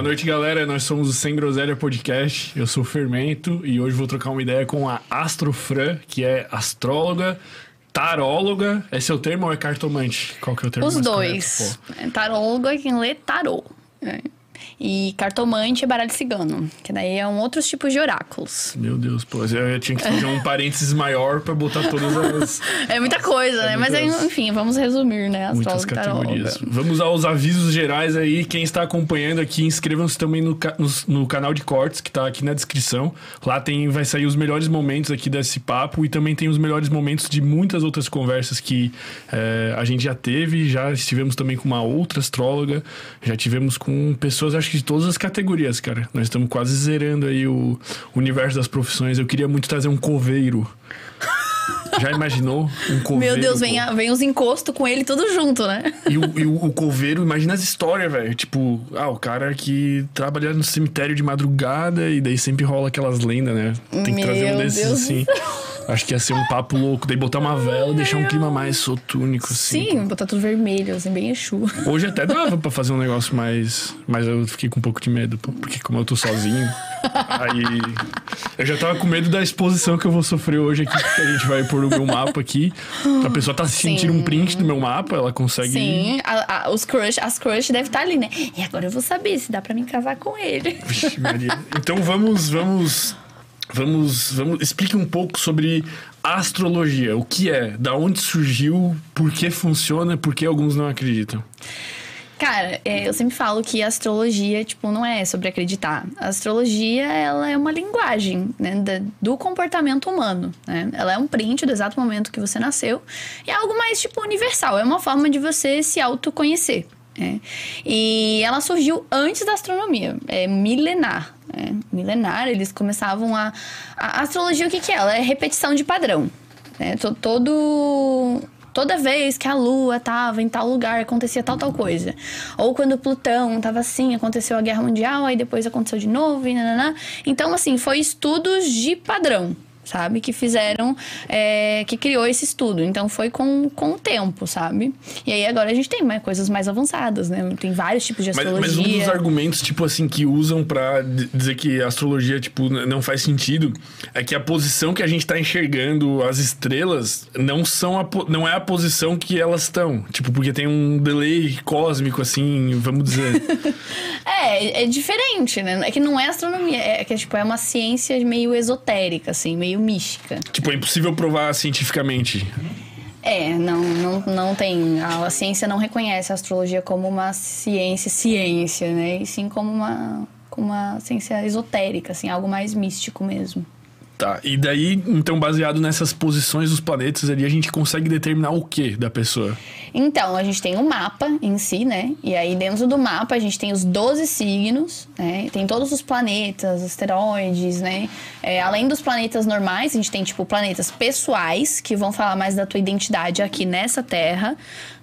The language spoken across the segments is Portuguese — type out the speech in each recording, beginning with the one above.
Boa noite, galera. Nós somos o Sem Groselha Podcast. Eu sou o Fermento e hoje vou trocar uma ideia com a Astrofran, que é astróloga, taróloga. Esse é o termo ou é cartomante? Qual que é o termo Os dois. correto? É, Tarólogo é quem lê tarô. né? E cartomante é baralho cigano, que daí é um outros tipos de oráculos. Meu Deus, pô. Eu tinha que fazer um parênteses maior pra botar todas as, É muita coisa, né? Mas aí, muitas- enfim, vamos resumir, né? muitas Astrólogo e categorias. Vamos aos avisos gerais aí. Quem está acompanhando aqui, inscrevam-se também no, ca- no canal de cortes, que tá aqui na descrição. Lá tem, vai sair os melhores momentos aqui desse papo e também tem os melhores momentos de muitas outras conversas que eh, a gente já teve. Já estivemos também com uma outra astróloga, já tivemos com pessoas, acho que de todas as categorias, cara. Nós estamos quase zerando aí o universo das profissões. Eu queria muito trazer um coveiro. Já imaginou um coveiro? Meu Deus, vem, a- vem os encostos com ele tudo junto, né? E o, e o, o coveiro, imagina as histórias, velho. Tipo, ah, o cara que trabalha no cemitério de madrugada e daí sempre rola aquelas lendas, né? Tem que trazer um Meu desses Deus assim. Acho que ia ser um papo louco. Daí botar uma vela e deixar um clima mais sotúnico, assim. Sim, botar tudo vermelho, assim, bem Exu. Hoje até dava pra fazer um negócio mais. Mas eu fiquei com um pouco de medo, porque como eu tô sozinho. aí. Eu já tava com medo da exposição que eu vou sofrer hoje aqui, que a gente vai pôr o meu mapa aqui. A pessoa tá sentindo um print do meu mapa, ela consegue. Sim, a- a- os crush, as crush devem estar ali, né? E agora eu vou saber se dá pra me casar com ele. Vixe, Maria. Então vamos, vamos, vamos, vamos. Explique um pouco sobre astrologia. O que é? Da onde surgiu? Por que funciona? Por que alguns não acreditam? Cara, é, eu sempre falo que a astrologia, tipo, não é sobre acreditar. A astrologia, ela é uma linguagem, né, do comportamento humano, né? Ela é um print do exato momento que você nasceu e é algo mais, tipo, universal. É uma forma de você se autoconhecer, né? E ela surgiu antes da astronomia, é milenar, né? Milenar, eles começavam a... A astrologia, o que que é? Ela é repetição de padrão, né? To- Todo toda vez que a Lua tava em tal lugar, acontecia tal, tal coisa. Ou quando Plutão tava assim, aconteceu a Guerra Mundial, aí depois aconteceu de novo e. Então, assim, foi estudos de padrão. Sabe? Que fizeram. é, que criou esse estudo. Então foi com, com o tempo, sabe? E aí agora a gente tem mais coisas mais avançadas, né? Tem vários tipos de Mas, astrologia. mas um dos argumentos, tipo assim, que usam pra d- dizer que a astrologia, tipo, não faz sentido, é que a posição que a gente tá enxergando as estrelas não são a, não é a posição que elas estão. Tipo, porque tem um delay cósmico, assim, vamos dizer. É, é diferente, né? É que não é astronomia, é que tipo, é uma ciência meio esotérica, assim, meio mística. tipo, é impossível provar cientificamente. É, não, não, não tem. A, a ciência não reconhece a astrologia como uma ciência, ciência, né? E sim como uma, como uma ciência esotérica, assim, algo mais místico mesmo. Tá, e daí, então, baseado nessas posições dos planetas ali, a gente consegue determinar o que da pessoa? Então, a gente tem o mapa em si, né? E aí, dentro do mapa, a gente tem os 12 signos, né? Tem todos os planetas, asteroides, né? É, além dos planetas normais, a gente tem, tipo, planetas pessoais, que vão falar mais da tua identidade aqui nessa Terra,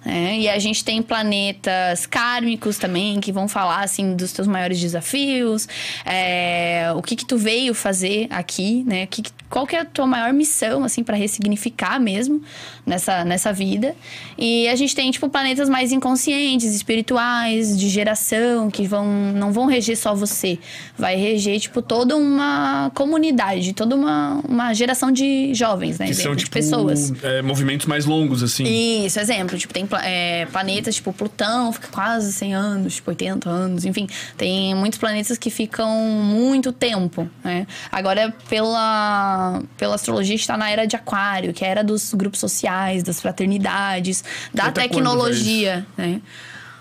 né? E a gente tem planetas kármicos também, que vão falar, assim, dos teus maiores desafios, é, o que que tu veio fazer aqui, né? Que, qual que é a tua maior missão, assim, para ressignificar mesmo nessa, nessa vida. E a gente tem, tipo, planetas mais inconscientes, espirituais, de geração, que vão não vão reger só você. Vai reger, tipo, toda uma comunidade, toda uma, uma geração de jovens, né? Que são, de tipo, pessoas. é, movimentos mais longos, assim. Isso, exemplo, tipo, tem é, planetas, tipo, Plutão fica quase 100 anos, tipo, 80 anos, enfim. Tem muitos planetas que ficam muito tempo, né? Agora, pela, pela astrologia, a gente tá na era de aquário, que é a era dos grupos sociais, das fraternidades, da tecnologia, né?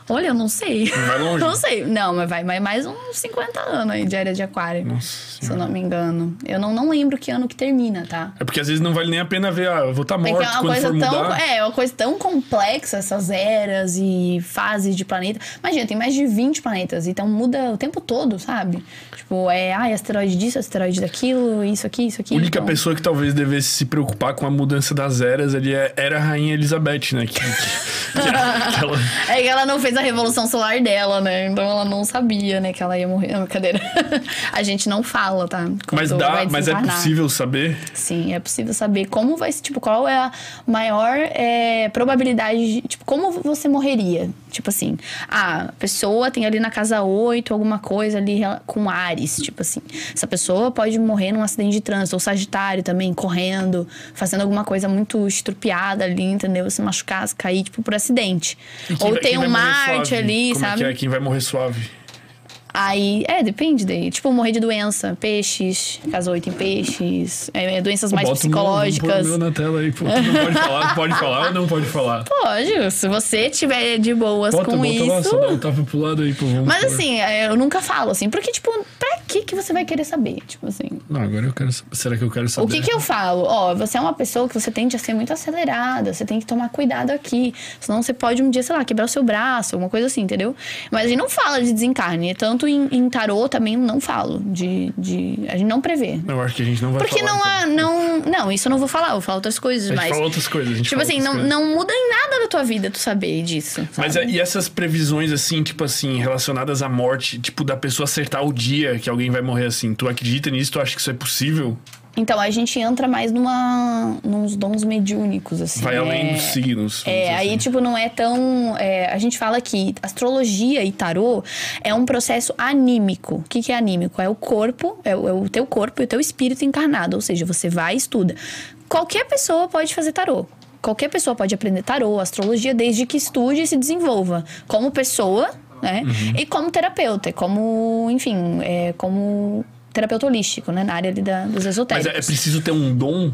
Olha, eu não sei. Vai longe? Não sei. Não, mas vai, mais uns 50 anos aí de era de aquário. Nossa se eu não me engano. Eu não, não lembro que ano que termina, tá? É porque às vezes não vale nem a pena ver, ah, eu vou estar É morto é uma quando coisa tão. mudar. É, uma coisa tão complexa, essas eras e fases de planeta. Imagina, tem mais de 20 planetas, então muda o tempo todo, sabe? Tipo, é, ai, asteroide disso, asteroide daquilo, isso aqui, isso aqui. A única então... pessoa que talvez devesse se preocupar com a mudança das eras ali é- era a Rainha Elizabeth, né? Que, que, que ela- É que ela não fez a revolução solar dela, né? Então ela não sabia, né, que ela ia morrer. Não, brincadeira. a gente não fala, tá? Mas Quando dá, vai mas é possível saber. Sim, é possível saber como vai ser, tipo, qual é a maior é, probabilidade, de, tipo, como você morreria. Tipo assim, a pessoa tem ali na casa 8 alguma coisa ali com Ares, tipo assim. Essa pessoa pode morrer num acidente de trânsito, ou Sagitário também, correndo, fazendo alguma coisa muito estrupiada ali, entendeu? Se machucar, se cair, tipo, por acidente. Ou vai, tem um Marte suave? ali, Como sabe? É que é? Quem vai morrer suave? Aí, é, depende daí. Tipo, morrer de doença, peixes, casa 8 em peixes, é, doenças mais Bota psicológicas. Meu, na tela aí, pô. Tu não pode falar, pode falar ou não pode falar? Pode, se você tiver de boas Bota, com bota isso. lá, só dá um tapa pro lado aí, pô. Mas assim, é, eu nunca falo assim, porque, tipo, pra que que você vai querer saber? Tipo assim. Não, agora eu quero saber. Será que eu quero saber? O que que eu falo? Ó, você é uma pessoa que você tende a ser muito acelerada, você tem que tomar cuidado aqui. Senão você pode um dia, sei lá, quebrar o seu braço, alguma coisa assim, entendeu? Mas a gente não fala de desencarne. Tanto em, em tarô também não falo. De, de. A gente não prevê. Eu acho que a gente não vai Porque falar. não há. então. Não, não, isso eu não vou falar, eu vou falar outras coisas, A gente mas. fala outras coisas. A gente Tipo fala assim, não, coisas. não muda em nada na tua vida tu saber disso. Mas sabe? é- e essas previsões, assim, tipo assim, relacionadas à morte, tipo, da pessoa acertar o dia que alguém vai morrer assim, tu acredita nisso? Tu acha que isso é possível? Então, a gente entra mais numa, nos dons mediúnicos, assim. Vai além é- dos signos. É, dizer aí, assim. tipo, não é tão. é, a gente fala que astrologia e tarô é um processo anímico. O que, que é anímico? É o corpo, é o, é o teu corpo e o teu espírito encarnado. Ou seja, você vai e estuda. Qualquer pessoa pode fazer tarô. Qualquer pessoa pode aprender tarô, astrologia, desde que estude e se desenvolva. Como pessoa, né? Uhum. E como terapeuta, como, enfim, é, como terapeuta holístico, né? Na área ali da, dos Mas esotéricos. é, é preciso ter um dom?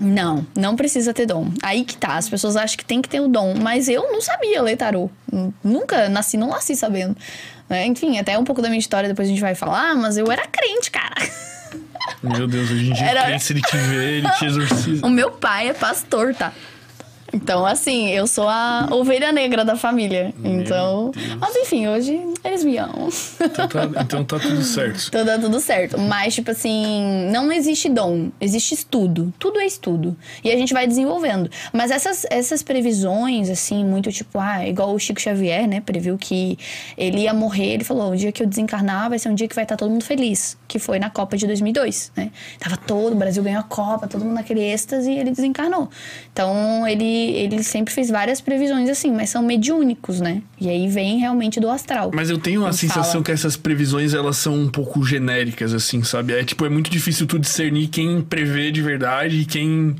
Não, não precisa ter dom. Aí que tá, as pessoas acham que tem que ter o dom, mas eu não sabia ler tarô. Nunca nasci, não nasci sabendo. né? Enfim, até um pouco da minha história depois a gente vai falar, mas eu era crente, cara. Meu Deus, hoje em dia, Era- crente, se ele te vê, ele te exorciza. O meu pai é pastor, tá? Então, assim, eu sou a ovelha negra da família. Então. Mas enfim, hoje eles me amam. Então tá, então tá tudo certo. Então dá tudo certo. Mas, tipo assim, não existe dom, existe estudo. Tudo é estudo. E a gente vai desenvolvendo. Mas essas, essas previsões, assim, muito tipo, ah, igual o Chico Xavier, né? Previu que ele ia morrer. Ele falou: o dia que eu desencarnar vai ser um dia que vai estar todo mundo feliz. Que foi na Copa de 2002, né? Tava todo, o Brasil ganhou a Copa, todo mundo naquele êxtase e ele desencarnou. Então, ele, ele sempre fez várias previsões assim, mas são mediúnicos, né? E aí vem realmente do astral. Mas eu tenho a sensação fala. que essas previsões, elas são um pouco genéricas, assim, sabe? É tipo, é muito difícil tu discernir quem prevê de verdade e quem...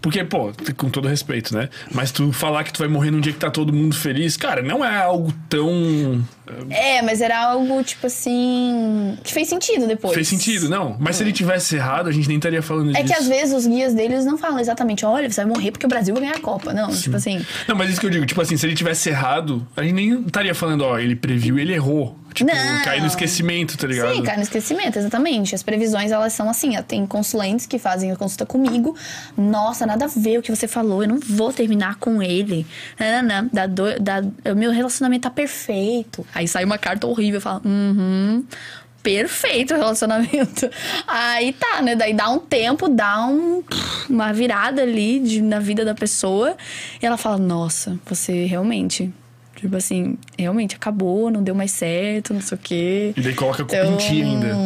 Porque, pô, com todo respeito, né? Mas tu falar que tu vai morrer num dia que tá todo mundo feliz, cara, não é algo tão... É, mas era algo, tipo assim. que fez sentido depois. Fez sentido, não. Mas se ele tivesse errado, a gente nem estaria falando É disso. que às vezes os guias deles não falam exatamente, olha, você vai morrer porque o Brasil vai ganhar a Copa. Não, tipo assim. Não, mas isso que eu digo, tipo assim, se ele tivesse errado, a gente nem estaria falando, ó, ele previu ele errou. Tipo, Não. cai no esquecimento, tá ligado? Sim, cai no esquecimento, exatamente. As previsões, elas são assim, tem consulentes que fazem a consulta comigo. Nossa, nada a ver o que você falou, eu não vou terminar com ele. Não. Dá do, dá, o meu relacionamento tá perfeito. Aí sai uma carta horrível, eu falo, uhum. Perfeito o relacionamento. Aí tá, né? Daí dá um tempo, dá um, uma virada ali de, na vida da pessoa. E ela fala: Nossa, você realmente. Tipo assim, realmente acabou, não deu mais certo, não sei o quê. E daí coloca a culpa Então, em ti ainda.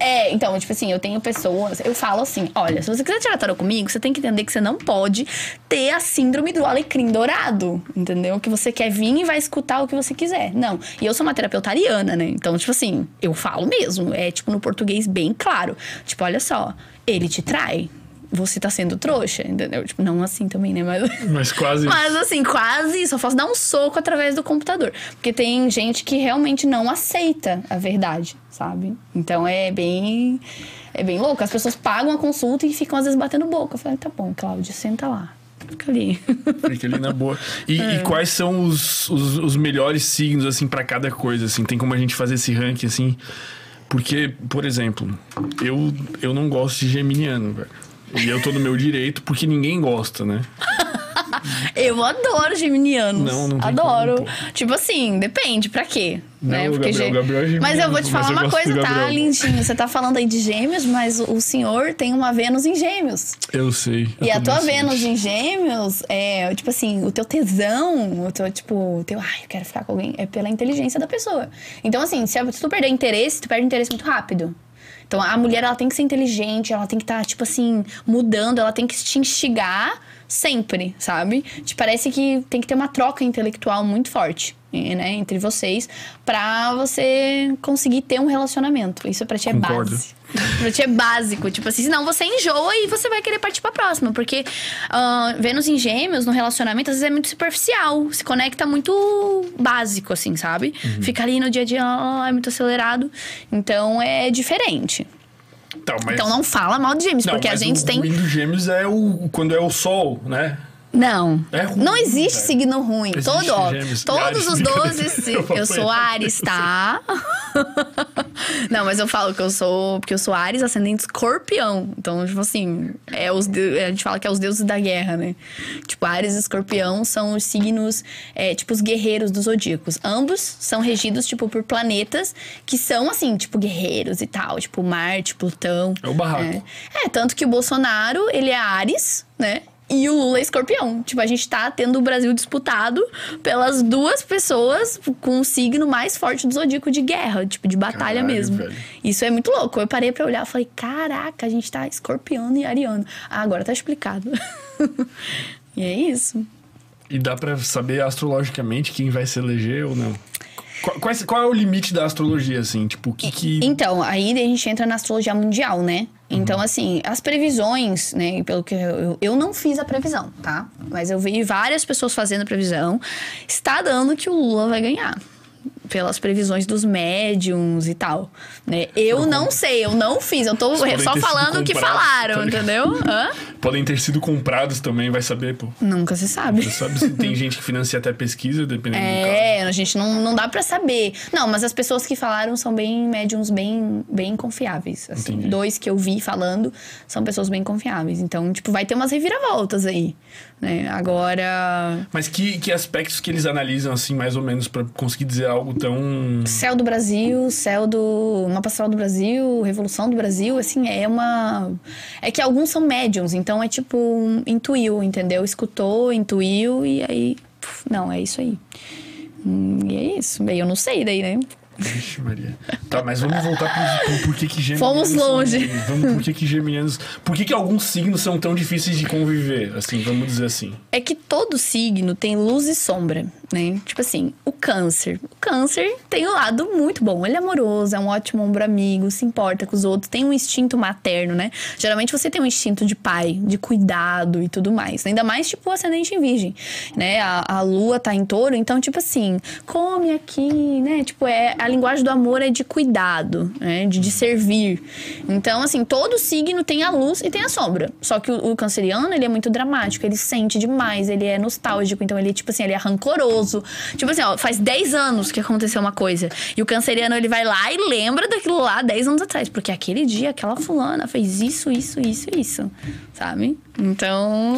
É, então, tipo assim, eu tenho pessoas, eu falo assim, olha, se você quiser tirar tarô comigo, você tem que entender que você não pode ter a síndrome do alecrim dourado, entendeu? Que você quer vir e vai escutar o que você quiser. Não. E eu sou uma terapeuta ariana, né? Então, tipo assim, eu falo mesmo, é tipo no português bem claro. Tipo, olha só, ele te trai. Você tá sendo trouxa, entendeu? Tipo, não assim também, né? Mas. Mas quase. Mas assim, quase só posso dar um soco através do computador. Porque tem gente que realmente não aceita a verdade, sabe? Então é bem. É bem louco. As pessoas pagam a consulta e ficam às vezes batendo boca. Eu falei, tá bom, Cláudia, senta lá. Fica ali. Fica ali na boa. E, É. e quais são os, os, os melhores signos, assim, pra cada coisa, assim? Tem como a gente fazer esse ranking, assim? Porque, por exemplo, eu, eu não gosto de geminiano, velho. E eu tô no meu direito porque ninguém gosta, né? Eu adoro geminianos. Não, não Adoro. como, tipo assim, depende, pra quê? Não, né? o Gabriel- o Gabriel é geminiano, Mas eu vou te falar uma coisa, tá, lindinho? Você tá falando aí de gêmeos, mas o senhor tem uma Vênus em gêmeos. Eu sei. eu E a tua Vênus em Gêmeos é, tipo assim, o teu tesão, o teu, tipo, o teu, ai, eu quero ficar com alguém, é pela inteligência da pessoa. Então, assim, se tu perder interesse, tu perde interesse muito rápido. Então a mulher ela tem que ser inteligente, ela tem que estar, tá, tipo assim, mudando, ela tem que te instigar sempre, sabe? Te parece que tem que ter uma troca intelectual muito forte. Né, entre vocês, para você conseguir ter um relacionamento. Isso pra ti é Concordo. base. ti é básico. Tipo assim, senão você enjoa e você vai querer partir pra próxima. Porque uh, Vênus em gêmeos, no relacionamento, às vezes é muito superficial. Se conecta muito básico, assim, sabe? Uhum. Fica ali no dia a dia, é muito acelerado. Então é diferente. Então, mas... então não fala mal de gêmeos, não, porque a gente o tem. O ruim do gêmeos é o quando é o sol, né? Não. É ruim, não existe velho. signo ruim. Existe Todo, ó, todos os 12. eu, eu sou Ares, tá? não, mas eu falo que eu sou. Porque eu sou Ares, ascendente escorpião. Então, tipo assim, é os, a gente fala que é os deuses da guerra, né? Tipo, Ares e escorpião são os signos, é, tipo, os guerreiros dos zodíacos. Ambos são regidos, tipo, por planetas que são, assim, tipo, guerreiros e tal. Tipo, Marte, Plutão. É o barraco. É, é tanto que o Bolsonaro, ele é Ares, né? E o Lula é escorpião. Tipo, a gente tá tendo o Brasil disputado pelas duas pessoas com o signo mais forte do zodíaco de guerra, tipo, de batalha Caralho, mesmo. Velho. Isso é muito louco. Eu parei pra olhar e falei, caraca, a gente tá escorpiano e ariano. Ah, agora tá explicado. e é isso. E dá pra saber astrologicamente quem vai se eleger ou não? Qual, qual, é o limite da astrologia, assim? Tipo, que, que. Então, aí a gente entra na astrologia mundial, né? Então, uhum. assim, as previsões, né? Pelo que eu, eu não fiz a previsão, tá? Mas eu vi várias pessoas fazendo a previsão. Está dando que o Lula vai ganhar pelas previsões dos médiums e tal. Né? Eu não sei, eu não fiz, eu tô só falando o que falaram, tá entendeu? Hã? Podem ter sido comprados também, vai saber, pô. Nunca se sabe. Sabe se tem gente que financia até pesquisa, dependendo é, do caso. É, a gente não, não dá para saber. Não, mas as pessoas que falaram são bem médiums bem, bem confiáveis. Assim, dois que eu vi falando são pessoas bem confiáveis. Então, tipo, vai ter umas reviravoltas aí. Né? Agora. Mas que, que aspectos que eles analisam, assim, mais ou menos, para conseguir dizer algo tão. Céu do Brasil, céu do. Mapa Céu do Brasil, Revolução do Brasil, assim, é uma. É que alguns são médiums, então é tipo, um, intuiu, entendeu? Escutou, intuiu e aí. Não, é isso aí. Hum, e é isso. Bem, eu não sei daí, né? Vixe, Maria. Tá, mas vamos voltar pro, pro porquê que geminianos. Fomos longe. São, vamos, por que, que geminianos. Por que, que alguns signos são tão difíceis de conviver? Assim, vamos dizer assim. É que todo signo tem luz e sombra né? Tipo assim, o câncer. O câncer tem um lado muito bom. Ele é amoroso, é um ótimo ombro amigo, se importa com os outros, tem um instinto materno, né? Geralmente você tem um instinto de pai, de cuidado e tudo mais. Ainda mais, tipo, o ascendente em virgem, né? A, a lua tá em touro, então, tipo assim, come aqui, né? Tipo, é, a linguagem do amor é de cuidado, né? De, de servir. Então, assim, todo signo tem a luz e tem a sombra. Só que o, o canceriano, ele é muito dramático, ele sente demais, ele é nostálgico, então ele, tipo assim, ele é rancoroso Tipo assim, ó, faz 10 anos que aconteceu uma coisa. E o canceriano, ele vai lá e lembra daquilo lá 10 anos atrás. Porque aquele dia, aquela fulana fez isso, isso, isso, isso. Sabe? Então,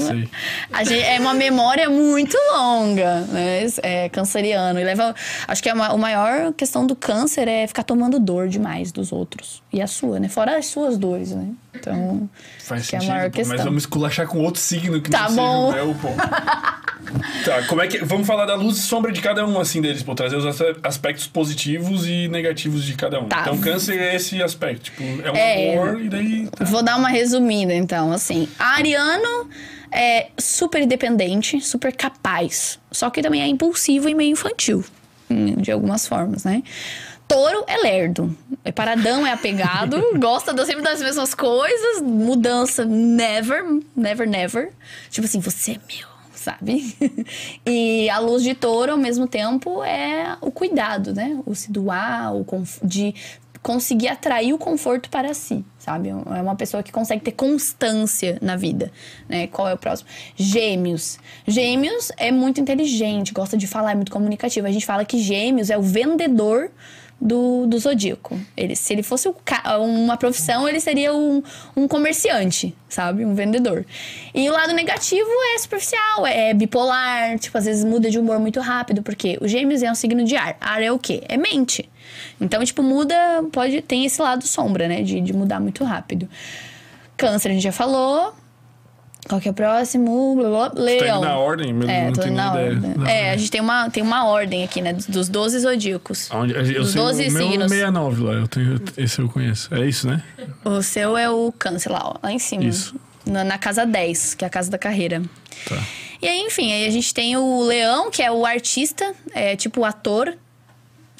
gente, é uma memória muito longa, né? É canceriano. E leva. Acho que é uma, a maior questão do câncer é ficar tomando dor demais dos outros. E a sua, né? Fora as suas dores, né? Então. Faz sentido. É a maior questão. Mas vamos esculachar com outro signo que tá não bom. seja o meu, pô. tá, como é que. Vamos falar da luz e sombra de cada um, assim, deles, pô. Trazer os aspectos positivos e negativos de cada um. Tá. Então, câncer é esse aspecto. Tipo, é um é, amor e daí. Tá. Vou dar uma resumida, então, assim. Ariano é super independente, super capaz. Só que também é impulsivo e meio infantil, de algumas formas, né? Touro é lerdo, é paradão, é apegado, gosta sempre das mesmas coisas, mudança, never, never, never. Tipo assim, você é meu, sabe? e a luz de touro, ao mesmo tempo, é o cuidado, né? O se doar, o de conseguir atrair o conforto para si, sabe? É uma pessoa que consegue ter constância na vida, né? Qual é o próximo? Gêmeos. Gêmeos é muito inteligente, gosta de falar, é muito comunicativo. A gente fala que Gêmeos é o vendedor do, do Zodíaco. Ele, se ele fosse uma profissão, ele seria um, um comerciante, sabe? Um vendedor. E o lado negativo é superficial, é bipolar, tipo, às vezes muda de humor muito rápido, porque o Gêmeos é um signo de ar. Ar é o quê? É mente. Então, tipo, muda, pode, tem esse lado sombra, né? De, de mudar muito rápido. Câncer, a gente já falou. Qual que é o próximo? Blá, blá, Tá Leão. na ordem, mas É, não tenho na ideia. É, a gente tem uma, tem uma ordem aqui, né? Dos 12 zodíacos. Onde, eu Os sei 12 o meu signos. 69 lá, eu tenho, esse eu conheço. É isso, né? O seu é o câncer lá, ó, lá em cima. Isso. Na, na casa 10, que é a casa da carreira. Tá. E aí, enfim, aí a gente tem o leão, que é o artista, é tipo o ator.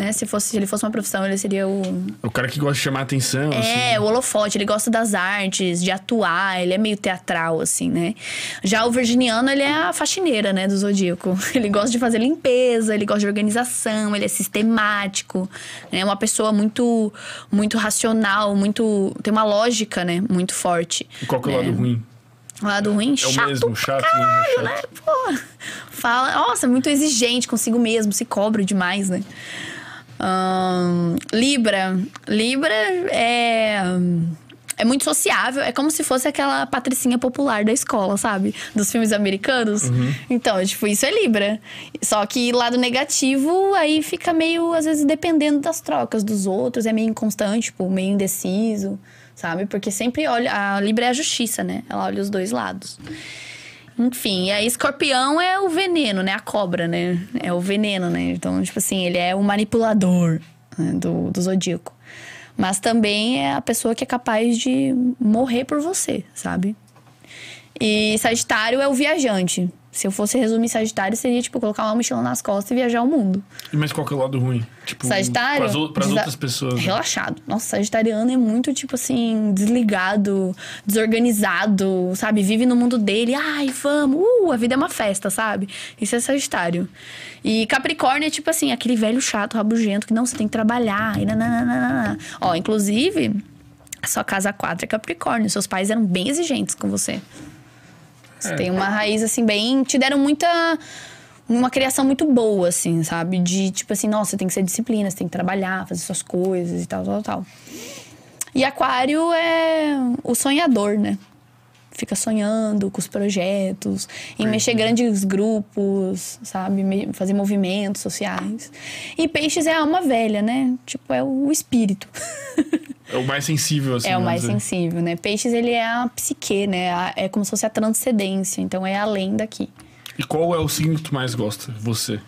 Né? Se, fosse, se ele fosse uma profissão, ele seria o. O cara que gosta de chamar atenção, É, assim. o holofote, ele gosta das artes, de atuar, ele é meio teatral, assim, né? Já o virginiano, ele é a faxineira, né, do zodíaco. Ele gosta de fazer limpeza, ele gosta de organização, ele é sistemático, né? É uma pessoa muito, muito racional, muito... Tem uma lógica, né, muito forte. Qual que é o lado né? ruim? O lado ruim, É o chato mesmo, chato, caralho, né? né? Pô, fala... Nossa, muito exigente consigo mesmo, se cobra demais, né? Libra. Libra é... É muito sociável, é como se fosse aquela patricinha popular da escola, sabe? Dos filmes americanos. Então, tipo, isso é Libra. Só que lado negativo, aí fica meio, às vezes, dependendo das trocas dos outros, é meio inconstante, tipo, meio indeciso, sabe? Porque sempre olha. A Libra é a justiça, né? Ela olha os dois lados. Enfim, e aí escorpião é o veneno, né? A cobra, né? É o veneno, né? Então, tipo assim, ele é o manipulador né? do, do zodíaco. Mas também é a pessoa que é capaz de morrer por você, sabe? E Sagitário é o viajante. Se eu fosse resumir Sagitário, seria, tipo, colocar uma mochila nas costas e viajar o mundo. Mas qual que é o lado ruim? Tipo, Sagitário. Pras, pras desa- outras pessoas. né? Relaxado. Nossa, Sagitariano é muito, tipo assim, desligado, desorganizado, sabe? Vive no mundo dele. Ai, vamos. Uh, a vida é uma festa, sabe? Isso é Sagitário. E Capricórnio é tipo assim, aquele velho chato, rabugento, que não, você tem que trabalhar. E nananana. Ó, inclusive, a sua casa 4 é Capricórnio. Seus pais eram bem exigentes com você. Você É. tem uma raiz, assim, bem. Te deram muita. Uma criação muito boa, assim, sabe? De tipo assim, nossa, tem que ser disciplina, você tem que trabalhar, fazer suas coisas e tal, tal, tal. E Aquário é o sonhador, né? Fica sonhando com os projetos, em mexer grandes grupos, sabe? Fazer movimentos sociais. E Peixes é a alma velha, né? Tipo, é o espírito. É o mais sensível, assim. É o mais sensível, né? Peixes, ele é a psique, né? É como se fosse a transcendência. Então, é além daqui. E qual é o signo que tu mais gosta? Você.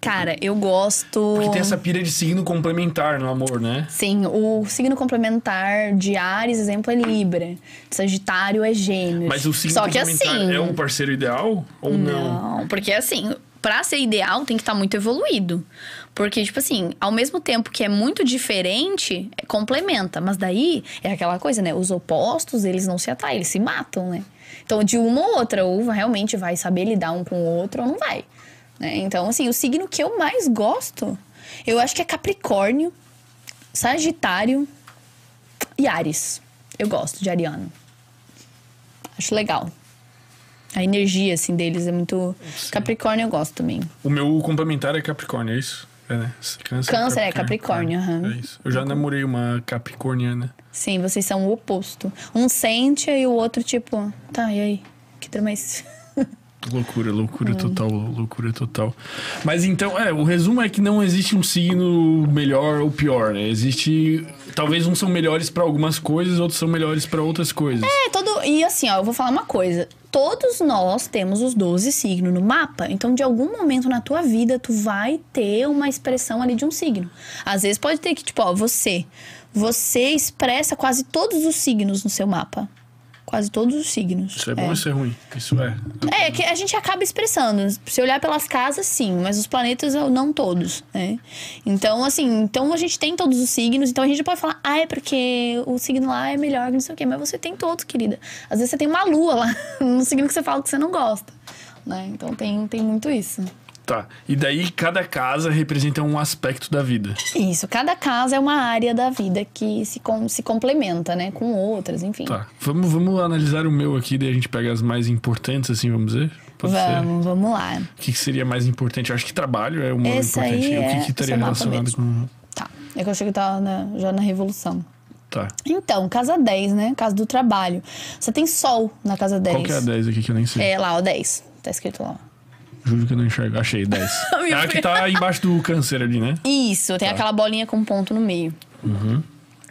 Cara, eu gosto... Porque tem essa pira de signo complementar no amor, né? Sim, o signo complementar de Ares, exemplo, é Libra. Sagitário é Gêmeos. Mas o signo Só que complementar assim... é o parceiro ideal ou não? Não, porque assim, pra ser ideal tem que estar muito evoluído. Porque, tipo assim, ao mesmo tempo que é muito diferente, é, complementa. Mas daí é aquela coisa, né? Os opostos, eles não se atraem, eles se matam, né? Então, de uma ou outra, ou realmente vai saber lidar um com o outro ou não vai. né? Então, assim, o signo que eu mais gosto, eu acho que é Capricórnio, Sagitário e Ares. Eu gosto de Ariano. Acho legal. A energia, assim, deles é muito. Capricórnio eu gosto também. O meu complementar é Capricórnio, é isso? É, né? Câncer, Câncer é Capricórnio, aham. É isso. Eu já namorei uma capricorniana. Sim, vocês são o oposto. Um sente e o outro, tipo, tá, e aí? Que trama é esse? Loucura, loucura Hum. total, loucura total. Mas então, é, o resumo é que não existe um signo melhor ou pior, né? Existe. Talvez uns são melhores pra algumas coisas, outros são melhores pra outras coisas. É, todo. E assim, ó, eu vou falar uma coisa. Todos nós temos os 12 signos no mapa. Então, de algum momento na tua vida, tu vai ter uma expressão ali de um signo. Às vezes pode ter que, tipo, ó, você. Você expressa quase todos os signos no seu mapa. Quase todos os signos. Isso é bom ou isso é ruim? Isso é. É, que a gente acaba expressando. Se olhar pelas casas, sim, mas os planetas não todos, né? Então, assim, então a gente tem todos os signos, então a gente pode falar, ah, é porque o signo lá é melhor não sei o quê, mas você tem todos, querida. Às vezes você tem uma lua lá no signo que você fala que você não gosta, né? Então tem, tem muito isso. Tá. E daí cada casa representa um aspecto da vida. Isso, cada casa é uma área da vida que se, com- se complementa, né? Com outras, enfim. Tá. Vamos, vamos analisar o meu aqui, daí a gente pega as mais importantes, assim, vamos dizer? Pode ser? Vamos, vamos lá. O que, que seria mais importante? Eu acho que trabalho é o mais importante. aí o que, é que estaria mapa relacionado mesmo. com. Tá. É que eu achei que eu tava na- já na revolução. Tá. Então, casa 10, né? Casa do trabalho. Você tem sol na casa 10. Qual que é a 10 aqui que eu nem sei? É lá, ó, 10. Tá escrito lá. Juro que eu não enxergo. Achei, 10. Meu é a que tá embaixo do câncer ali, né? Isso, tem aquela bolinha com ponto no meio.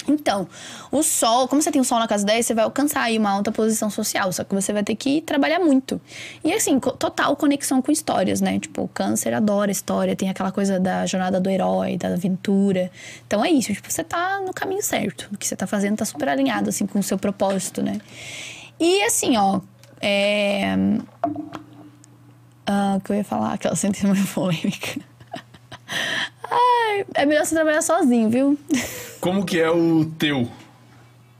Então, o sol, como você tem o sol na casa 10, você vai alcançar aí uma alta posição social, só que você vai ter que trabalhar muito. E assim, total conexão com histórias, né? Tipo, o câncer adora história, tem aquela coisa da jornada do herói, da aventura. Então é isso, tipo, você tá no caminho certo. O que você tá fazendo tá super alinhado, assim, com o seu propósito, né? E assim, ó, é. Ah, o que eu ia falar? Aquela sentença meio polêmica. Ai, é melhor você trabalhar sozinho, viu? Como que é o teu?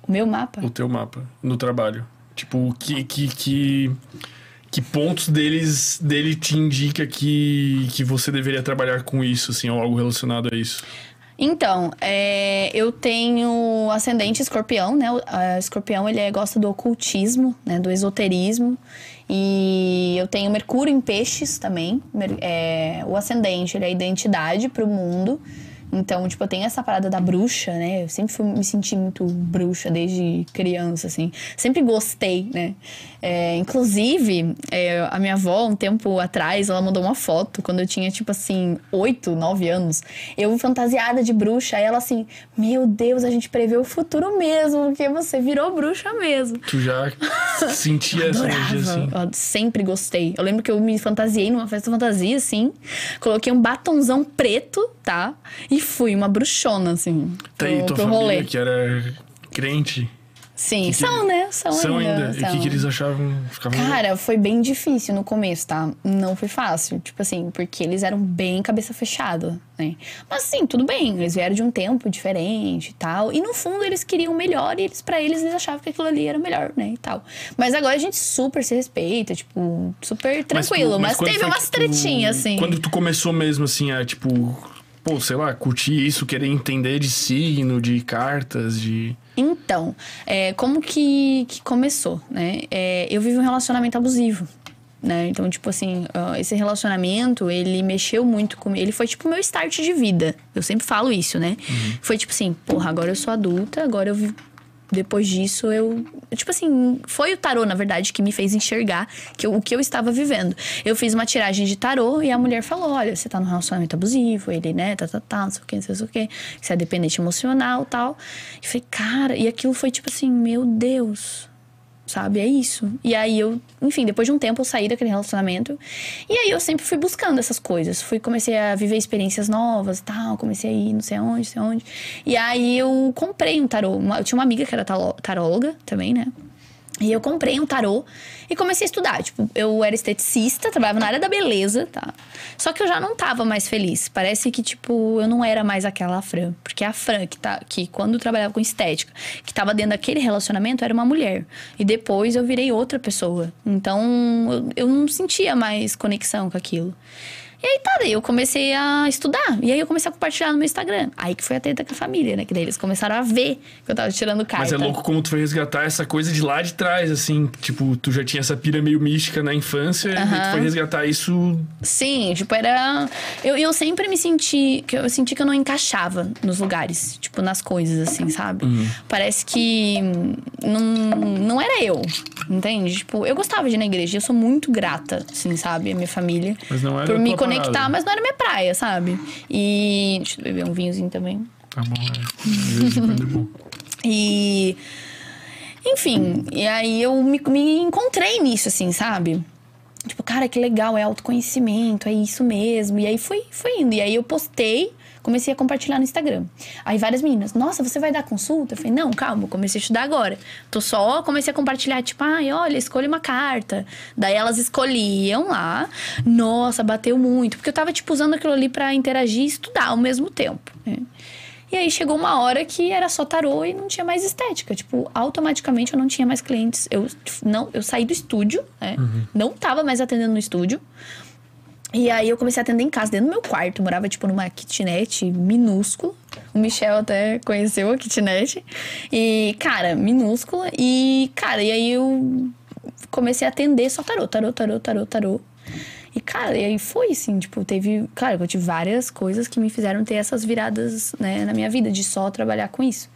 O meu mapa? O teu mapa no trabalho. Tipo, que, que, que, que pontos deles, dele te indica que, que você deveria trabalhar com isso, assim, ou algo relacionado a isso? Então, é, eu tenho ascendente escorpião, né? O escorpião, ele é, gosta do ocultismo, né? Do esoterismo. E eu tenho Mercúrio em peixes também. É, o ascendente, ele é a identidade para o mundo. Então, tipo, eu tenho essa parada da bruxa, né? Eu sempre fui, me senti muito bruxa desde criança, assim. Sempre gostei, né? É, inclusive, é, a minha avó, um tempo atrás, ela mandou uma foto quando eu tinha, tipo assim, oito, nove anos. Eu fantasiada de bruxa. Aí ela assim, meu Deus, a gente prevê o futuro mesmo, porque você virou bruxa mesmo. Tu já sentia essa energia, assim? Eu sempre gostei. Eu lembro que eu me fantasiei numa festa fantasia, assim. Coloquei um batonzão preto, tá? E fui uma bruxona, assim. Tá aí, tua pro família rolê. que era crente. Sim, que são, que... né? São, são ainda. ainda. São. E o que, que, eles achavam? Ficavam... Cara, foi bem difícil no começo, tá? Não foi fácil. Tipo assim, porque eles eram bem cabeça fechada, né? Mas assim, tudo bem. Eles vieram de um tempo diferente e tal. E no fundo eles queriam melhor e eles, pra eles, eles achavam que aquilo ali era melhor, né? E tal. Mas agora a gente super se respeita, tipo, super tranquilo. Mas, mas, mas teve umas tretinhas, assim. Quando tu começou mesmo, assim, a, tipo pô, sei lá, curtir isso, querer entender de signo, de cartas, de. Então, é, como que, que começou, né? É, eu vivo um relacionamento abusivo. Né? Então, tipo assim, esse relacionamento, ele mexeu muito comigo. Ele foi tipo o meu start de vida. Eu sempre falo isso, né? Uhum. Foi tipo assim, porra, agora eu sou adulta, agora eu depois disso eu tipo assim foi o tarô na verdade que me fez enxergar que eu, o que eu estava vivendo. Eu fiz uma tiragem de tarô e a mulher falou olha você tá num relacionamento abusivo ele né tá tá tá não sei o que não sei o que você é dependente emocional tal. E falei cara e aquilo foi tipo assim meu Deus sabe? É isso. E aí eu, enfim, depois de um tempo eu saí daquele relacionamento. E aí eu sempre fui buscando essas coisas. Fui, comecei a viver experiências novas e tal. Comecei a ir não sei onde, não sei onde. E aí eu comprei um tarô. Eu tinha uma amiga que era taróloga também, né? E eu comprei um tarô e comecei a estudar. Tipo, eu era esteticista, trabalhava na área da beleza, tá? Só que eu já não tava mais feliz. Parece que, tipo, eu não era mais aquela Fran. Porque a Fran, que, tá, que quando trabalhava com estética, que tava dentro daquele relacionamento, era uma mulher. E depois eu virei outra pessoa. Então, eu, eu não sentia mais conexão com aquilo. E aí tá, daí eu comecei a estudar. E aí eu comecei a compartilhar no meu Instagram. Aí que foi a treta com a família, né? Que daí eles começaram a ver que eu tava tirando carta. Mas é louco como tu foi resgatar essa coisa de lá de trás, assim. Tipo, tu já tinha essa pira meio mística na infância uhum. e tu foi resgatar isso. Sim, tipo, era. Eu, eu sempre me senti. que Eu senti que eu não encaixava nos lugares, tipo, nas coisas, assim, sabe? Uhum. Parece que não, não era eu, entende? Tipo, eu gostava de ir na igreja, eu sou muito grata, assim, sabe? A minha família. Mas não era por me conectar, mas não era minha praia, sabe? E. Deixa eu beber um vinhozinho também. Tá bom, é. bom. E. Enfim, e aí eu me, me encontrei nisso, assim, sabe? Tipo, cara, que legal, é autoconhecimento, é isso mesmo. E aí fui, fui indo. E aí eu postei comecei a compartilhar no Instagram. Aí várias meninas, nossa, você vai dar consulta? Eu falei, não, calma, comecei a estudar agora. Tô só, comecei a compartilhar, tipo, ai, olha, escolhe uma carta. Daí elas escolhiam lá. Nossa, bateu muito. Porque eu tava, tipo, usando aquilo ali para interagir e estudar ao mesmo tempo. Né? E aí chegou uma hora que era só tarô e não tinha mais estética. Tipo, automaticamente eu não tinha mais clientes. Eu, não, eu saí do estúdio, né? Uhum. Não tava mais atendendo no estúdio. E aí eu comecei a atender em casa, dentro do meu quarto. Morava, tipo, numa kitnet minúscula. O Michel até conheceu a kitnet. E, cara, minúscula. E, cara, e aí eu comecei a atender só tarô, tarô, tarô, tarô, tarô. E, cara, e aí foi assim, tipo, teve. Claro, eu tive várias coisas que me fizeram ter essas viradas, né, na minha vida, de só trabalhar com isso.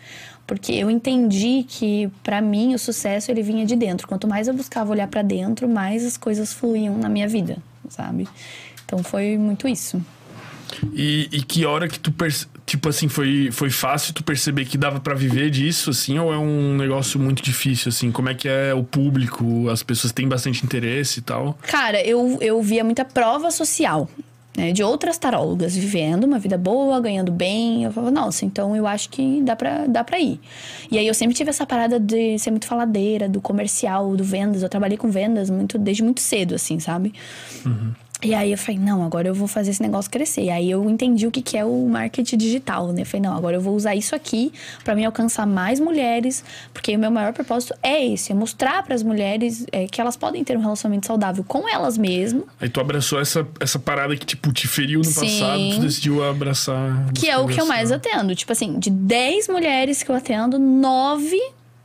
Porque eu entendi que, para mim, o sucesso ele vinha de dentro. Quanto mais eu buscava olhar para dentro, mais as coisas fluíam na minha vida, sabe? Então foi muito isso. E, e que hora que tu, perce- tipo assim, foi, foi fácil tu perceber que dava pra viver disso, assim, ou é um negócio muito difícil, assim? Como é que é o público? As pessoas têm bastante interesse e tal? Cara, eu, eu via muita prova social. Né, de outras tarólogas vivendo uma vida boa, ganhando bem. Eu falava, nossa, então eu acho que dá pra, dá pra ir. E aí eu sempre tive essa parada de ser muito faladeira, do comercial, do vendas. Eu trabalhei com vendas muito, desde muito cedo, assim, sabe? E aí eu falei, não, agora eu vou fazer esse negócio crescer. E aí eu entendi o que, que é o marketing digital, né? Eu falei, não, agora eu vou usar isso aqui pra me alcançar mais mulheres, porque o meu maior propósito é esse, é mostrar pras mulheres é, que elas podem ter um relacionamento saudável com elas mesmas, Aí tu abraçou essa, essa parada que, tipo, te feriu no Sim. passado, tu decidiu abraçar. que é o que eu mais atendo. Tipo assim, de 10 mulheres que eu atendo, 9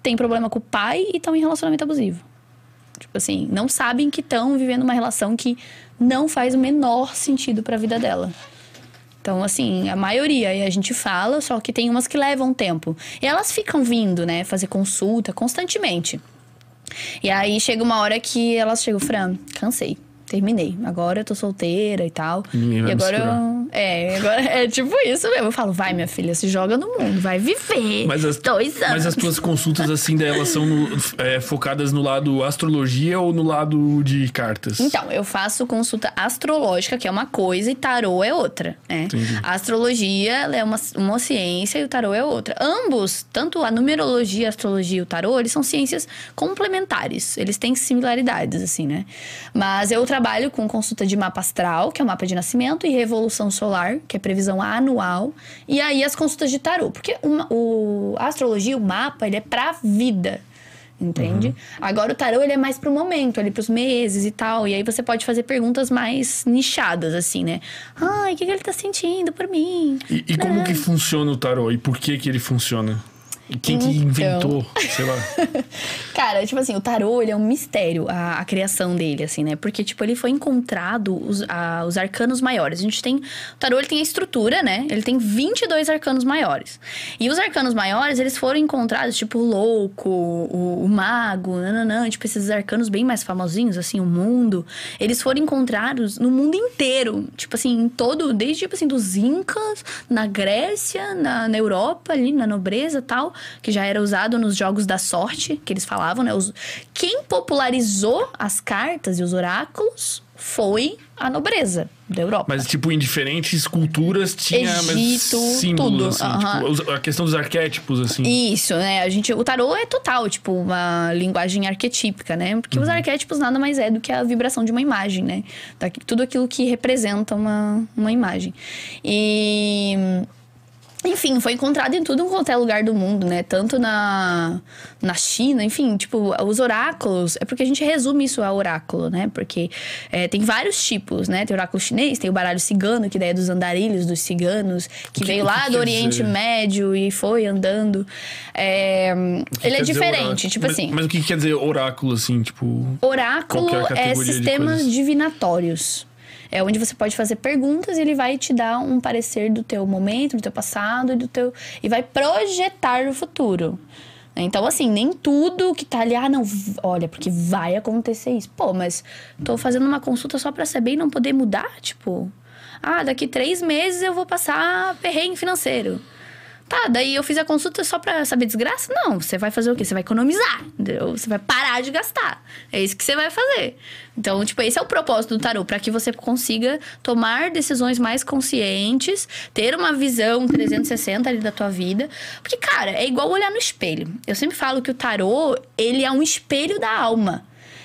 têm problema com o pai e estão em relacionamento abusivo. Tipo assim, não sabem que estão vivendo uma relação que não faz o menor sentido pra vida dela. Então, assim, a maioria, e a gente fala, só que tem umas que levam tempo. E elas ficam vindo, né, fazer consulta constantemente. E aí chega uma hora que elas chegam, Fran, cansei. Terminei. Agora eu tô solteira e tal. Ninguém vai e agora eu. É, agora é tipo isso mesmo. Eu falo, vai, minha filha, se joga no mundo, vai viver. Mas as, Dois anos. mas as tuas consultas, assim, delas são no- é, focadas no lado astrologia ou no lado de cartas? Então, eu faço consulta astrológica, que é uma coisa, e tarô é outra, né? Entendi. A astrologia é uma, uma ciência e o tarô é outra. Ambos, tanto a numerologia, a astrologia e o tarô, eles são ciências complementares. Eles têm similaridades, assim, né? Mas eu trabalho com consulta de mapa astral, que é o mapa de nascimento, e revolução solar, que é previsão anual. E aí as consultas de tarô. Porque uma- o, a astrologia, o mapa, ele é pra vida. Entende? Agora o tarô ele é mais pro momento, ali pros meses e tal. E aí você pode fazer perguntas mais nichadas, assim, né? Ai, o que, que ele tá sentindo por mim? E, e como que funciona o tarô? E por que que ele funciona? Quem que Então. inventou? Sei lá. Cara, tipo assim, o tarô, ele é um mistério, a, a criação dele, assim, né? Porque, tipo, ele foi encontrado os, a- os arcanos maiores. A gente tem... O tarô, ele tem a estrutura, né? Ele tem 22 arcanos maiores. E os arcanos maiores, eles foram encontrados, tipo, o louco, o, o mago, nananã, tipo, esses arcanos bem mais famosinhos, assim, o mundo. Eles foram encontrados no mundo inteiro. Tipo assim, em todo... Desde, tipo assim, dos incas, na Grécia, na, na Europa, ali, na nobreza e tal que já era usado nos jogos da sorte, que eles falavam, né? Os- Quem popularizou as cartas e os oráculos foi a nobreza da Europa. Mas, tipo, em diferentes culturas tinha Egito, símbolos, tudo, assim. aham. Tipo, a questão dos arquétipos, assim. Isso, né? A gente, o tarô é total, tipo, uma linguagem arquetípica, né? Porque os arquétipos nada mais é do que a vibração de uma imagem, né? Tudo aquilo que representa uma, uma imagem. E. Enfim, foi encontrado em tudo quanto é lugar do mundo, né? Tanto na, na China, enfim, tipo, os oráculos. É porque a gente resume isso a oráculo, né? Porque é, tem vários tipos, né? Tem oráculo chinês, tem o baralho cigano, que daí é dos andarilhos, dos ciganos, que, que- veio que lá quer do Oriente dizer? Médio e foi andando. É, que ele é diferente, tipo Mas- assim. Mas o que que quer dizer oráculo, assim, tipo... Oráculo que é de sistemas divinatórios. É onde você pode fazer perguntas e ele vai te dar um parecer do teu momento, do teu passado e do teu e vai projetar o futuro. Então, assim, nem tudo que tá ali, ah, não, olha, porque vai acontecer isso. Pô, mas tô fazendo uma consulta só pra saber e não poder mudar, tipo. Ah, daqui três meses eu vou passar perrengue financeiro. Tá, daí eu fiz a consulta só pra saber desgraça? Não, você vai fazer o quê? Você vai economizar, entendeu? Você vai parar de gastar. É isso que você vai fazer. Então, tipo, esse é o propósito do tarô, pra que você consiga tomar decisões mais conscientes, ter uma visão 360 ali da tua vida. Porque, cara, é igual olhar no espelho. Eu sempre falo que o tarô, ele é um espelho da alma.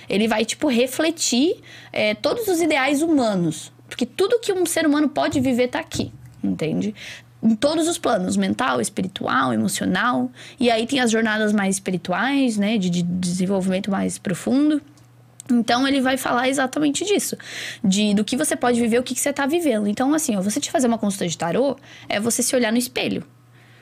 Ele vai, tipo, refletir é, todos os ideais humanos. Porque tudo que um ser humano pode viver tá aqui, entende? Em todos os planos, mental, espiritual, emocional. E aí tem as jornadas mais espirituais, né? De, de desenvolvimento mais profundo. Então ele vai falar exatamente disso, de do que você pode viver, o que, que você tá vivendo. Então assim, ó, você te fazer uma consulta de tarô é você se olhar no espelho.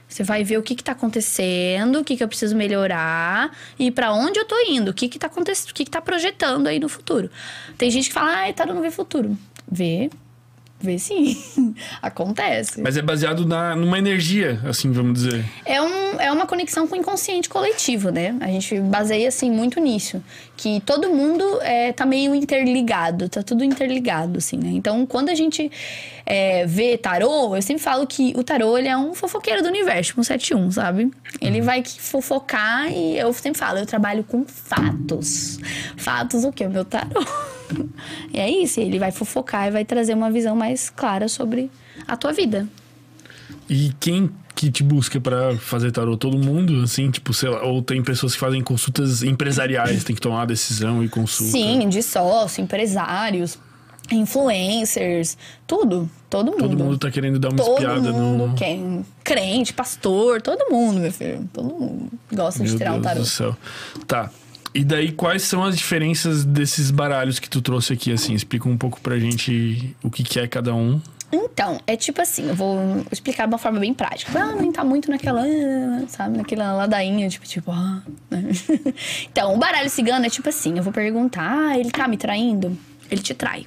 Você vai ver o que, que tá acontecendo, o que, que eu preciso melhorar e pra onde eu tô indo, o que que tá acontecendo, o que, que tá projetando aí no futuro. Tem gente que fala, ah, tarô não vê futuro. Vê. Vê sim. Acontece. Mas é baseado na, numa energia, assim, vamos dizer. É, um, é uma conexão com o inconsciente coletivo, né? A gente baseia, assim, muito nisso. Que todo mundo é, tá meio interligado, tá tudo interligado, assim, né? Então, quando a gente é, vê tarô, eu sempre falo que o tarô, ele é um fofoqueiro do universo, um 71, sabe? Ele vai fofocar e eu sempre falo, eu trabalho com fatos. Fatos o quê? O meu tarô. E é isso, ele vai fofocar e vai trazer uma visão mais clara sobre a tua vida. E quem que te busca para fazer tarô? Todo mundo, assim, tipo, sei lá, ou tem pessoas que fazem consultas empresariais, tem que tomar decisão e consulta? Sim, de sócio, empresários, influencers, tudo, todo mundo. Todo mundo tá querendo dar uma todo espiada mundo no. quer. Crente, pastor, todo mundo, meu filho. Todo mundo gosta de Meu tirar Deus um tarô. do céu. Tá. E daí, quais são as diferenças desses baralhos que tu trouxe aqui, assim? Explica um pouco pra gente o que, que é cada um. Então, é tipo assim, eu vou explicar de uma forma bem prática. Pra não tá muito naquela, ah, sabe, naquela ladainha, tipo, tipo, ah, né? Então, o baralho cigano é tipo assim, eu vou perguntar, ah, ele tá me traindo? Ele te trai.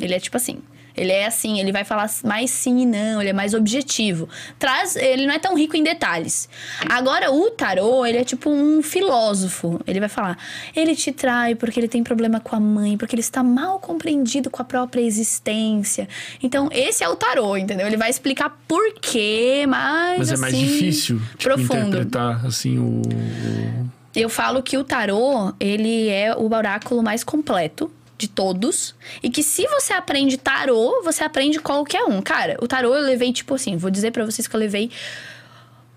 Ele é tipo assim. Ele é assim, ele vai falar mais sim e não, ele é mais objetivo. Traz, ele não é tão rico em detalhes. Agora, o tarô, ele é tipo um filósofo. Ele vai falar, ele te trai porque ele tem problema com a mãe, porque ele está mal compreendido com a própria existência. Então, esse é o tarô, entendeu? Ele vai explicar por quê, mas. Mas é mais assim, difícil, tipo, profundo. interpretar, assim, o... o- Eu falo que o tarô, ele é o oráculo mais completo de todos. E que se você aprende tarô, você aprende qualquer um. Cara, o tarô eu levei, tipo assim, vou dizer pra vocês que eu levei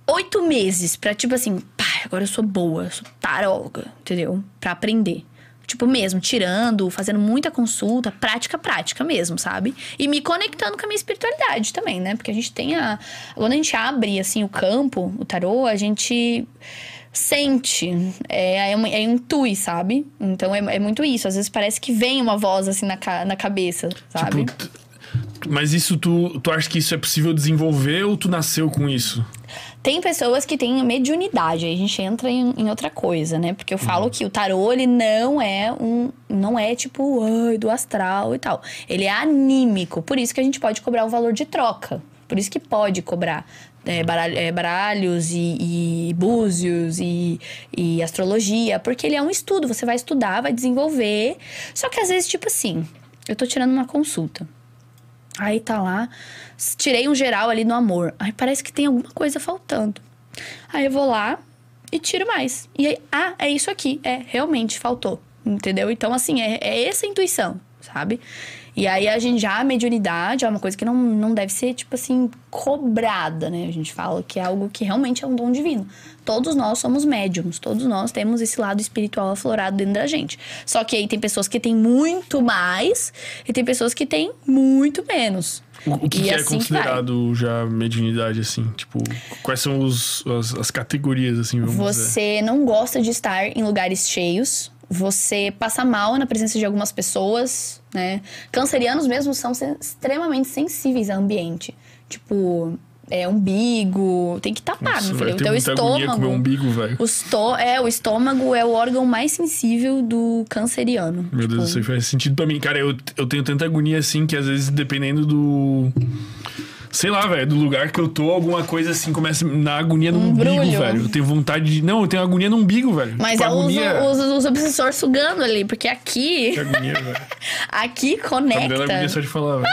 oito meses pra, tipo assim, pá, agora eu sou boa, eu sou taróloga, entendeu? Pra aprender. Tipo, mesmo, tirando, fazendo muita consulta, prática, prática mesmo, sabe? E me conectando com a minha espiritualidade também, né? Porque a gente tem a. Quando a gente abre, assim, o campo, o tarô, a gente sente, é, é, é intui, sabe? Então é, é muito isso. Às vezes parece que vem uma voz assim na, na cabeça, sabe? Tipo, mas isso, tu, tu acha que isso é possível desenvolver ou tu nasceu com isso? Tem pessoas que têm mediunidade, aí a gente entra em, em outra coisa, né? Porque eu Uhum. falo que o tarô, ele não é um. Não é tipo, ai, do astral e tal. Ele é anímico. Por isso que a gente pode cobrar o valor de troca. Por isso que pode cobrar é, baralho- é, baralhos e, e búzios e, e astrologia. Porque ele é um estudo. Você vai estudar, vai desenvolver. Só que às vezes, tipo assim, eu tô tirando uma consulta. Aí tá lá, tirei um geral ali no amor. Aí parece que tem alguma coisa faltando. Aí eu vou lá e tiro mais. E aí, ah, é isso aqui. É, realmente faltou. Entendeu? Então, assim, é, é essa a intuição, sabe? E aí a gente já, a mediunidade é uma coisa que não, não deve ser, tipo assim, cobrada, né? A gente fala que é algo que realmente é um dom divino. Todos nós somos médiums, todos nós temos esse lado espiritual aflorado dentro da gente. Só que aí tem pessoas que têm muito mais e tem pessoas que têm muito menos. O, que, que é assim vai. considerado já mediunidade, assim? Tipo, quais são os, as, as categorias, assim, vamos dizer? Você não gosta de estar em lugares cheios. Você passa mal na presença de algumas pessoas, né? Cancerianos mesmo são extremamente sensíveis ao ambiente. Tipo, é umbigo, tem que tapar, Nossa, meu vai filho. O teu estômago. comer umbigo, velho. É, o estômago é o órgão mais sensível do canceriano. Meu Deus, Tipo, isso aí faz sentido pra mim. Cara, eu, eu tenho tanta agonia assim que às vezes, dependendo do. Sei lá, velho, do lugar que eu tô, alguma coisa assim começa na agonia no Um umbigo, velho. Eu tenho vontade de. Não, eu tenho agonia no umbigo, velho. Mas tipo, é os, agonia. os, os obsessores sugando ali, porque aqui, Que agonia, velho. aqui Tá me dando agonia conecta. só de falar, velho.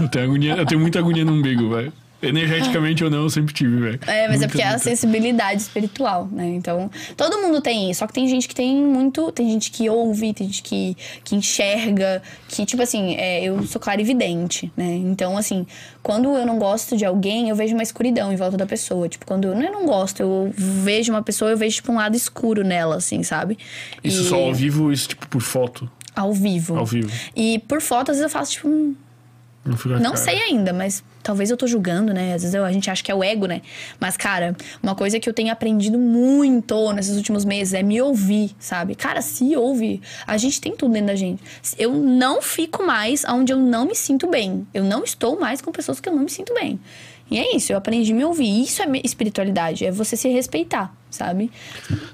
Eu tenho agonia, eu tenho muita agonia no umbigo, velho. Energeticamente ou não, eu sempre tive, velho. É, mas é Muita, porque é a sensibilidade espiritual, né? Então, todo mundo tem isso. Só que tem gente que tem muito. Tem gente que ouve, tem gente que, que enxerga, que, tipo assim, é, eu sou clarividente, né? Então, assim, quando eu não gosto de alguém, eu vejo uma escuridão em volta da pessoa. Tipo, quando eu não, eu não gosto, eu vejo uma pessoa, eu vejo, tipo, um lado escuro nela, assim, sabe? Isso E- só ao vivo, isso tipo por foto. Ao vivo. Ao vivo. E por foto, às vezes eu faço, tipo, um, Não, não sei ainda, mas talvez eu tô julgando, né? Às vezes eu- a gente acha que é o ego, né? Mas, cara, uma coisa que eu tenho aprendido muito nesses últimos meses é me ouvir, sabe? Cara, se ouve. A gente tem tudo dentro da gente. Eu não fico mais onde eu não me sinto bem. Eu não estou mais com pessoas que eu não me sinto bem. E é isso, eu aprendi a me ouvir. Isso é espiritualidade, é você se respeitar, sabe?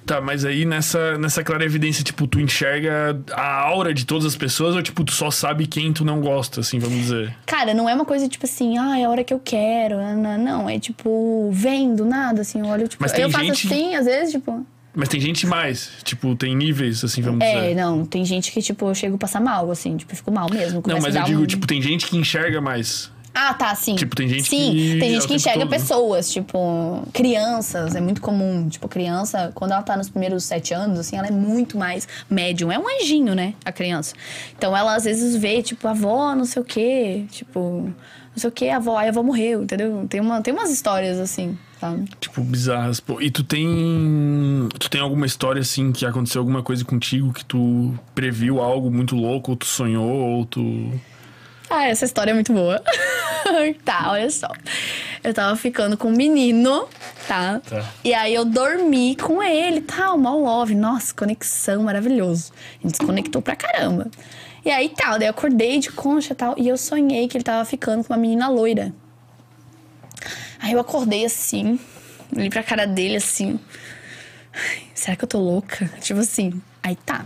Tá, mas aí nessa, nessa clara evidência, tipo, tu enxerga a aura de todas as pessoas ou, tipo, tu só sabe quem tu não gosta, assim, vamos dizer? Cara, não é uma coisa tipo assim, ah, é a hora que eu quero. Não, não, é tipo, vem do nada, assim, eu olho, tipo, Mas tem eu faço gente- assim, às vezes, tipo. Mas tem gente mais, tipo, tem níveis, assim, vamos É, dizer. não, tem gente que, tipo, eu chego a passar mal, assim, tipo, eu fico mal mesmo. Não, mas eu digo, um- tipo, tem gente que enxerga mais. Ah, tá, sim. Tipo, tem gente sim, que tem é gente que enxerga todo, né? pessoas, tipo, crianças, é muito comum. Tipo, criança, quando ela tá nos primeiros sete anos, assim, ela é muito mais médium. É um anjinho, né, a criança. Então ela às vezes vê, tipo, avó, não sei o quê, tipo, não sei o quê, avó, aí a avó morreu, entendeu? Tem, uma, tem umas histórias assim, sabe? Tipo, bizarras. Pô, e tu tem. Tu tem alguma história, assim, que aconteceu alguma coisa contigo que tu previu algo muito louco, ou tu sonhou, ou tu. Ah, essa história é muito boa. tá, olha só. Eu tava ficando com um menino, tá? Tá. E aí eu dormi com ele, tal, mal love. Nossa, conexão maravilhoso. A gente se conectou pra caramba. E aí tal, daí eu acordei de concha e tal. E eu sonhei que ele tava ficando com uma menina loira. Aí eu acordei assim, olhei pra cara dele assim. "Ai, Será que eu tô louca? Tipo assim. Aí tá.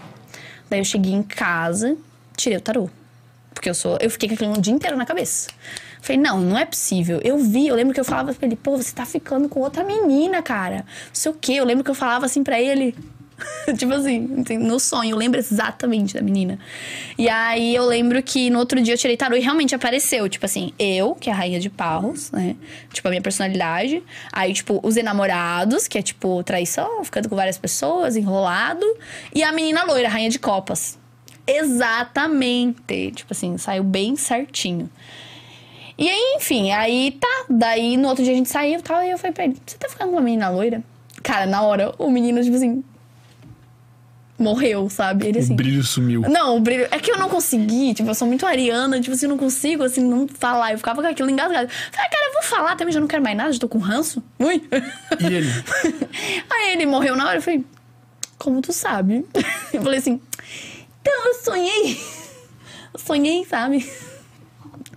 Daí eu cheguei em casa, tirei o tarô. Porque eu sou. Eu fiquei com aquilo o dia inteiro na cabeça. Falei, não, não é possível. Eu vi, eu lembro que eu falava pra ele, pô, você tá ficando com outra menina, cara. Não sei o quê. Eu lembro que eu falava assim pra ele. tipo assim, no sonho, eu lembro exatamente da menina. E aí eu lembro que no outro dia eu tirei tarô e realmente apareceu. Tipo assim, eu, que é a rainha de paus, né? Tipo, a minha personalidade. Aí, tipo, os enamorados, que é tipo traição, ficando com várias pessoas, enrolado. E a menina loira, a rainha de copas. Exatamente. Tipo assim, saiu bem certinho. E aí, enfim, aí tá. Daí no outro dia a gente saiu e tal. E eu falei pra ele: Você tá ficando com uma menina loira? Cara, na hora, o menino, tipo assim. Morreu, sabe? Ele O assim. brilho sumiu. Não, o brilho. É que eu não consegui, tipo, eu sou muito ariana, tipo assim, eu não consigo, assim, não falar. Eu ficava com aquilo engasgado. Falei, ah, cara, eu vou falar também, já não quero mais nada, já tô com ranço. Ui. E ele? Aí ele morreu na hora, eu falei, como tu sabe? Eu falei assim, então eu sonhei. Eu sonhei, sabe?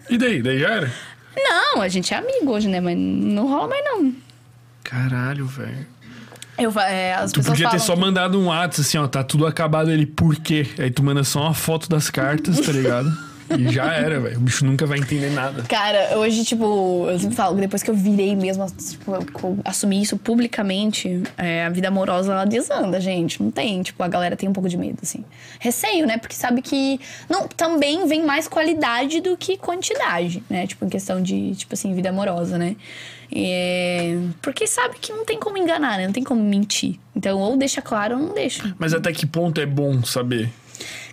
E daí? Daí já era? Não, a gente é amigo hoje, né? Mas não rola mais, não. Caralho, velho. Eu, é, as Tu podia ter só que- mandado um WhatsApp assim, ó, tá tudo acabado ele, por quê? Aí tu manda só uma foto das cartas, tá ligado? E já era, velho. O bicho nunca vai entender nada. Cara, hoje, tipo, eu sempre falo, depois que eu virei mesmo, tipo, assumi isso publicamente, é, a vida amorosa, ela desanda, gente. Não tem, tipo, a galera tem um pouco de medo, assim. Receio, né? Porque sabe que não, também vem mais qualidade do que quantidade, né? Tipo, em questão de, tipo assim, vida amorosa, né? É, porque sabe que não tem como enganar, né? Não tem como mentir. Então, ou deixa claro ou não deixa. Mas até que ponto é bom saber?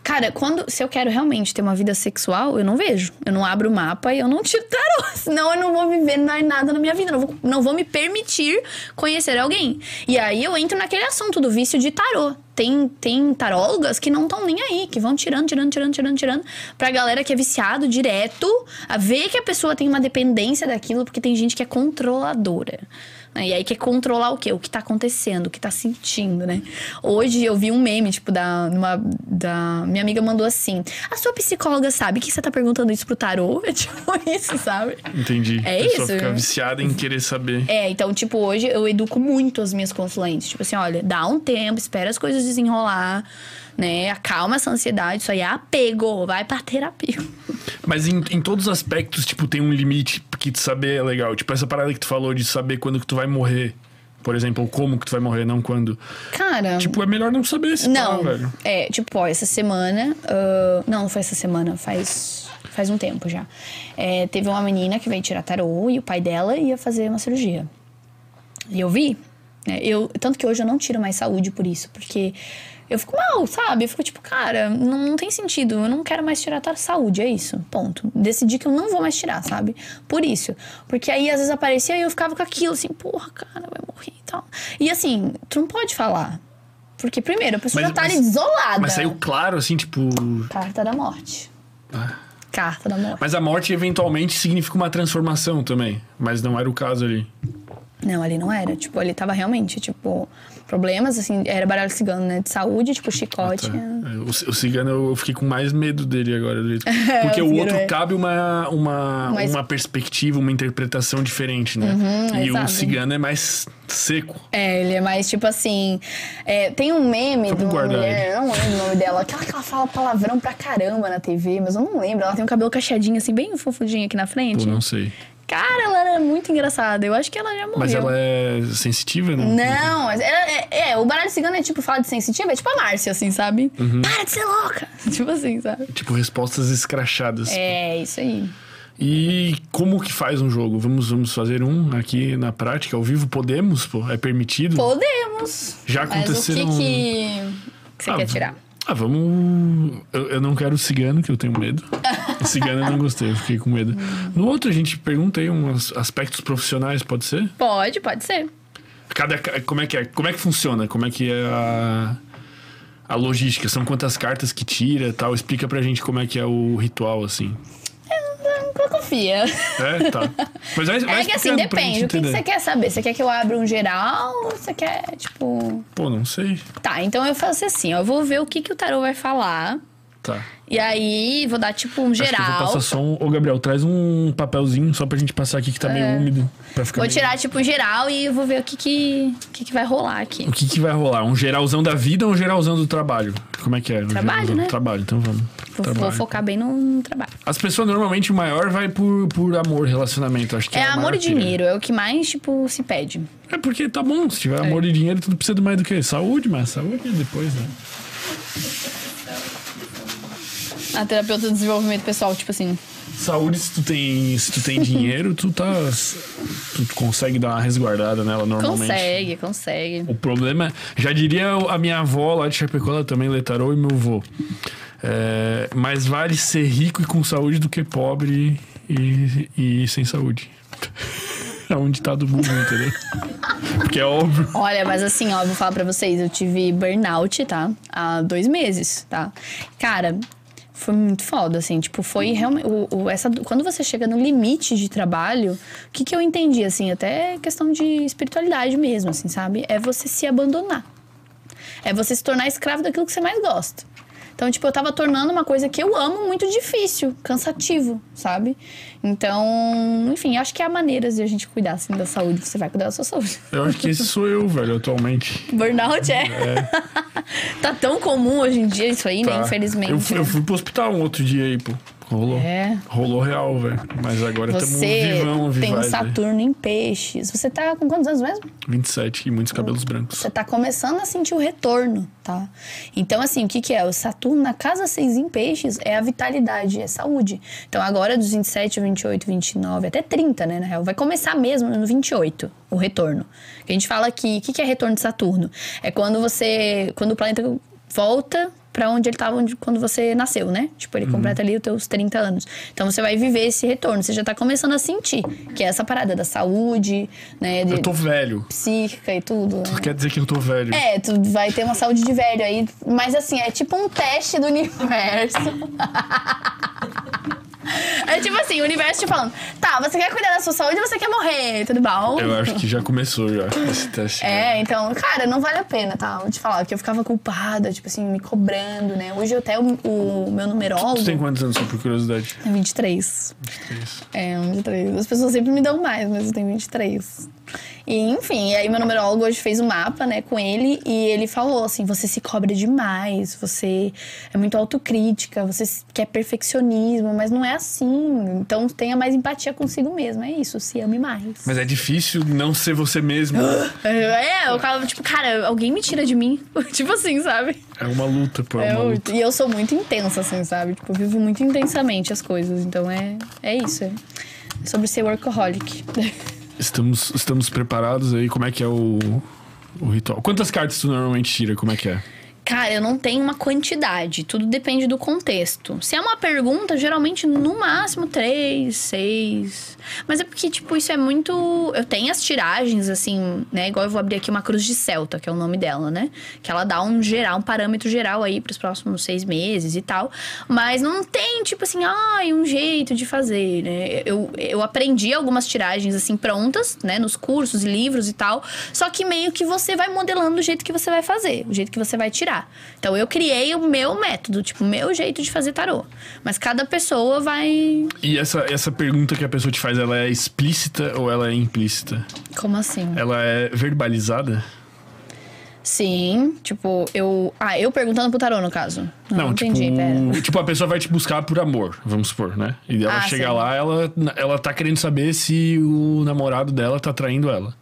Cara, quando se eu quero realmente ter uma vida sexual, eu não vejo. Eu não abro o mapa e eu não tiro tarô. Senão eu não vou viver mais nada na minha vida. Não vou, não vou me permitir conhecer alguém. E aí eu entro naquele assunto do vício de tarô. Tem, tem tarólogas que não estão nem aí, que vão tirando, tirando, tirando, tirando, tirando. Pra galera que é viciado direto, a ver que a pessoa tem uma dependência daquilo, porque tem gente que é controladora. Né? E aí quer controlar o quê? O que tá acontecendo, o que tá sentindo, né? Hoje eu vi um meme, tipo, da, numa, da. Minha amiga mandou assim: A sua psicóloga sabe que você tá perguntando isso pro tarô? É tipo isso, sabe? Entendi. É a isso. fica viciada em querer saber. É, então, tipo, hoje eu educo muito as minhas consulentes. Tipo assim, olha, dá um tempo, espera as coisas desenrolar, né? Acalma essa ansiedade, isso aí é apego, vai pra terapia. Mas em, em todos os aspectos, tipo, tem um limite que tu saber é legal. Tipo, essa parada que tu falou de saber quando que tu vai morrer. Por exemplo, como que tu vai morrer, não quando. Cara. Tipo, é melhor não saber esse Não, pá, velho. é, tipo, ó, essa semana. ah, não, não foi essa semana, faz, faz um tempo já. É, teve uma menina que veio tirar tarô e o pai dela ia fazer uma cirurgia. E eu vi. né, eu, tanto que hoje eu não tiro mais saúde por isso, porque eu fico mal, sabe? Eu fico tipo, cara, não, não tem sentido, eu não quero mais tirar tar- saúde, é isso, ponto. Decidi que eu não vou mais tirar, sabe? Por isso. Porque aí às vezes aparecia e eu ficava com aquilo assim, porra, cara, vai morrer e tal. E assim, tu não pode falar. Porque, primeiro, a pessoa Mas- já tá mas- ali desolada. Mas saiu claro, assim, tipo. Carta da morte. Carta da morte. Mas a morte eventualmente significa uma transformação também. Mas não era o caso ali. Não, ali não era. Tipo, ali tava realmente, tipo, problemas, assim, era baralho cigano, né? De saúde, tipo, chicote. Tá. É, O, o cigano eu fiquei com mais medo dele agora. do jeito- Porque o o outro é. cabe uma, uma, Mas- uma perspectiva, uma interpretação diferente, né? e o cigano é mais seco. É, ele é mais tipo assim. é, tem um meme de uma guardar mulher, eu não lembro o nome dela, aquela que ela fala palavrão pra caramba na TV, mas eu não lembro. Ela tem um cabelo cacheadinho, assim, bem fofudinho aqui na frente. Pô, não sei. Cara, ela era muito engraçada. Eu acho que ela já morreu. Mas ela é sensitiva, né? Não, é, é- é, o baralho cigano é tipo falar de sensitiva, é tipo a Márcia, assim, sabe? Uhum. Para de ser louca! Tipo assim, sabe? Tipo, respostas escrachadas. É, isso aí. E como que faz um jogo? Vamos, vamos fazer um aqui na prática, ao vivo? Podemos? Pô? É permitido? Podemos! Já Mas o que aconteceram- que, que você Ah, quer tirar? Ah, vamos. Eu, eu não quero cigano, que eu tenho medo. cigano eu não gostei, eu fiquei com medo. No outro, a gente pergunta aí uns aspectos profissionais, pode ser? Pode, pode ser. Cada, ca- como é que é? Como é que funciona? Como é que é a, a logística? São quantas cartas que tira e tal? Explica pra gente como é que é o ritual, assim. É, tá. Mas vai, vai É que assim, depende. O que, que você quer saber? Você quer que eu abra um geral ou você quer, tipo. Pô, não sei. Tá, então eu faço assim, ó. Eu vou ver o que, que o tarô vai falar. Tá. E aí, vou dar, tipo, um Acho que eu vou geral. passar só um... Ô, Gabriel, traz um papelzinho só pra gente passar aqui que tá meio úmido. Pra ficar É. Vou meio- tirar, tipo, um geral e vou ver o que, que, o que, que vai rolar aqui. O que, que vai rolar? Um geralzão da vida ou um geralzão do trabalho? Como é que é? Um Trabalho, geralzão do né? Trabalho, então vamos. Vou, vou Trabalho. focar bem no, no trabalho. As pessoas normalmente o maior vai por, por amor, relacionamento. Acho que é, É amor e dinheiro, é o que mais, tipo, se pede. É porque tá bom, se tiver amor e dinheiro, tudo precisa mais do que saúde, mas saúde depois, né? A terapeuta do desenvolvimento pessoal, tipo assim. Saúde, se tu tem, se tu tem dinheiro, tu tá. Tu consegue dar uma resguardada nela normalmente. Consegue, consegue. O problema, já diria a minha avó lá de Chapecó, ela também letarou e meu avô. É, mais vale ser rico e com saúde do que pobre e, e sem saúde. É um ditado burro, entendeu? Porque é óbvio. Olha, mas assim, ó, vou falar pra vocês, eu tive burnout, tá? Há dois meses, tá? Cara, foi muito foda, assim, tipo, foi realmente. O, o- essa, quando você chega no limite de trabalho, o que, que eu entendi, assim, até questão de espiritualidade mesmo, assim, sabe? É você se abandonar. É você se tornar escravo daquilo que você mais gosta. Então, tipo, eu tava tornando uma coisa que eu amo muito difícil, cansativo, sabe? Então, enfim, acho que há maneiras de a gente cuidar, assim, da saúde. Você vai cuidar da sua saúde. Eu acho que esse sou eu, velho, atualmente. Burnout é. tá tão comum hoje em dia isso aí, né? Tá. Infelizmente. Eu, fui- eu né? fui pro hospital um outro dia aí, pô. Rolou. É. Rolou real, velho. Mas agora estamos vivão, tem um vivaz. Saturno em peixes. Você tá com quantos anos mesmo? 27 e muitos cabelos brancos. Você tá começando a sentir o retorno, tá? Então, assim, o que que é? O Saturno na casa 6 em peixes é a vitalidade, é saúde. Então, agora dos 27, 28, 29, até 30, né, na real. Vai começar mesmo no 28, o retorno. Que a gente fala que... O que que é retorno de Saturno? É quando você... Quando o planeta volta pra onde ele estava quando você nasceu, né? Tipo, ele completa ali os teus 30 anos. Então você vai viver esse retorno, você já tá começando a sentir, que é essa parada da saúde, né? De Eu tô velho. psíquica e tudo. né? Quer dizer que eu tô velho. É, tu vai ter uma saúde de velho aí. Mas assim, é tipo um teste do universo. É tipo assim, o universo te falando, tá, você quer cuidar da sua saúde ou você quer morrer? Tudo bom? Eu acho que já começou já esse teste. É, então, cara, não vale a pena, tá? Vou te falar, que eu ficava culpada, tipo assim, me cobrando, né? Hoje até o, o meu numerólogo. Tu tem quantos anos, só por curiosidade? É 23. 23. É, 23. As pessoas sempre me dão mais, mas eu tenho 23. E, enfim, e aí meu numerólogo hoje fez um mapa, né, com ele, e ele falou assim: você se cobra demais, você é muito autocrítica, você quer perfeccionismo, mas não é assim. Então tenha mais empatia consigo mesmo. É isso, se ame mais. Mas é difícil não ser você mesmo. É, eu ficava, tipo, cara, alguém me tira de mim. tipo assim, sabe? É uma luta, pô. É É uma luta. E eu sou muito intensa, assim, sabe? Tipo, eu vivo muito intensamente as coisas. Então é, é isso. É sobre ser workaholic. Estamos, estamos preparados aí? Como é que é o, o ritual? Quantas cartas tu normalmente tira? Como é que é? Cara, eu não tenho uma quantidade, tudo depende do contexto. Se é uma pergunta, geralmente no máximo três, seis. Mas é porque, tipo, isso é muito. Eu tenho as tiragens, assim, né? Igual eu vou abrir aqui uma cruz de Celta, que é o nome dela, né? Que ela dá um geral, um parâmetro geral aí pros próximos seis meses e tal. Mas não tem, tipo assim, ai, um jeito de fazer, né? Eu, eu aprendi algumas tiragens, assim, prontas, né? Nos cursos, livros e tal. Só que meio que você vai modelando o jeito que você vai fazer, o jeito que você vai tirar. Então eu criei o meu método, tipo, o meu jeito de fazer tarô. Mas cada pessoa vai. E essa, essa pergunta que a pessoa te faz, ela é explícita ou ela é implícita? Como assim? Ela é verbalizada? Sim, tipo, eu. Ah, eu perguntando pro tarô, no caso. Não, não tipo, entendi, pera. tipo, a pessoa vai te buscar por amor, vamos supor, né? E ela Ah, chega sim. lá, ela, ela tá querendo saber se o namorado dela tá traindo ela.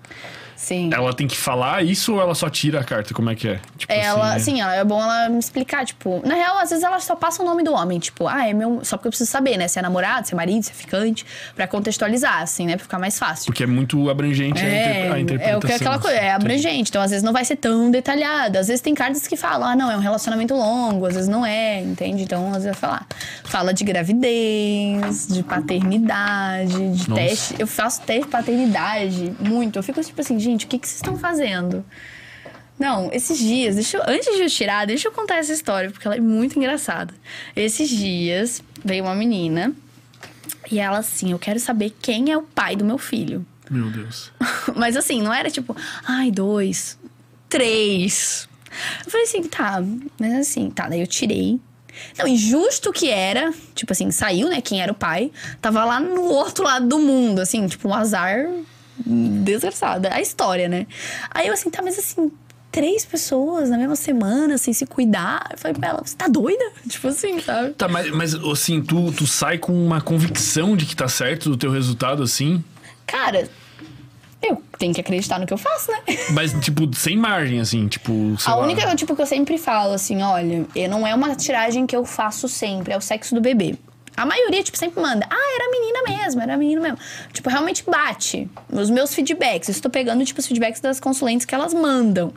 Sim. Ela tem que falar isso ou ela só tira a carta? Como é que é? Tipo Ela, assim, sim, ela, é bom ela me explicar, tipo, na real, às vezes ela só passa o nome do homem, tipo, ah, é meu. Só porque eu preciso saber, né? Se é namorado, se é marido, se é ficante, pra contextualizar, assim, né? Pra ficar mais fácil. Porque é muito abrangente a, inter- a É, interpretação. é o que aquela coisa, é abrangente. Então, às vezes não vai ser tão detalhado. Às vezes tem cartas que falam, ah, não, é um relacionamento longo, às vezes não é, entende? Então, às vezes vai falar. Fala de gravidez, de paternidade, de Nossa. teste. Eu faço teste de paternidade muito. Eu fico tipo assim, gente, o que, que vocês estão fazendo? Não, esses dias, deixa eu, antes de eu tirar, deixa eu contar essa história, porque ela é muito engraçada. Esses dias veio uma menina e ela assim, eu quero saber quem é o pai do meu filho. Meu Deus. Mas assim, não era tipo, ai, dois, três. Eu falei assim, tá, mas assim, tá, daí eu tirei. Não, e justo que era, tipo assim, saiu, né, quem era o pai, tava lá no outro lado do mundo, assim, tipo, um azar desgraçado. A história, né? Aí eu assim, tá, mas assim, três pessoas na mesma semana, sem se cuidar. Eu falei pra ela, você tá doida? Tipo assim, sabe? Tá, mas, mas assim, tu, tu sai com uma convicção de que tá certo do teu resultado, assim? Cara, eu tenho que acreditar no que eu faço, né? Mas, tipo, sem margem, assim, tipo, A lá. única, tipo, que eu sempre falo, assim, olha, não é uma tiragem que eu faço sempre, é o sexo do bebê. A maioria, tipo, sempre manda, ah, era menina mesmo, era menino mesmo. Tipo, realmente bate. Os meus feedbacks, eu estou pegando, tipo, os feedbacks das consulentes que elas mandam.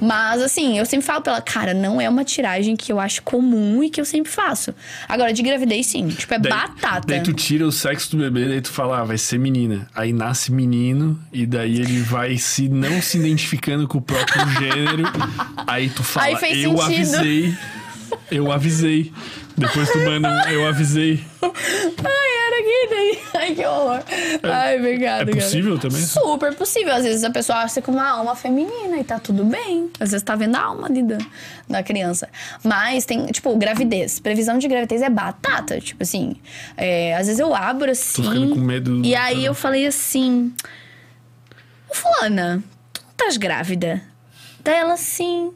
Mas, assim, eu sempre falo pra ela, cara, não é uma tiragem que eu acho comum e que eu sempre faço. Agora, de gravidez, sim. Tipo, é Daí- batata. Daí tu tira o sexo do bebê, daí tu fala, ah, vai ser menina. Aí nasce menino, e daí ele vai se não se identificando com o próprio gênero. Aí tu fala, Aí fez eu sentido." avisei. Eu avisei. Depois tu manda um, eu avisei. Ai, era aqui daí. Ai, que horror. Ai, obrigada. é possível também? Super possível. Às vezes a pessoa acha com uma alma feminina e tá tudo bem. Às vezes tá vendo a alma ali da, da criança. Mas tem, tipo, gravidez. Previsão de gravidez é batata. Tipo assim, é, às vezes eu abro assim. ficando com medo E aí eu falei assim: Fulana, tu não estás grávida? Daí ela assim.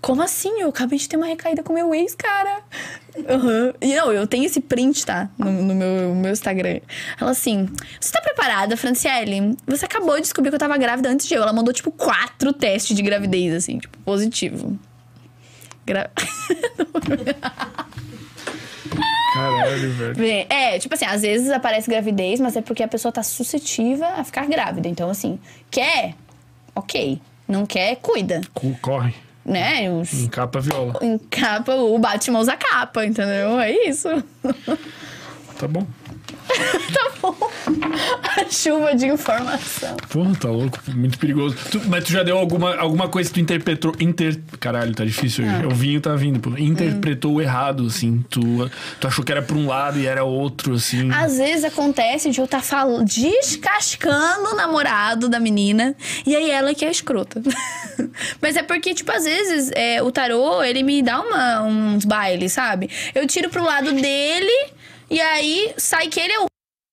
Como assim? Eu acabei de ter uma recaída com meu ex, cara. Aham. E não, eu tenho esse print, tá? No, no meu, meu Instagram. Ela assim: Você tá preparada, Franciele? Você acabou de descobrir que eu tava grávida antes de eu. Ela mandou, tipo, quatro testes de gravidez, assim, tipo, positivo. Gra... Caralho, velho. É, tipo assim, às vezes aparece gravidez, mas é porque a pessoa tá suscetível a ficar grávida. Então, assim, quer? Ok. Não quer? Cuida. Co- Corre. Né? Os- Encapa a viola. Em capa, o Batman usa capa, entendeu? É isso. Tá bom. tá bom. A chuva de informação. Porra, tá louco. Muito perigoso. Tu- mas tu já deu alguma, alguma coisa que tu interpretou. Inter... Caralho, tá difícil Ah. hoje. O vinho tá vindo, pô. Interpretou Hum. errado, assim. Tu, tu achou que era pra um lado e era outro, assim. Às vezes acontece de eu estar falando, descascando o namorado da menina e aí ela que é escrota. Mas é porque, tipo, às vezes é, o tarô, ele me dá uma, uns bailes, sabe? Eu tiro pro lado dele e aí sai que ele é o.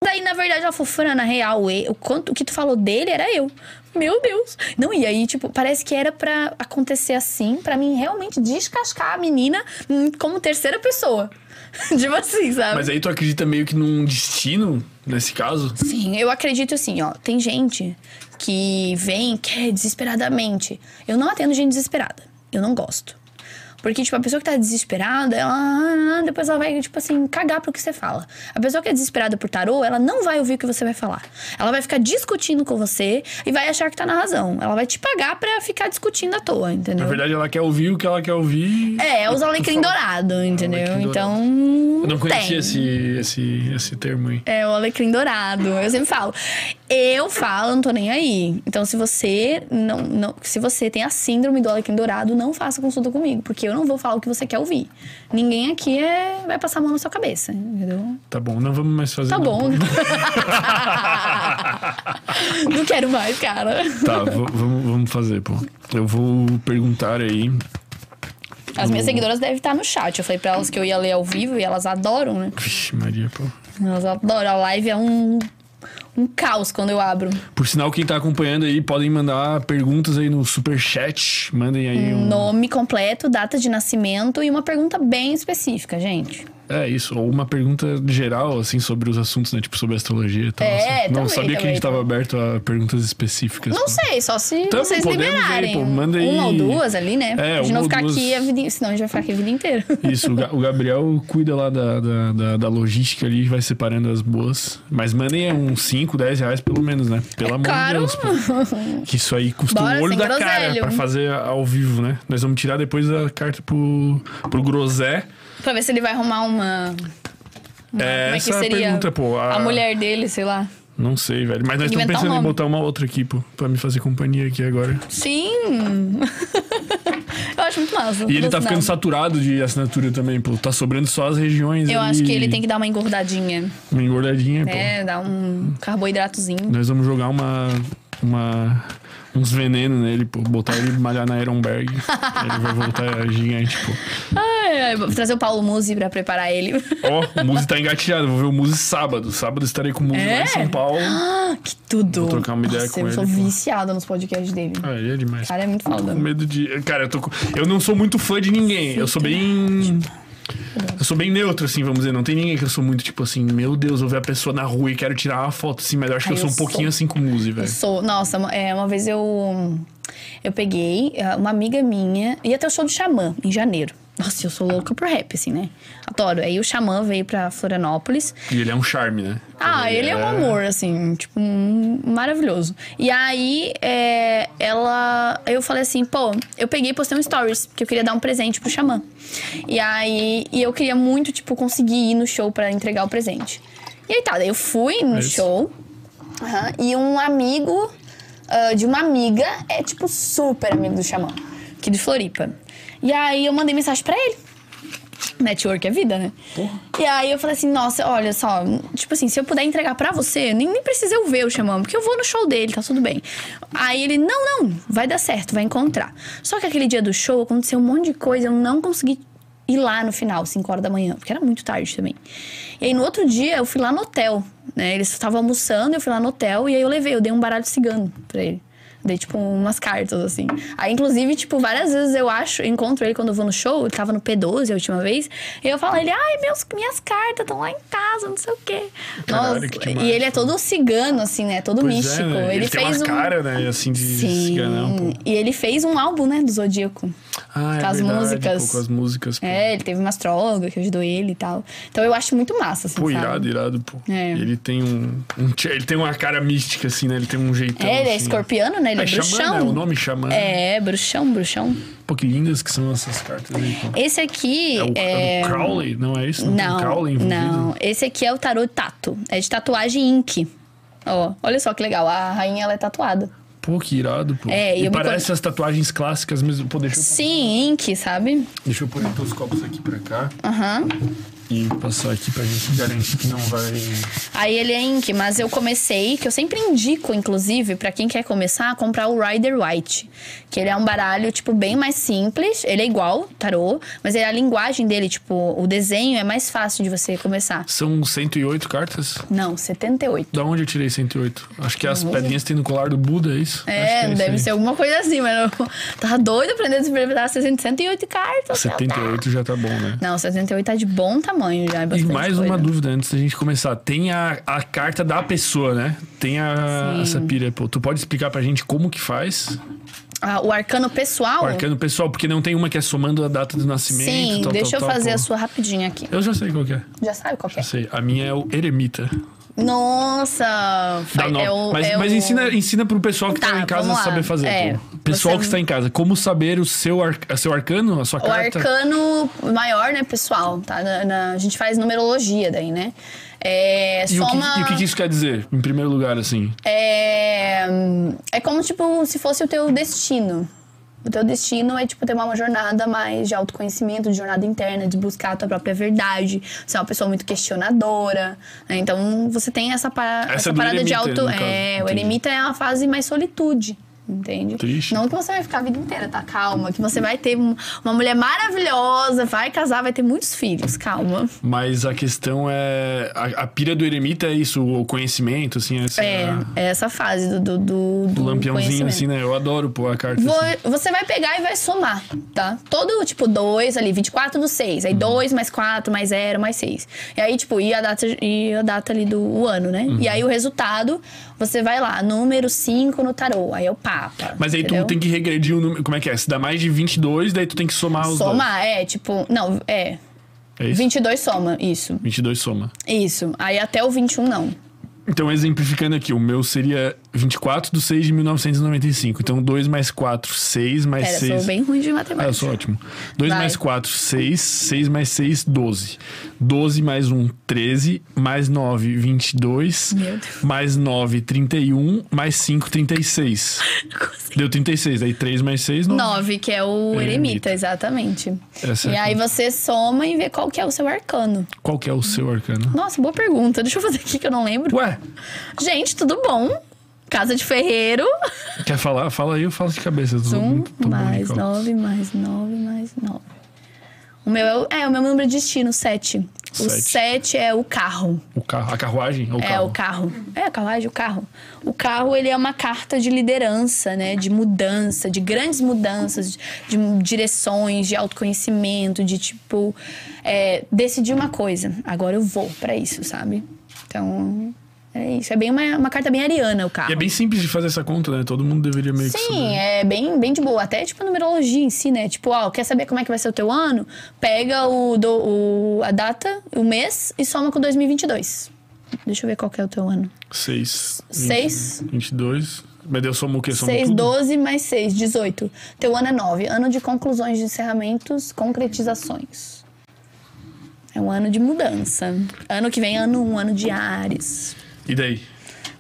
Daí, na verdade, ela falou, Fran, na real, o, quanto, o que tu falou dele era eu. Meu Deus. Não, e aí, tipo, parece que era pra acontecer assim, pra mim realmente descascar a menina hum, como terceira pessoa. tipo assim, sabe? Mas aí tu acredita meio que num destino, nesse caso? Sim, eu acredito assim, ó. Tem gente que vem, quer desesperadamente. Eu não atendo gente desesperada. Eu não gosto. Porque, tipo, a pessoa que tá desesperada, ela. ah, Depois ela vai, tipo assim, cagar pro que você fala. A pessoa que é desesperada por tarô, ela não vai ouvir o que você vai falar. Ela vai ficar discutindo com você e vai achar que tá na razão. Ela vai te pagar pra ficar discutindo à toa, entendeu? Na verdade, ela quer ouvir o que ela quer ouvir. É, os Tu alecrim dourado, entendeu? Alecrim então. Eu não conhecia tem. esse, esse, esse termo aí. É, o alecrim dourado. Eu sempre falo. Eu falo, não tô nem aí. Então, se você não, não, se você tem a síndrome do alecrim dourado, não faça consulta comigo, porque eu não vou falar o que você quer ouvir. Ninguém aqui é, vai passar a mão na sua cabeça, entendeu? Tá bom, não vamos mais fazer. Tá bom. não quero mais, cara. Tá, vamos, vamos fazer, pô. Eu vou perguntar aí. As minhas seguidoras devem estar no chat. Eu falei pra elas que eu ia ler ao vivo e elas adoram, né? Vixe, Maria, pô. Elas adoram. A live é um, um caos quando eu abro. Por sinal, quem tá acompanhando aí, podem mandar perguntas aí no superchat. Mandem aí um. Nome completo, data de nascimento e uma pergunta bem específica, gente. É isso, ou uma pergunta geral, assim, sobre os assuntos, né? Tipo, sobre astrologia e tal. É, assim. Não também, sabia que a gente também. tava aberto a perguntas específicas. Não sei, só se Tamo, vocês liberarem. aí, pô, manda aí. Uma ou duas ali, né? É, pra gente não ficar duas. aqui a vida, senão a gente vai ficar aqui a vida inteira. Isso, o, Ga- o Gabriel cuida lá da, da, da, da logística ali, vai separando as boas. Mas mandem uns 5, 10 reais pelo menos, né? Pelo amor caro. de Deus. Pô. Que isso aí custa Bora, um olho da cara groselho. pra fazer ao vivo, né? Nós vamos tirar depois a carta pro, pro Grosé. Pra ver se ele vai arrumar uma. uma- É, como é que essa seria? pergunta, pô. A... mulher dele, sei lá. Não sei, velho. Mas nós estamos inventar um pensando em botar uma outra aqui, pô. Pra me fazer companhia aqui agora. Sim! eu acho muito massa. E ele tá ficando saturado de assinatura também, pô. Tá sobrando só as regiões Eu ali. acho que ele tem que dar uma engordadinha. Uma engordadinha, pô. É, dar um carboidratozinho. Nós vamos jogar uma. uma uns venenos nele, pô. Botar ele malhar na Ironberg. ele vai voltar gigante, pô. Ai, ai, vou trazer o Paulo Musi pra preparar ele. Ó, o Muzi tá engatilhado. Vou ver o Muzi sábado. Sábado estarei com o Muzi lá É? em São Paulo. Ah, que tudo! Vou trocar uma ideia Nossa, com eu sou ele, pô. viciada nos podcasts dele. Ah, ele é demais. O cara é muito Tô foda. com medo de. Cara, eu tô com... Eu não sou muito fã de ninguém. Eu sou bem. Eu sou bem neutro, assim, vamos dizer. Não tem ninguém que eu sou muito, tipo assim, meu Deus, eu ver a pessoa na rua e quero tirar uma foto, assim, mas eu acho que Ai, eu sou eu um pouquinho sou. assim com o Muzi, velho. Sou, nossa, uma- é, uma vez eu eu peguei eh, uma amiga minha, ia ter o show do Xamã em janeiro. Nossa, eu sou louca por rap, assim, né? Adoro. Aí o Xamã veio pra Florianópolis. E ele é um charme, né? Ah, ele é um amor, assim, tipo, um- maravilhoso. E aí, é, ela. Eu falei assim, pô, eu peguei e postei um stories, que eu queria dar um presente pro Xamã. E aí, e eu queria muito, tipo, conseguir ir no show pra entregar o presente. E aí tá, daí eu fui no É isso. show. e um amigo ah, de uma amiga é, tipo, super amigo do Xamã, aqui de Floripa. E aí eu mandei mensagem pra ele. Network é vida, né? E aí eu falei assim, nossa, olha só, tipo assim, se eu puder entregar pra você, nem, nem precisa eu ver o Xamã, porque eu vou no show dele, tá tudo bem. Aí ele, não, não, vai dar certo, vai encontrar. Só que aquele dia do show aconteceu um monte de coisa, eu não consegui ir lá no final, 5 horas da manhã, porque era muito tarde também. E aí no outro dia eu fui lá no hotel, né? Eles estavam almoçando, eu fui lá no hotel e aí eu levei, eu dei um baralho cigano pra ele. Dei, tipo, umas cartas, assim. Aí, inclusive, tipo, várias vezes eu acho, eu encontro ele quando eu vou no show, ele tava no P12 a última vez, e eu falo ele, ai, meus, minhas cartas estão lá em casa, não sei o quê. Caralho, Nossa, que demais, e ele é pô. todo cigano, assim, né? Todo Pois místico. é, né? Ele, tem fez uma um. cara, né, assim, de Sim. ciganão, pô. E ele fez um álbum, né, do Zodíaco. Ah, é com as verdade, músicas. Pô, com as músicas, pô. É, ele teve uma astróloga que ajudou ele e tal. Então eu acho muito massa, assim, Pô, sabe? irado, irado, pô. É. Ele tem um, um Ele tem uma cara mística, assim, né? Ele tem um jeitão. É, ele é assim. escorpiano, né? Ele é, xamã, bruxão. né? O nome xamã. É, bruxão, bruxão. Pô, que lindas que são essas cartas aí, pô. Esse aqui É o, é. é o Crowley, não é isso? Não, tem Não, Crowley envolvido? não. Esse aqui é o tarot tato. É de tatuagem ink. Ó, olha só que legal. A rainha, ela é tatuada. Pô, que irado, pô. É, e parece as tatuagens clássicas mesmo. Pô, deixa eu, Sim, ink, sabe? deixa eu pôr então os copos aqui pra cá Aham. E passar aqui pra gente garantir que não vai... Aí ele é ink, mas eu comecei, que eu sempre indico, inclusive, pra quem quer começar, a comprar o Rider White. Que ele é um baralho, tipo, bem mais simples. Ele é igual, tarô, mas ele, a linguagem dele, tipo, o desenho é mais fácil de você começar. São 108 cartas? Não, 78. Da onde eu tirei 108? Acho que as pedrinhas tem no colar do Buda, é isso? É, isso deve ser alguma coisa assim, mas eu tava doido aprendendo a interpretar 108 cartas. 78 já tá bom, né? Não, 78 tá de bom tamanho já. É E mais uma coisa. dúvida antes da gente começar. Tem a, a carta da pessoa, né? Tem a, Sim. essa pira. Pô, tu pode explicar pra gente como que faz? Ah, o arcano pessoal? O arcano pessoal, porque não tem uma que é somando a data do nascimento. Sim, tal, deixa tal, eu tal, fazer pô. a sua rapidinho aqui. Eu já sei qual que é. Já sabe qual que Já é? sei. A minha é o eremita. Nossa! Dá fa- nó. é o, mas é mas o- ensina, ensina pro pessoal que tá, Tá, em casa saber fazer. É. Pessoal você- que está em casa, como saber o seu, ar, seu arcano, a sua O carta? arcano maior, né, pessoal? Tá? Na- na- a gente faz numerologia daí, né? É, E, o que, soma. e o que isso quer dizer, em primeiro lugar, assim? É, é como, tipo, se fosse o teu destino. O teu destino é, tipo, ter uma jornada mais de autoconhecimento, de jornada interna, de buscar a tua própria verdade. Você é uma pessoa muito questionadora. né? Então, você tem essa, pa- Essa essa parada de eremita, auto... no caso. É, o eremita é uma fase mais solitude. Entende? Triste. Não que você vai ficar a vida inteira, tá? Calma. Que você vai ter um- uma mulher maravilhosa, vai casar, vai ter muitos filhos. Calma. Mas a questão é. A, a pira do eremita é isso, o conhecimento, assim, essa. É, é essa fase do, do, do, do lampiãozinho, assim, né? Eu adoro pô, a carta. Vou- assim. você vai pegar e vai somar, tá? Todo, tipo, 2 ali, 24 do 6. Uhum. Aí 2 mais 4 mais 0 mais 6. E aí, tipo, e a data, e a data ali do ano, né? Uhum. E aí o resultado, você vai lá, número 5 no tarô. Aí é o Papa. Mas aí entendeu? tu tem que regredir o número. Como é que é? Se dá mais de 22, daí tu tem que somar os Somar, é, tipo. Não, é. dois. É isso? 22 soma, isso. 22 soma. Isso. Aí até o 21 não. Então, exemplificando aqui, o meu seria 24 de 6 de 1995. Então, 2 mais 4, 6 mais Pera, 6. sou bem ruim de Ah, eu matemática. sou ótimo. 2 Vai. mais 4, 6. 6 mais 6, 12. 12 mais 1, 13. Mais 9, 22. Meu Deus. Mais 9, 31. Mais 5, 36. Deu 36. Aí 3 mais 6, 9. 9, que é o Eremita. eremita, exatamente. Essa e é a aí conta. você soma e vê qual que é o seu arcano. Qual que é o seu arcano? Nossa, boa pergunta. Deixa eu fazer aqui que eu não lembro. Ué, Gente, tudo bom? Casa de Ferreiro. quer falar? Fala aí, eu falo de cabeça. Tô Um tô mais nove, mais nove, mais nove. O meu é, o- é o meu número de destino, sete. O Sete. sete é o carro. O carro, a carruagem ou É, carro? o carro. É, a carruagem, o carro. O carro, ele é uma carta de liderança, né? De mudança, de grandes mudanças, de, de direções, de autoconhecimento, de tipo... é, decidir uma coisa. Agora eu vou pra isso, sabe? Então, é isso. É bem uma, uma carta bem ariana, o carro. E é bem simples de fazer essa conta, né? Todo mundo deveria meio que Sim, é bem, bem de boa. Até tipo a numerologia em si, né? Tipo, ó, quer saber como é que vai ser o teu ano? Pega o, do, o- a data, o mês e soma com 2022. Deixa eu ver qual que é o teu ano. 6. Seis. 22. Mas Deus soma o quê? Soma 6, tudo? 12 mais 6, 18. Teu ano é 9. Ano de conclusões, de encerramentos, concretizações. É um ano de mudança. Ano que vem, ano 1, um, ano de Ares. E daí?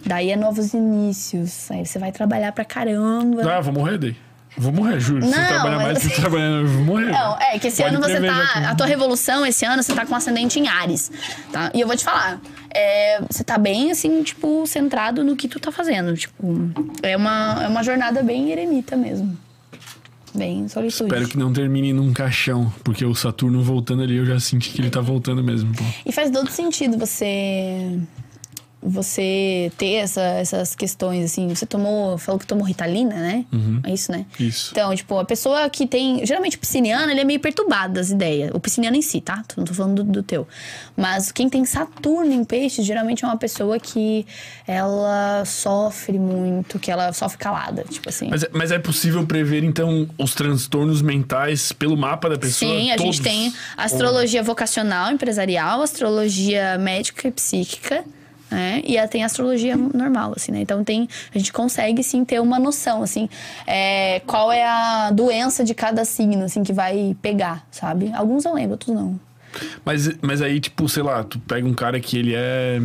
Daí é novos inícios. Aí você vai trabalhar pra caramba. Ah, vou morrer daí. Vou morrer, juro. Se eu Não, trabalhar mais, se eu trabalhar, eu vou morrer. Não, é que esse Pode ano você tá. A tua revolução, esse ano, você tá com ascendente em Ares. Tá? E eu vou te falar. é, você tá bem, assim, tipo, centrado no que tu tá fazendo. Tipo, é uma, é uma jornada bem eremita mesmo. Bem solitude. Espero que não termine num caixão, porque o Saturno voltando ali, eu já senti que ele tá voltando mesmo. Pô. E faz todo sentido você. Você ter essa- essas questões, assim. Você tomou. Falou que tomou Ritalina, né? É isso, né? Uhum. Isso. Então, tipo, a pessoa que tem. Geralmente o pisciniano, ele é meio perturbado das ideias. O pisciniano em si, tá? Não tô falando do, do teu. Mas quem tem Saturno em peixes, geralmente é uma pessoa que ela sofre muito, que ela sofre calada. Tipo assim. Mas, é- mas é possível prever, então, os transtornos mentais pelo mapa da pessoa? Sim, a Todos? gente tem astrologia vocacional, empresarial, astrologia médica e psíquica. Né? E tem astrologia normal, assim, né? Então tem, a gente consegue sim ter uma noção, assim, é, qual é a doença de cada signo, assim, que vai pegar, sabe? Alguns eu lembro, outros não. Mas, mas aí, tipo, sei lá, tu pega um cara que ele é.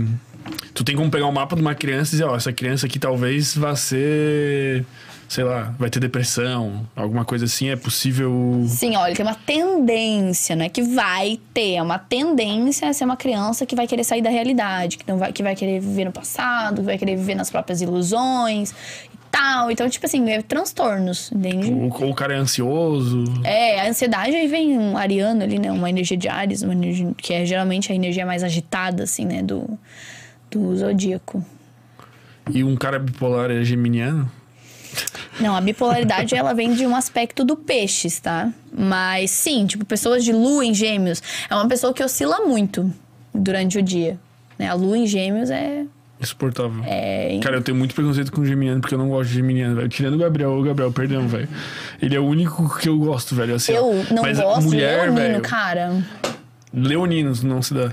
Tu tem como pegar o mapa de uma criança e dizer, ó, essa criança aqui talvez vá ser. Sei lá, vai ter depressão, alguma coisa assim, é possível. Sim, olha, tem uma tendência, não é que vai ter, é uma tendência a ser uma criança que vai querer sair da realidade, que, não vai, que vai querer viver no passado, que vai querer viver nas próprias ilusões e tal. Então, tipo assim, é transtornos, entende? Ou, ou o cara é ansioso. É, a ansiedade aí vem um ariano ali, né? Uma energia de Ares, uma energia que é geralmente a energia mais agitada, assim, né? Do, do zodíaco. E um cara bipolar é geminiano. Não, a bipolaridade ela vem de um aspecto do peixes, tá? Mas sim, tipo, pessoas de lua em gêmeos é uma pessoa que oscila muito durante o dia. Né? A lua em gêmeos é. Insuportável. É, Cara, eu tenho muito preconceito com geminiano porque eu não gosto de geminiano, velho. Tirando o Gabriel, o Gabriel, perdão, velho. Ele é o único que eu gosto, velho. Assim, eu não Mas gosto mulher, de leonino, velho. cara. Leoninos não se dá.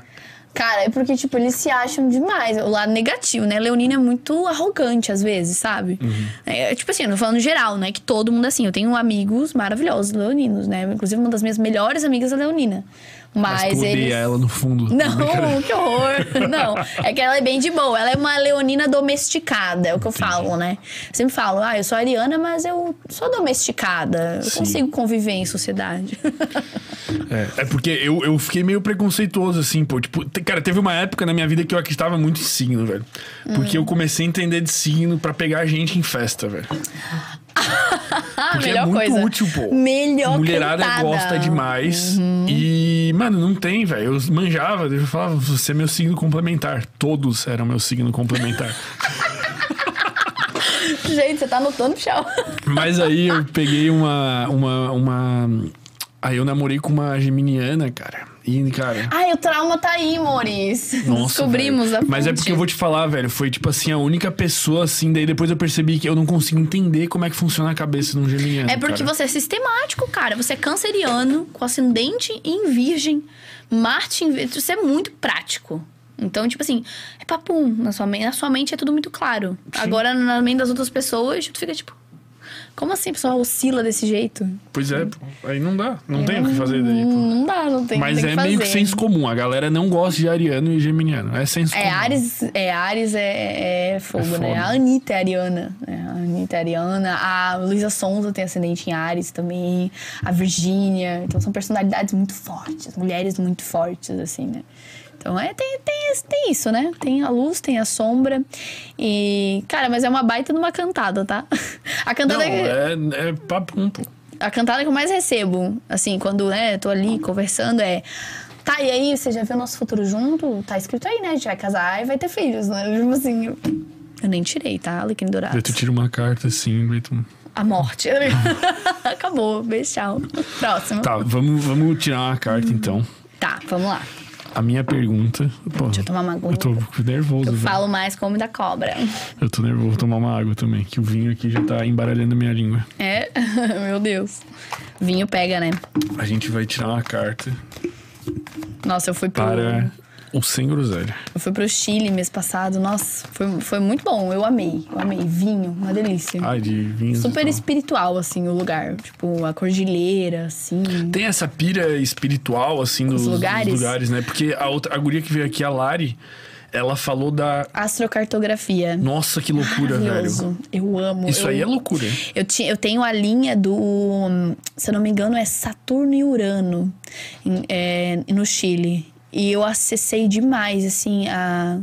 Cara, é porque, tipo, eles se acham demais. O lado negativo, né? Leonino é muito arrogante, às vezes, sabe? Uhum. É, tipo assim, eu não falando geral, né? Que todo mundo é assim. Eu tenho amigos maravilhosos leoninos, né? Inclusive, uma das minhas melhores amigas é leonina. Mas, Mas, eles... ela no fundo. Não, que horror. Não, é que ela é bem de boa. Ela é uma leonina domesticada, é o que eu falo, né? Eu sempre falo, ah, eu sou ariana, mas eu sou domesticada. Eu Sim. consigo conviver em sociedade. É, é porque eu, eu fiquei meio preconceituoso, assim, pô. Tipo, cara, teve uma época na minha vida que eu acreditava muito em signo, velho. Porque Hum. eu comecei a entender de signo pra pegar gente em festa, velho. Porque melhor é muito coisa. útil, pô. Melhor Mulherada cantada. Uhum. gosta demais. E, mano, não tem, velho. Eu manjava, eu falava, você é meu signo complementar. Todos eram meu signo complementar. Gente, você tá anotando chão. Mas aí eu peguei uma, uma, uma. Aí eu namorei com uma geminiana, cara. E, cara. Ai, o trauma tá aí, Maurício. Nossa, Descobrimos velho. a Mas é fonte. porque eu vou te falar, velho. Foi tipo assim, a única pessoa assim. Daí depois eu percebi que eu não consigo entender como é que funciona a cabeça de um geminiano. É porque cara. você é sistemático, cara. Você é canceriano, com ascendente em virgem, Marte em virgem. Você é muito prático. Então, tipo assim, é papum. Na sua, mente, na sua mente é tudo muito claro. Agora, na mente das outras pessoas, tu fica tipo... Como assim a pessoa oscila desse jeito? Pois é, pô. Aí não dá. Não tem o que fazer daí, pô. Não dá, não tem, Mas tem que é fazer. meio que senso comum. A galera não gosta de ariano e geminiano. É senso É, comum. Ares é, Ares é, é fogo, É né? A Anitta é ariana. né? A Anitta é ariana. A Luísa Sonza tem ascendente em Ares também. A Virgínia. Então são personalidades muito fortes. Mulheres muito fortes, assim, né? Então é, tem, tem, tem isso, né? Tem a luz, tem a sombra. E, cara, mas é uma baita numa cantada, tá? A cantada Não, que- é, é papo, pô. a cantada que eu mais recebo, assim, quando, né, tô ali conversando é. Tá, e aí, você já viu nosso futuro junto? Tá escrito aí, né? A gente vai casar e vai ter filhos, né? Tipo assim. Eu, eu nem tirei, tá? Alecrim dourado. Daí tu tira uma carta assim, daí tu... A morte. Acabou. Beijo, tchau. Próximo. Tá, vamos, vamos tirar uma carta então. Tá, vamos lá. A minha pergunta. Pô, Deixa eu tomar uma aguinha. Eu tô nervoso, Eu velho. falo mais como da cobra. Eu tô nervoso, vou tomar uma água também, que o vinho aqui já tá embaralhando minha língua. É? Meu Deus. Vinho pega, né? A gente vai tirar uma carta Nossa, eu fui pro. para o sem groselha. Eu fui pro Chile mês passado. Nossa, foi, foi muito bom. Eu amei. Eu amei. Vinho, uma delícia. Ah, de vinhos. e Super tal. espiritual, assim, o lugar. Tipo, a cordilheira, assim. Tem essa pira espiritual, assim, dos dos lugares? lugares, né? Porque a, outra, a guria que veio aqui, a Lari, ela falou da. Astrocartografia. Nossa, que loucura, velho. Eu amo. Isso eu, aí é loucura. Eu, ti- eu tenho a linha do. Se eu não me engano, é Saturno e Urano em- é, no Chile. E eu acessei demais, assim, a,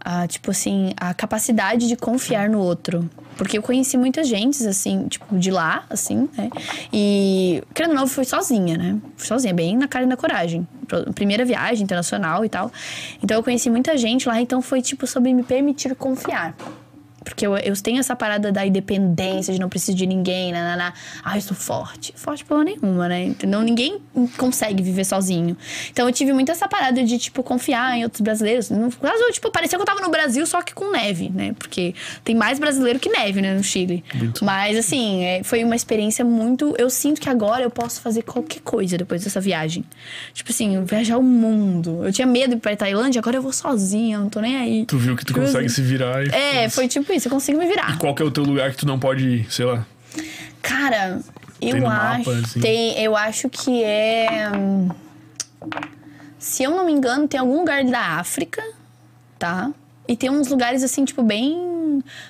a. Tipo assim, a capacidade de confiar no outro. Porque eu conheci muita gente, assim, tipo, de lá, assim, né? E, querendo ou não, fui sozinha, né? Fui sozinha, bem na cara e na coragem. Primeira viagem internacional e tal. Então eu conheci muita gente lá, então foi, tipo, sobre me permitir confiar. Porque eu, eu tenho essa parada da independência, de não preciso de ninguém, naná. Ah, eu sou forte. Forte porra nenhuma, né? Entendeu? Ninguém consegue viver sozinho. Então eu tive muito essa parada de, tipo, confiar em outros brasileiros. No caso, tipo, parecia que eu tava no Brasil, só que com neve, né? Porque tem mais brasileiro que neve, né, no Chile. Muito. Mas, assim, é, foi uma experiência muito. Eu sinto que agora eu posso fazer qualquer coisa depois dessa viagem. Tipo assim, viajar o mundo. Eu tinha medo de ir pra Tailândia, agora eu vou sozinha, eu não tô nem aí. Tu viu que tu Tipo consegue assim, se virar e. É, foi tipo isso, eu consigo me virar. Qual que é o teu lugar que tu não pode ir, sei lá? Cara, eu no acho. mapa, assim? Tem, eu acho que é. Se eu não me engano, tem algum lugar da África, tá? E tem uns lugares assim, tipo, bem.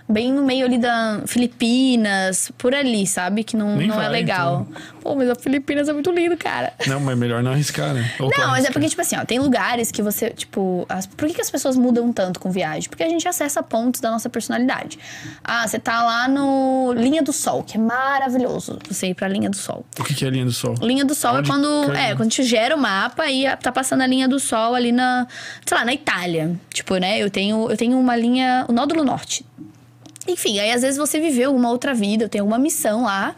Bem no meio ali da Filipinas, por ali, sabe? Que não, Nem não é vai, legal. Pô, mas a Filipinas é muito lindo, cara. Não, mas é melhor não arriscar, né? Ou Não, mas é porque, tipo assim, ó, tem lugares que você, tipo. As, por que, que as pessoas mudam tanto com viagem? Porque a gente acessa pontos da nossa personalidade. Ah, você tá lá no Linha do Sol, que é maravilhoso você ir pra Linha do Sol. O que que é a linha do sol? Linha do Sol Onde é quando. É, quando a gente gera o mapa e tá passando a linha do Sol ali na. Sei lá, na Itália. Tipo, né? Eu tenho, eu tenho uma linha. O nódulo norte. Enfim, aí às vezes você viveu uma outra vida, eu tenho uma missão lá.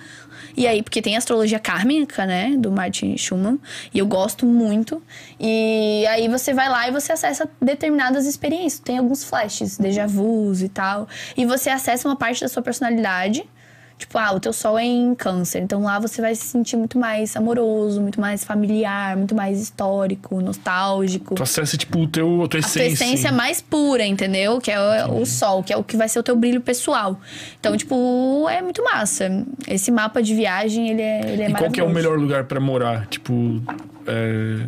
E aí, porque tem astrologia kármica, né? Do Martin Schumann. E eu gosto muito. E aí você vai lá e você acessa determinadas experiências. Tem alguns flashes, déjà vus e tal. E você acessa uma parte da sua personalidade Tipo, ah, o teu sol é em câncer. Então lá você vai se sentir muito mais amoroso, muito mais familiar, muito mais histórico, nostálgico. Tu acessa, tipo, o teu, a tua essência. A tua essência mais pura, entendeu? Que é o, o, sol, que é o que vai ser o teu brilho pessoal. Então, tipo, é muito massa. Esse mapa de viagem, ele é, ele é e qual que é o melhor lugar para morar? Tipo, é,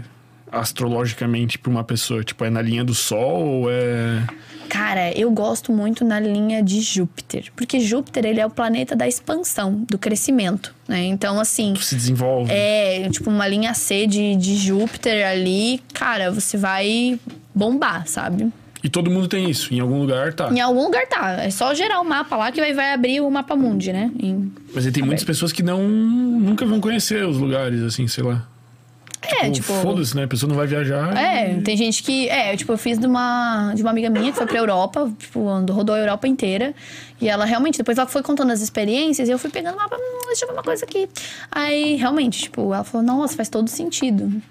astrologicamente pra uma pessoa? Tipo, é na linha do sol ou é... Cara, eu gosto muito na linha de Júpiter, porque Júpiter ele é o planeta da expansão, do crescimento, né? Então, assim. Se desenvolve. É, tipo, uma linha C de, de Júpiter ali, cara, você vai bombar, sabe? E todo mundo tem isso, em algum lugar tá. Em algum lugar tá. É só gerar o mapa lá que vai, vai abrir o mapa mundi, né? Em... Mas aí tem muitas pessoas que não nunca vão conhecer os lugares, assim, sei lá. É, tipo. tipo Foda-se, né? A pessoa não vai viajar. É, e... tem gente que. É, tipo, eu fiz de uma, de uma amiga minha que foi pra Europa, tipo, rodou a Europa inteira. E ela realmente, depois ela foi contando as experiências e eu fui pegando uma. Hum, deixa eu ver uma coisa aqui. Aí, realmente, tipo, ela falou, nossa, faz todo sentido.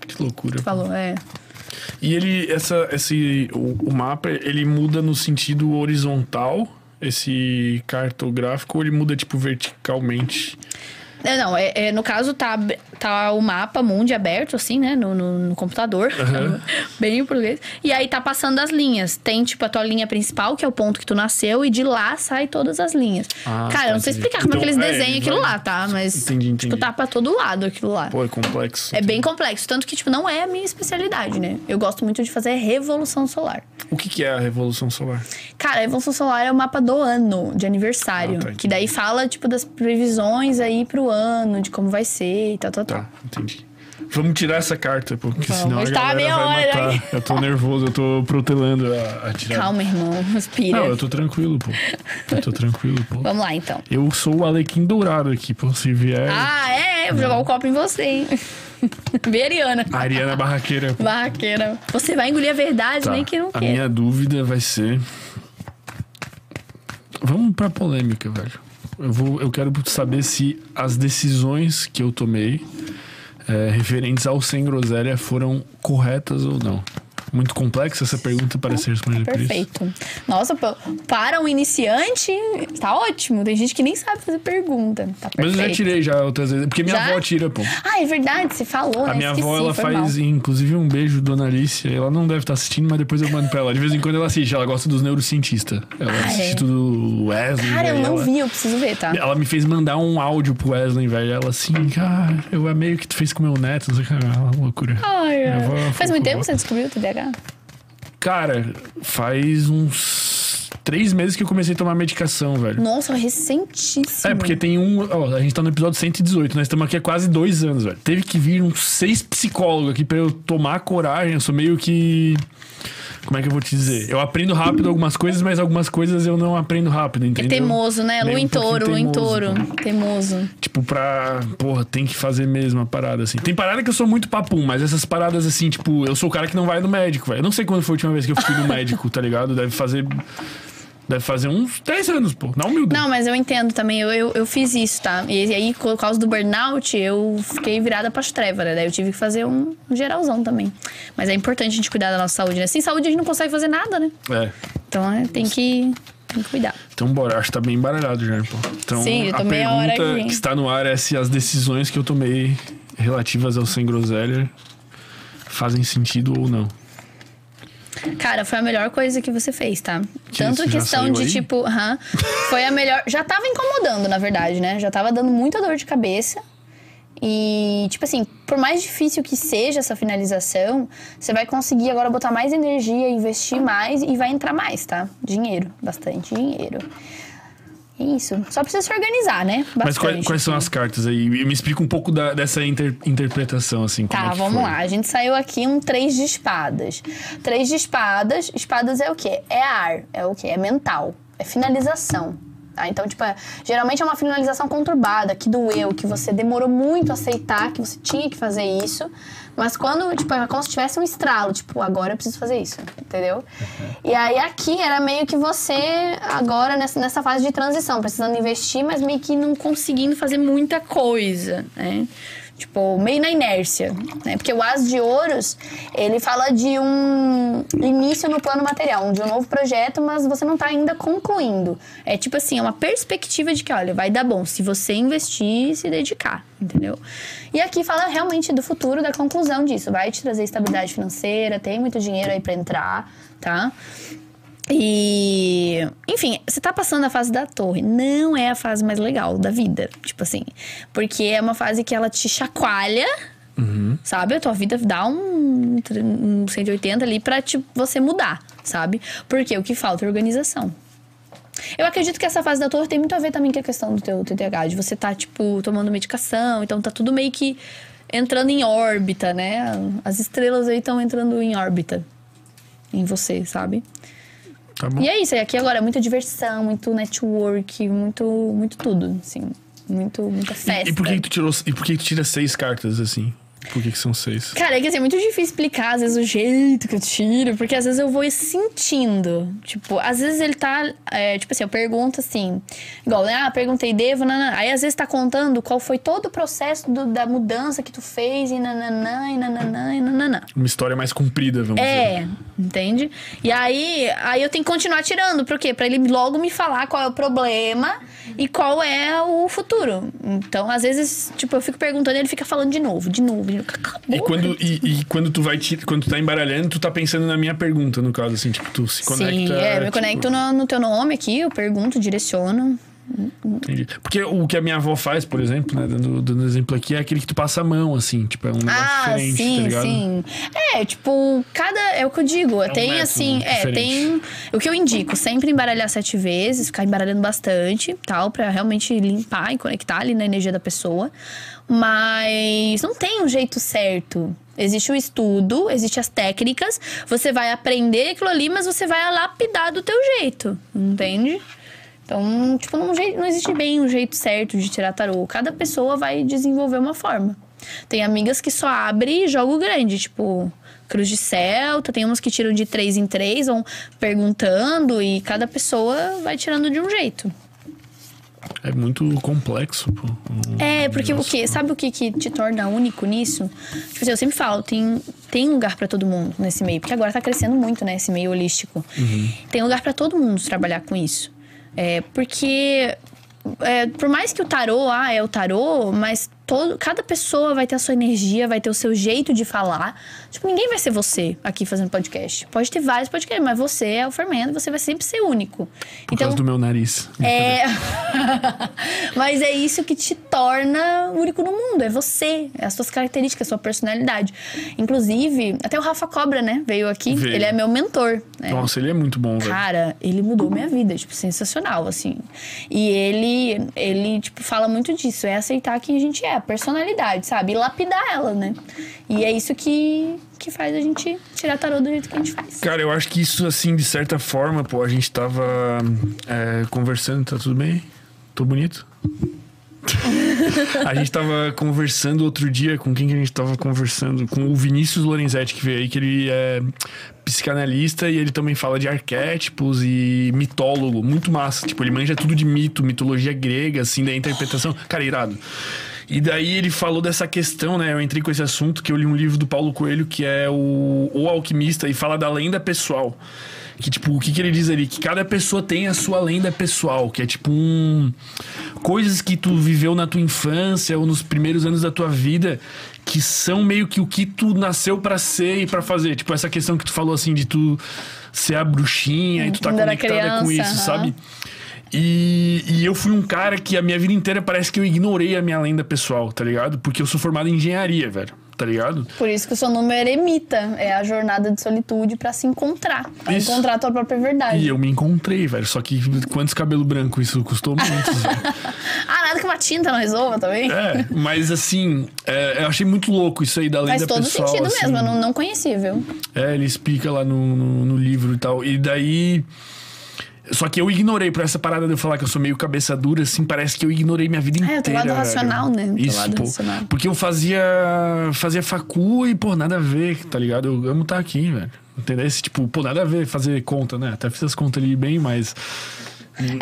Que loucura. Tu falou, é. E ele, essa, esse, o, o mapa, ele muda no sentido horizontal, esse cartográfico, ou ele muda, tipo, verticalmente? É, não, é, é, no caso tá, tá o mapa mundi aberto, assim, né? No, no, no computador. Uhum. Bem em português. E aí tá passando as linhas. Tem, tipo, a tua linha principal, que é o ponto que tu nasceu, e de lá sai todas as linhas. Ah, Cara, tá, eu não sei explicar como então, é que eles então, é, desenham aquilo lá, tá? Mas. Entendi, entendi. Tipo, tá pra todo lado aquilo lá. Pô, é complexo. É entendi. bem complexo. Tanto que, tipo, não é a minha especialidade, né? Eu gosto muito de fazer revolução solar. O que, que é a revolução solar? Cara, a revolução solar é o mapa do ano, de aniversário. Ah, tá, que daí fala, tipo, das previsões aí pro ano, de como vai ser e tal, tal, tá, tal. entendi. Vamos tirar essa carta, porque Vamos. senão a galera meia vai hora matar. Eu tô nervoso, eu tô protelando a, a tirar. Calma, irmão. Respira. Não, eu tô tranquilo, pô. Eu tô tranquilo, pô. Vamos lá, então. Eu sou o Alequim Dourado aqui, pô. Se vier... Ah, é? Eu vou jogar o copo em você, hein? Vê Ariana. A Ariana Barraqueira. Pô. Barraqueira. Você vai engolir a verdade, tá. nem que não quer. A minha dúvida vai ser... Vamos pra polêmica, velho. Eu, vou, eu quero saber se as decisões que eu tomei é, referentes ao sem groselha foram corretas ou não. Muito complexa essa pergunta para ser respondida por isso. Perfeito. Nossa, para um iniciante, tá ótimo. Tem gente que nem sabe fazer pergunta. Tá Mas eu já tirei já outras vezes. Porque minha já? avó tira, pô. Ah, é verdade, você falou, A né? minha Esqueci, avó, ela faz, mal. inclusive, um beijo, dona Alicia. Ela não deve estar assistindo, mas depois eu mando pra ela. De vez em quando ela assiste. Ela gosta dos neurocientistas. Ela ah, assiste é? tudo Wesley. Cara, eu não ela... vi, eu preciso ver, tá? Ela me fez mandar um áudio pro Wesley, velho. Ela assim, cara, eu amei o que tu fez com meu neto. Não sei o que. É uma loucura. Ai, ai. Faz muito tempo que você descobriu o TDAH? Cara, faz uns três meses que eu comecei a tomar medicação, velho. Nossa, recentíssimo. É, porque tem um. Ó, a gente tá no episódio 118, nós estamos aqui há quase dois anos, velho. Teve que vir uns seis psicólogos aqui pra eu tomar coragem. Eu sou meio que. Como é que eu vou te dizer? Eu aprendo rápido algumas coisas, mas algumas coisas eu não aprendo rápido, entendeu? É teimoso, né? Lu em touro, lu em touro. Teimoso. Tipo, pra. Porra, tem que fazer mesmo a parada, assim. Tem parada que eu sou muito papum, mas essas paradas, assim, tipo, eu sou o cara que não vai no médico, velho. Eu não sei quando foi a última vez que eu fui no médico, tá ligado? Deve fazer Deve fazer uns 10 anos, pô. Não humilde. Não, mas eu entendo também. Eu, eu, eu, fiz isso, tá? E aí, por causa do burnout, eu fiquei virada pras trevas, né? Daí eu tive que fazer um geralzão também. Mas é importante a gente cuidar da nossa saúde, né? Sem saúde a gente não consegue fazer nada, né? É. Então é, tem que. Tem que cuidar. Então, bora. Acho que tá bem embaralhado já, pô. Então, Sim, eu a tomei pergunta a hora aqui. que está no ar é se as decisões que eu tomei relativas ao sem groselha fazem sentido ou não. Cara, foi a melhor coisa que você fez, tá? Que Tanto questão de aí? tipo, uh -huh, foi a melhor. Já tava incomodando, na verdade, né? Já tava dando muita dor de cabeça. E, tipo assim, por mais difícil que seja essa finalização, você vai conseguir agora botar mais energia, investir mais e vai entrar mais, tá? Dinheiro, bastante dinheiro. Isso. Só precisa se organizar, né? Bastante. Mas quais, quais, são as cartas aí? Me explica um pouco da, dessa inter, interpretação, assim. Tá, é vamos foi. lá. A gente saiu aqui um três de espadas. Três de espadas. Espadas é o quê? É ar. É o quê? É mental. É finalização. Tá? Então, tipo, é, geralmente é uma finalização conturbada, que doeu, que você demorou muito a aceitar que você tinha que fazer isso. Mas quando, tipo, é como se tivesse um estralo, tipo, agora eu preciso fazer isso, entendeu? E aí aqui era meio que você, agora, nessa, nessa fase de transição, precisando investir, mas meio que não conseguindo fazer muita coisa, né? Tipo, meio na inércia, né? Porque o As de Ouros, ele fala de um início no plano material, de um novo projeto, mas você não tá ainda concluindo. É tipo assim, é uma perspectiva de que, olha, vai dar bom se você investir e se dedicar, entendeu? E aqui fala realmente do futuro, da conclusão disso. Vai te trazer estabilidade financeira, tem muito dinheiro aí para entrar, tá? E, enfim, você tá passando a fase da torre. Não é a fase mais legal da vida. Tipo assim. Porque é uma fase que ela te chacoalha. Uhum. Sabe? A tua vida dá um, um 180 ali pra tipo, você mudar, sabe? Porque o que falta é organização. Eu acredito que essa fase da torre tem muito a ver também com a questão do teu TDAH, de você tá, tipo, tomando medicação, então tá tudo meio que entrando em órbita, né? As estrelas aí estão entrando em órbita em você, sabe? Tá bom. E é isso, e aqui agora é muita diversão, muito network, muito, muito tudo, assim. Muito, muita festa. E, e por que, que tu tirou. E por que, que tu tira seis cartas assim? Por que, que são seis? Cara, é que assim, é muito difícil explicar, às vezes, o jeito que eu tiro, porque às vezes eu vou sentindo. Tipo, às vezes ele tá. é, tipo assim, eu pergunto assim. Igual, né? Ah, perguntei, devo, nanã. Aí às vezes tá contando qual foi todo o processo do- da mudança que tu fez, e nananã, e nananã, e nananã. Uma história mais comprida, vamos dizer. É, entende? E aí, aí eu tenho que continuar tirando, por quê? Pra ele logo me falar qual é o problema e qual é o futuro. Então, às vezes, tipo, eu fico perguntando e ele fica falando de novo, de novo, de novo. Cala a E quando, e, e quando tu vai ti- quando tu tá embaralhando, tu tá pensando na minha pergunta, no caso, assim, tipo, tu se conecta. Sim, é, eu me tipo, conecto no, no teu nome aqui, eu pergunto, direciono. entendi. Porque o que a minha avó faz, por exemplo, né, dando, dando exemplo aqui, é aquele que tu passa a mão, assim, tipo, é um negócio Ah, diferente, sim, tá ligado? sim. É, tipo, cada. É o que eu digo. um tem método assim. É, diferente. tem. O que eu indico, sempre embaralhar sete vezes, ficar embaralhando bastante, tal, pra realmente limpar e conectar ali na energia da pessoa. Mas não tem um jeito certo. Existe o estudo, existe as técnicas, você vai aprender aquilo ali, mas você vai lapidar do teu jeito, entende? Então, tipo, não, não existe bem um jeito certo de tirar tarô. Cada pessoa vai desenvolver uma forma. Tem amigas que só abrem jogo grande, tipo Cruz de Celta, tem umas que tiram de três em três, vão perguntando e cada pessoa vai tirando de um jeito. É muito complexo, pô. É, porque o que, sabe o que, que te torna único nisso? Tipo assim, eu sempre falo, tem, tem lugar pra todo mundo nesse meio, porque agora tá crescendo muito, né, esse meio holístico. Tem lugar pra todo mundo trabalhar com isso. É, porque é, por mais que o tarô, ah, é o tarô, mas todo, cada pessoa vai ter a sua energia, vai ter o seu jeito de falar. Tipo, ninguém vai ser você aqui fazendo podcast. Pode ter vários podcasts, mas você é o fermento, você vai sempre ser único. Por causa do meu nariz. É. Mas é isso que te torna único no mundo. É você. É as suas características, a sua personalidade. Inclusive, até o Rafa Cobra, né? Veio aqui. Veio. Ele é meu mentor. né? Nossa, ele é muito bom, velho. Cara, ele mudou minha vida, tipo, sensacional, assim. E ele, ele, tipo, fala muito disso. É aceitar quem a gente é, personalidade, sabe? E lapidar ela, né? E é isso que, que faz a gente tirar tarô do jeito que a gente faz. Cara, eu acho que isso, assim, de certa forma, pô, a gente tava é, conversando, tá tudo bem? Tô bonito? a gente tava conversando outro dia, com quem que a gente tava conversando? Com o Vinícius Lorenzetti, que veio aí, que ele é psicanalista e ele também fala de arquétipos e mitólogo, muito massa. Tipo, ele manja tudo de mito, mitologia grega, assim, da interpretação. Cara, irado. E daí ele falou dessa questão, né? Eu entrei com esse assunto que eu li um livro do Paulo Coelho que é o, o Alquimista e fala da lenda pessoal. Que, tipo, o que, que ele diz ali? Que cada pessoa tem a sua lenda pessoal, que é tipo um. Coisas que tu viveu na tua infância ou nos primeiros anos da tua vida que são meio que o que tu nasceu pra ser e pra fazer. Tipo, essa questão que tu falou assim de tu ser a bruxinha e tu tá Quando conectada com criança, isso, aham. sabe? E, e eu fui um cara que a minha vida inteira parece que eu ignorei a minha lenda pessoal, tá ligado? Porque eu sou formado em engenharia, velho, tá ligado? Por isso que o seu nome é eremita. É a jornada de solitude pra se encontrar. Pra Isso. encontrar a tua própria verdade. E eu me encontrei, velho. Só que quantos cabelo branco isso custou muito. Ah, nada que uma tinta não resolva também. É, mas assim, é, eu achei muito louco isso aí da lenda Faz todo pessoal. sentido assim. mesmo, eu não, não conhecia, viu? É, ele explica lá no, no, no livro e tal. E daí. Só que eu ignorei por essa parada de eu falar que eu sou meio cabeça dura, assim, parece que eu ignorei minha vida É, o teu inteira. lado velho. racional, né? Isso, pô. racional. Porque eu fazia. fazia facu e, pô, nada a ver, tá ligado? Eu amo estar aqui, velho. Entendeu? Esse, tipo, pô, nada a ver fazer conta, né? Até fiz as contas ali bem, mas.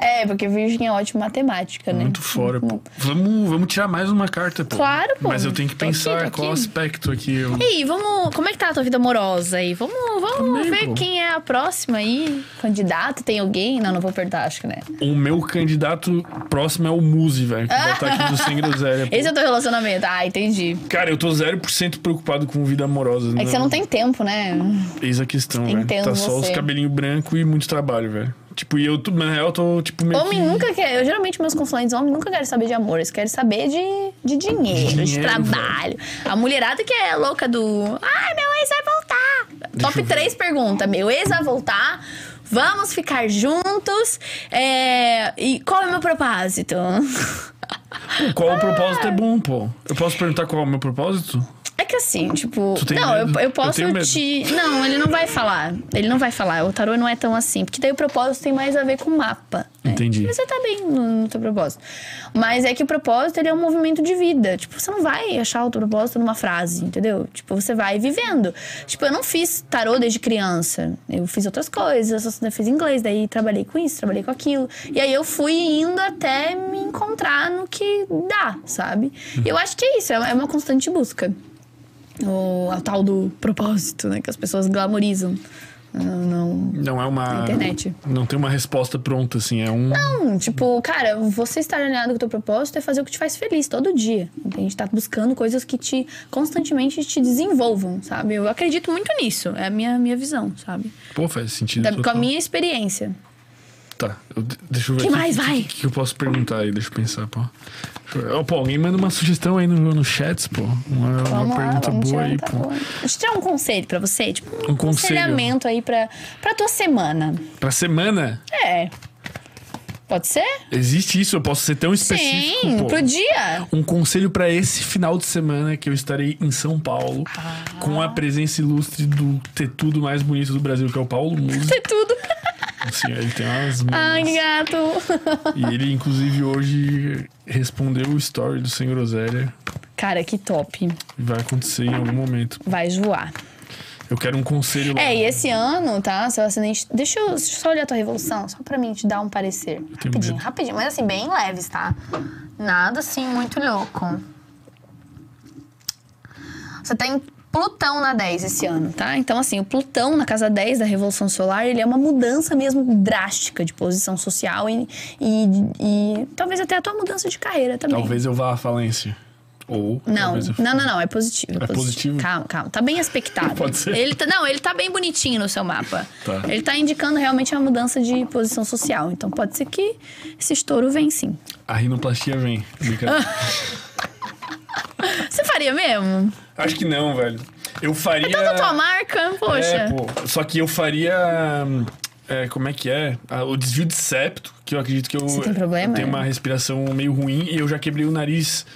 É, porque Virgem é ótima matemática, né? Muito fora, pô. Vamos, vamos tirar mais uma carta, pô. Claro, pô. Mas eu tenho que Tô aqui, pensar tô qual aqui. aspecto aqui. Eu... E aí, vamos. Como é que tá a tua vida amorosa aí? Vamos, vamos Também, ver pô. quem é a próxima aí. Candidato? Tem alguém? Não, não vou perguntar, acho que né. O meu candidato próximo é o Muzi, velho. Que vai estar aqui do Sem Groselha. Esse é o teu relacionamento. Ah, entendi. Cara, eu tô 0% preocupado com vida amorosa. É que você não tem tempo, né? Eis a questão, velho. Tá só os você. cabelinhos brancos e muito trabalho, velho. Tipo, e eu, tô- na real, eu tô, tipo, meio Homem que... nunca quer. Eu geralmente, meus consulentes homens nunca querem saber de amor. Eles querem saber de, de dinheiro, de, Dinheiro, trabalho. A mulherada que é louca do. Ai, meu ex vai voltar. Top eu ver. 3 pergunta: Meu ex vai voltar. Vamos ficar juntos. É, E qual é o meu propósito? Pô, qual o propósito é bom, pô. Eu posso perguntar qual é o meu propósito? É que assim, tipo. Não, eu, eu Eu posso medo. te. Não, ele não vai falar. Ele não vai falar. O tarô não é tão assim. Porque daí o propósito tem mais a ver com o mapa. né? Entendi. Você tá bem no, no teu propósito. Mas é que o propósito ele é um movimento de vida. Tipo, você não vai achar o teu propósito numa frase, entendeu? Tipo, você vai vivendo. Tipo, eu não fiz tarô desde criança. Eu fiz outras coisas. Eu fiz inglês, daí trabalhei com isso, trabalhei com aquilo. E aí eu fui indo até me encontrar no que dá, sabe? E eu acho que é isso, é é uma constante busca o a tal do propósito, né? Que as pessoas glamorizam. Não, não, Não é uma... Internet. Não tem uma resposta pronta, assim. É um... não, tipo, cara, você estar alinhado com o teu propósito é fazer o que te faz feliz todo dia. Entende? Tá buscando coisas que te constantemente te desenvolvam, sabe? Eu acredito muito nisso. É a minha, minha visão, sabe? Pô, faz sentido. Da- com a minha experiência. Tá, eu- deixa eu ver Que aqui mais, o vai? que, que eu posso perguntar aí, deixa eu pensar, pô. Deixa eu ver. Ó, pô, alguém manda uma sugestão aí no, no chat, pô. Uma, uma lá, pergunta boa aí, pô. Deixa eu tirar um conselho pra você, tipo, um, Um aconselhamento aí pra, pra tua semana. Pra semana, É. Pode ser? existe isso? Eu posso ser tão específico, Sim, pô. pro dia. Um conselho pra esse final de semana que eu estarei em São Paulo Ah. com a presença ilustre do tetudo mais bonito do Brasil, que é o Paulo Musi. Ter tudo. Assim, ele tem umas Ai, gato. E ele, inclusive, hoje respondeu o story do Sem Groselha. Cara, que top. Vai acontecer em algum momento. Vai zoar. Eu quero um conselho lá. É, e esse ano, tá? Seu acidente. Deixa eu, deixa eu só olhar a tua revolução, só pra mim te dar um parecer. Rapidinho, medo. rapidinho. Mas assim, bem leves, tá? Nada assim muito louco. Você tem Plutão na 10 esse ano, tá? Então, assim, o Plutão na casa 10 da Revolução Solar, ele é uma mudança mesmo drástica de posição social e, e, e talvez até a tua mudança de carreira também. Talvez eu vá à falência. Ou. Não, eu- não, não, não, é positivo. É positivo? Calma, calma. Tá bem aspectado. Pode ser. Ele tá, não, ele tá bem bonitinho no seu mapa. Tá. Ele tá indicando realmente uma mudança de posição social. Então pode ser que esse estouro vem sim. A rinoplastia vem. Você faria mesmo? Acho que não, velho. Eu faria. Então da tua marca, poxa. É, pô. Só que eu faria. é, como é que é? Ah, o desvio de septo, que eu acredito que eu, Você tem problema, eu tenho é? uma respiração meio ruim e eu já quebrei o nariz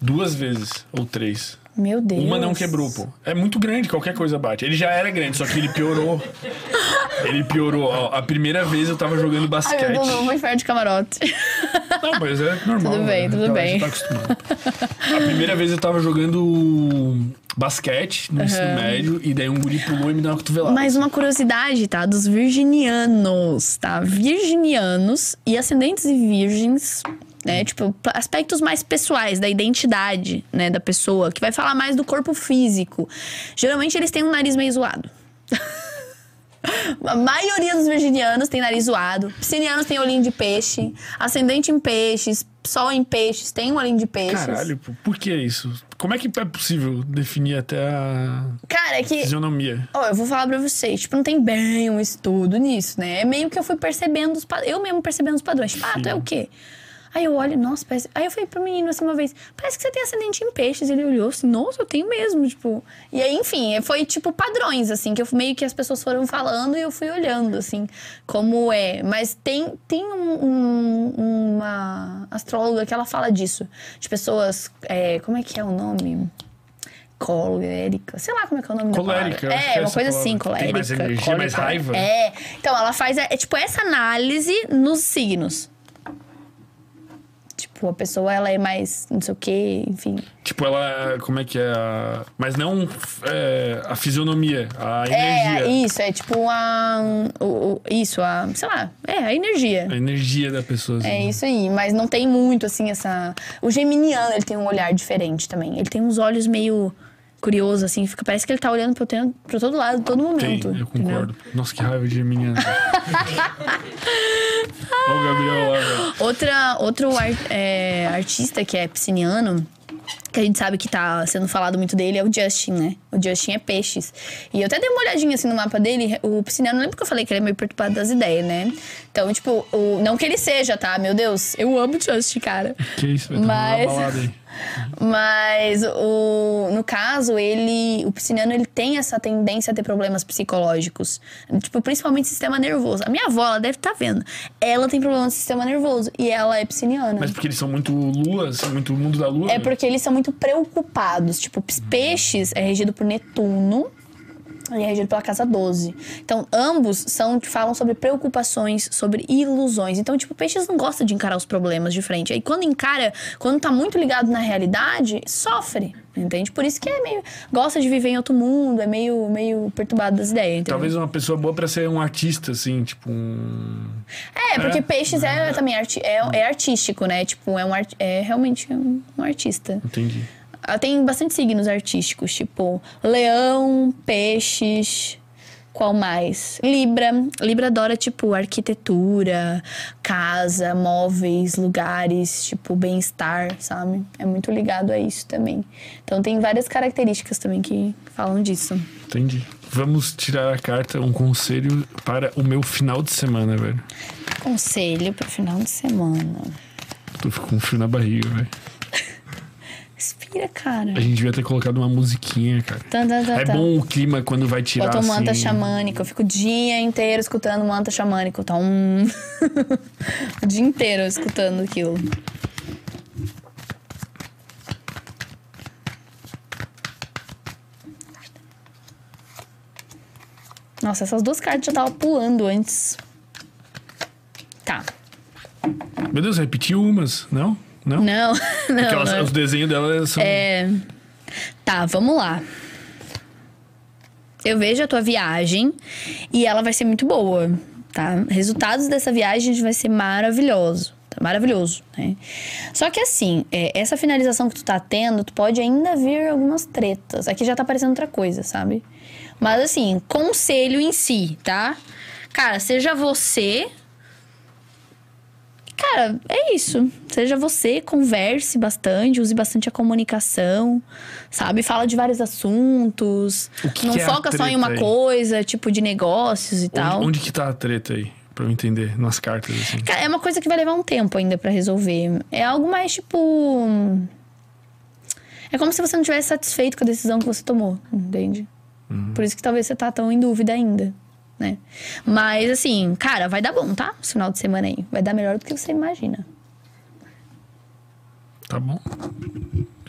duas vezes, ou três. Meu Deus. Uma não quebrou, pô. É muito grande, qualquer coisa bate. Ele já era grande, só que ele piorou. ele piorou. Ó, a primeira vez eu tava jogando Ai, basquete. meu Deus, eu vou inferno de camarote. Não, mas é normal. Tudo bem, né? tudo Então, bem. A gente tá acostumado. A primeira vez eu tava jogando basquete no ensino médio e daí um guri pulou e me deu uma cotovelada. Mais uma curiosidade, tá? Dos virginianos, tá? Virginianos e ascendentes e virgens, né? Tipo, p- aspectos mais pessoais da identidade, né? Da pessoa, que vai falar mais do corpo físico. Geralmente eles têm um nariz meio zoado. A maioria dos virginianos tem nariz zoado. Piscinianos tem olhinho de peixe. Ascendente em peixes. Sol em peixes. Tem um olhinho de peixes. Caralho, por que isso? Como é que é possível definir até a Cara, é que... fisionomia? Ó, eu vou falar pra vocês, tipo, não tem bem um estudo nisso, né? É meio que eu fui percebendo os padrões. Eu mesmo percebendo os padrões. Tipo, ah, tu é o quê? Aí eu olho, nossa, parece... Aí eu falei pro menino assim uma vez, parece que você tem ascendente em peixes. Ele olhou assim, nossa, eu tenho mesmo, tipo. E aí, enfim, foi tipo padrões, assim, que eu meio que as pessoas foram falando e eu fui olhando, assim, como é. Mas tem, tem um- um- uma astróloga que ela fala disso. De pessoas. é, como é que é o nome? psicóloga, Érica. Sei lá como é que é o nome Colérica, da É, é uma coisa palavra. assim, Tem colérica. mais energia, mais cólica. raiva? É. Então, ela faz, é, é tipo essa análise nos signos. Tipo, a pessoa, ela é mais não sei o quê, enfim. Tipo, ela. Como é que é? Mas não é, a fisionomia, a É, energia. isso, é tipo a. o- o- isso, a. Sei lá, é, a energia. A energia da pessoa. assim. É isso aí, mas não tem muito assim essa. O geminiano, ele tem um olhar diferente também. Ele tem uns olhos meio curiosos, assim, fica, parece que ele tá olhando pra, eu pra todo lado, todo Tem, momento. eu entendeu? concordo. Nossa, que raiva de Geminiano. Ó, o Gabriel. Outra, outro ar- é, artista que é pisciniano, que a gente sabe que tá sendo falado muito dele, é o Justin, né? O Justin é peixes. E eu até dei uma olhadinha assim no mapa dele, o pisciniano, lembra que eu falei que ele é meio perturbado das ideias, né? Então, tipo, o, não que ele seja, tá? Meu Deus, eu amo o Justin, cara. Que isso, velho? Mas- Tá uma balada aí. Mas o, no caso, ele, o pisciniano, ele tem essa tendência a ter problemas psicológicos. Tipo, principalmente sistema nervoso. A minha avó, ela deve estar vendo. Ela tem problema no sistema nervoso e ela é pisciniana. Mas porque eles são muito lua, assim, muito mundo da lua? É né? porque eles são muito preocupados. Tipo, peixes é regido por Netuno e é regido pela casa 12. Então, ambos são falam sobre preocupações, sobre ilusões. Então, tipo, peixes não gosta de encarar os problemas de frente. Aí quando encara, quando tá muito ligado na realidade, sofre. Entende? Por isso que é meio. Gosta de viver em outro mundo, é meio, meio perturbado das ideias. Entendeu? Talvez uma pessoa boa pra ser um artista, assim, tipo um. É, porque É. peixes é, também arti é, é artístico, né? Tipo, é, um art é realmente um, um artista. Entendi. Ela tem bastante signos artísticos, tipo leão, peixes. Qual mais? Libra. Libra adora, tipo, arquitetura, casa, móveis, lugares, tipo, bem-estar, sabe? É muito ligado a isso também. Então tem várias características também que falam disso. Entendi. Vamos tirar a carta, um conselho para o meu final de semana, velho. Conselho pro final de semana. Tô com frio na barriga, velho. Respira, cara. A gente devia ter colocado uma musiquinha, cara. Tan, tan, tan, É bom o clima quando vai tirar Bota um manta assim. xamânico. Eu fico o dia inteiro escutando manta xamânico. Tá um. o dia inteiro escutando aquilo. Nossa, essas duas cartas já tava pulando antes. Tá. Meu Deus, repetiu umas, não? Não? Não, não. Aquelas, não. Os desenhos dela são. É. Tá, vamos lá. Eu vejo a tua viagem e ela vai ser muito boa, tá? Resultados dessa viagem vai ser maravilhoso. Tá maravilhoso, né? Só que assim, é, essa finalização que tu tá tendo, tu pode ainda vir algumas tretas. Aqui já tá aparecendo outra coisa, sabe? Mas assim, conselho em si, tá? Cara, seja você Cara, é isso. Seja você, converse bastante, use bastante a comunicação, sabe? Fala de vários assuntos. Não é foca só em uma aí? coisa, tipo de negócios e tal. Onde, onde que tá a treta aí? Pra eu entender, nas cartas, assim. Cara, é uma coisa que vai levar um tempo ainda pra resolver. É algo mais tipo. É como se você não tivesse satisfeito com a decisão que você tomou, entende? Uhum. Por isso que talvez você tá tão em dúvida ainda, né? Mas assim, cara, vai dar bom, tá? Esse final de semana aí. Vai dar melhor do que você imagina. Tá bom.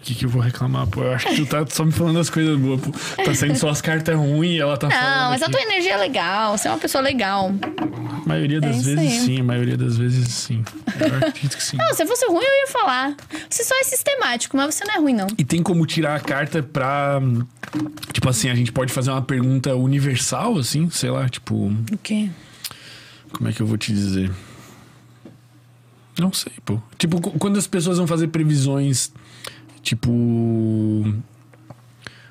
O que, que eu vou reclamar, pô? Eu acho que tu tá só me falando as coisas boas, pô. Tá saindo só as cartas ruins e ela tá falando. Não, mas a aqui. tua energia é legal, você é uma pessoa legal. A maioria das É vezes sim, a maioria das vezes sim. Eu acredito que sim. Não, se fosse ruim, eu ia falar. Você só é sistemático, mas você não é ruim, não. E tem como tirar a carta pra. Tipo assim, a gente pode fazer uma pergunta universal, assim, sei lá, tipo. O quê? Como é que eu vou te dizer? Não sei, pô. Tipo, qu- quando as pessoas vão fazer previsões, tipo.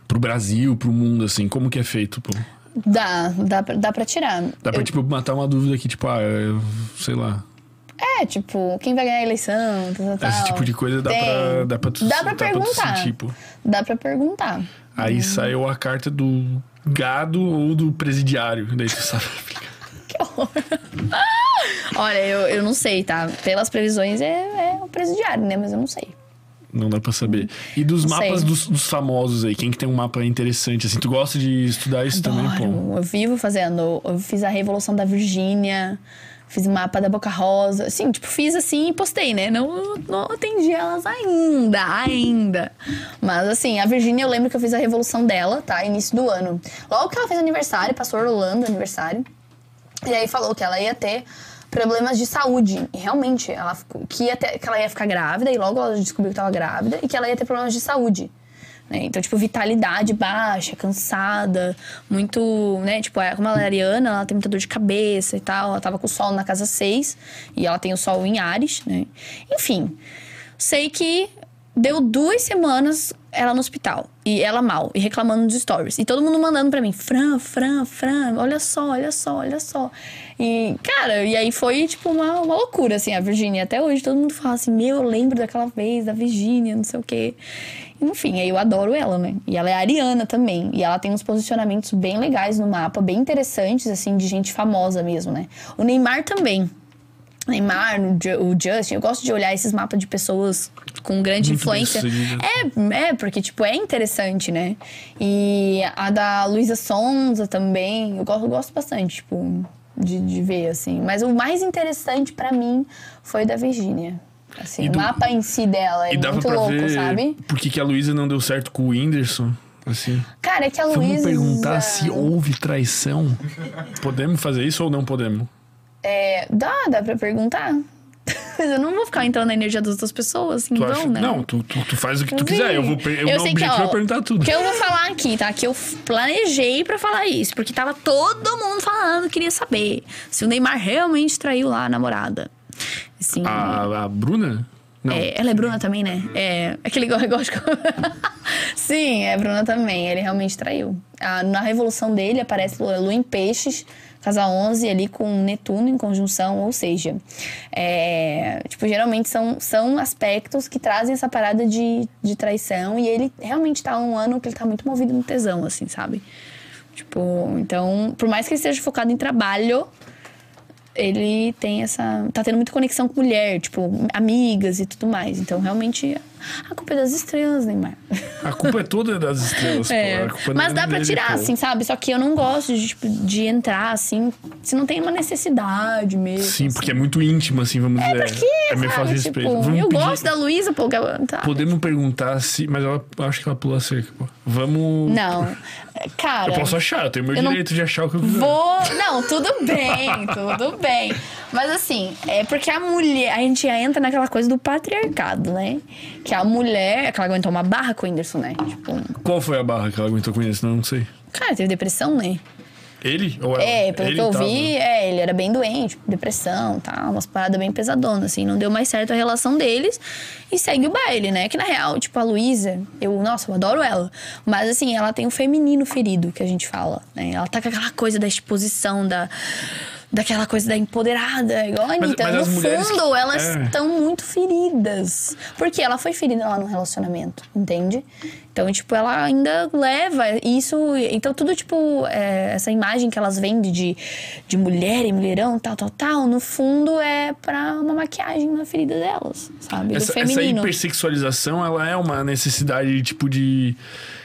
pro Brasil, pro mundo, assim, como que é feito, pô? Dá, dá pra, dá pra tirar. Dá pra, Eu- tipo, matar uma dúvida aqui, tipo, ah, eu- sei lá. É, tipo, quem vai ganhar a eleição, tal, tal, Esse tipo de coisa dá Tem. pra, dá pra tu, Dá pra tu perguntar. sentir, pô. Dá pra perguntar. Aí saiu a carta do gado ou do presidiário. Daí tu sabe. Que horror. Olha, eu, eu não sei, tá? Pelas previsões é, é o presidiário, né? Mas eu não sei. Não dá pra saber. E dos Não mapas dos, dos famosos aí, quem que tem um mapa interessante, assim? Tu gosta de estudar isso também, pô? Adoro. Eu vivo fazendo. Eu fiz a Revolução da Virgínia. Fiz um mapa da Boca Rosa. Assim, tipo, fiz assim e postei, né? Não, não atendi elas ainda, ainda. Mas assim, a Virgínia, eu lembro que eu fiz a revolução dela, tá? Início do ano. Logo que ela fez aniversário, passou Orlando aniversário. E aí falou que ela ia ter problemas de saúde. E realmente, ela que, ia ter, que ela ia ficar grávida, e logo ela descobriu que estava grávida, e que ela ia ter problemas de saúde. Né? Então, tipo, vitalidade baixa, cansada, muito, né? Tipo, é, como ela é ariana, ela tem muita dor de cabeça e tal. Ela tava com o sol na casa 6 e ela tem o sol em Ares, né? Enfim, sei que deu duas semanas ela no hospital. E ela mal, e reclamando dos stories. E todo mundo mandando pra mim, Fran, Fran, Fran, olha só, olha só, olha só. E, cara, e aí foi, tipo, uma, uma loucura, assim, a Virgínia. Até hoje todo mundo fala assim, meu, eu lembro daquela vez, da Virgínia, não sei o quê. Enfim, aí eu adoro ela, né? E ela é ariana também. E ela tem uns posicionamentos bem legais no mapa, bem interessantes, assim, de gente famosa mesmo, né? O Neymar também. Neymar, o Justin, eu gosto de olhar esses mapas de pessoas com grande Muito influência. É, é, porque, tipo, é interessante, né? E a da Luísa Sonza também, eu gosto, eu gosto bastante, tipo, de, de ver, assim. Mas o mais interessante para mim foi o da Virgínia. Assim, do... o mapa em si dela é muito louco, sabe? Por que, que a Luísa não deu certo com o Whindersson? Assim. Cara, é que a Luísa. Vamos perguntar se houve traição. podemos fazer isso ou não podemos? É, dá, dá pra perguntar. Mas eu não vou ficar entrando na energia das outras pessoas, assim, então, né? Não, tu, tu, tu, faz o que tu Sim. quiser. Eu vou eu, eu sei que, ó, perguntar tudo. que eu vou falar aqui, tá? Que eu planejei pra falar isso, porque tava todo mundo falando, queria saber se o Neymar realmente traiu lá a namorada. Assim, a, a Bruna? Não. É, ela é Bruna também, né? É. Aquele gótico. Sim, é Bruna também. Ele realmente traiu. Ah, na revolução dele aparece Lua em Peixes casa 11 ali com Netuno em conjunção, ou seja, é, tipo, geralmente são, são aspectos que trazem essa parada de, de traição e ele realmente tá um ano que ele tá muito movido no tesão, assim, sabe? Tipo, então, por mais que ele esteja focado em trabalho, ele tem essa. tá tendo muita conexão com mulher, tipo, amigas e tudo mais. Então, realmente, a culpa é das estrelas, Neymar. A culpa é toda das estrelas, é. pô. É Mas dá pra tirar, pô. assim, sabe? Só que eu não gosto de, tipo, de entrar, assim, se não tem uma necessidade mesmo. Sim, assim. porque é muito íntimo, assim, vamos é dizer. Porque, é meio fácil tipo, Eu pedir... gosto da Luísa, pô. Tá. Podemos perguntar se. Mas ela acho que ela pula cerca, pô. Vamos. Não. Cara. Eu posso achar, eu tenho meu eu direito não... de achar o que eu quiser. Vou. Não, tudo bem, tudo bem. Mas assim, é porque a mulher. A gente entra naquela coisa do patriarcado, né? Que a mulher. Que ela aguentou uma barra com o Whindersson, né? Tipo. Qual foi a barra que ela aguentou com o Whindersson? Não sei. Cara, teve depressão, né? Ele? Ou ela? É, pelo ele que eu tava... vi, é, ele era bem doente, depressão, tá? Umas paradas bem pesadonas, assim. Não deu mais certo a relação deles. E segue o baile, né? Que na real, tipo, a Luísa, eu, nossa, eu adoro ela. Mas assim, ela tem o feminino ferido, que a gente fala, né? Ela tá com aquela coisa da exposição, da daquela coisa da empoderada, igual a Anitta. Mas, mas no fundo, que... elas é. estão muito feridas. Porque ela foi ferida lá no relacionamento, entende? Então, tipo, ela ainda leva isso. Então, tudo, tipo, é, essa imagem que elas vendem de, de mulher e mulherão, tal, tal, tal, no fundo é pra uma maquiagem na ferida delas, sabe? Essa, essa hipersexualização, ela é uma necessidade, tipo, de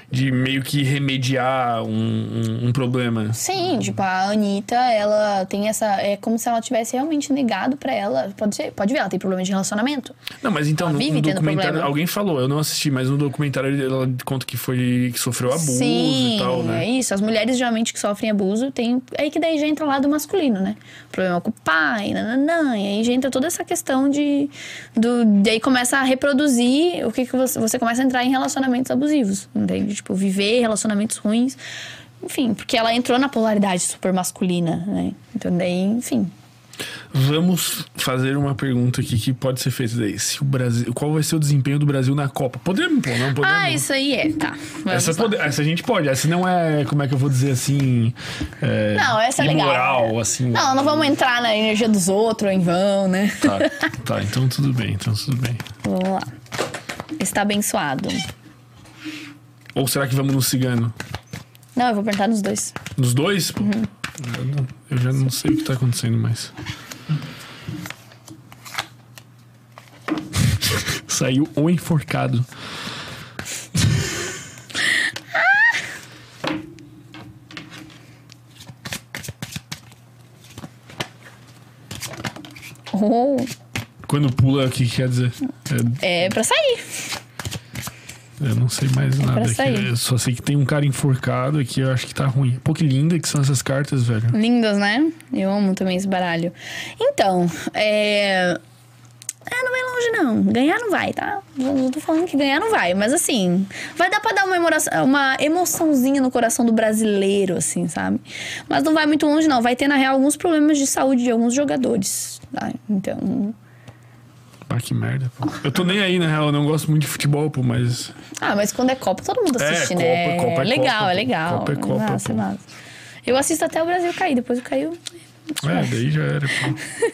de meio que remediar um, um, um, problema. Sim, tipo, a Anitta, ela tem essa. É como se ela tivesse realmente negado para ela. Pode, ser, pode ver, ela tem problema de relacionamento. Não, mas então, no, no documentário. Alguém falou, eu não assisti, mas no documentário ela conta que foi. que sofreu abuso Sim, e tal, né? É isso. As mulheres geralmente que sofrem abuso tem. Aí que daí já entra lá do masculino, né? Problema com o pai, nananã. E aí já entra toda essa questão de. Do, daí começa a reproduzir o que, que você. Você começa a entrar em relacionamentos abusivos, entende? Tipo, viver relacionamentos ruins. Enfim, porque ela entrou na polaridade super masculina, né? Então daí, enfim. Vamos fazer uma pergunta aqui que pode ser feita daí. Se o Brasil, qual vai ser o desempenho do Brasil na Copa? Podemos, pô, não podemos. Ah, isso aí é, tá. Essa, pode, essa, a gente pode. Essa não é, como é que eu vou dizer assim? É, não, essa é imoral, legal. assim. Não, não vamos entrar na energia dos outros em vão, né? Tá, tá, então tudo bem, então tudo bem. Vamos lá. Está abençoado. Ou será que vamos no cigano? Não, eu vou perguntar nos dois. Nos dois? Uhum. Eu, já não sei o que tá acontecendo mais. Saiu o enforcado. Oh, Quando pula, o que que quer dizer? É, é pra sair. Eu não sei mais nada. aqui. Eu só sei que tem um cara enforcado aqui, eu acho que tá ruim. Pô, que linda que são essas cartas, velho. Lindas, né? Eu amo também esse baralho. Então, é. É, não vai longe, não. Ganhar não vai, tá? Não tô falando que ganhar não vai, mas assim, vai dar pra dar uma, emoração- uma emoçãozinha no coração do brasileiro, assim, sabe? Mas não vai muito longe, não. Vai ter, na real, alguns problemas de saúde de alguns jogadores, tá? Então. Ah, que merda, pô. Eu tô nem aí, na real, eu não gosto muito de futebol, pô, mas. Ah, mas quando é Copa, todo mundo É, assiste, Copa, né? Copa é legal, Copa, é legal. Copa é Copa, massa, pô. massa. Eu assisto até o Brasil cair, depois caiu. É, daí já era, pô.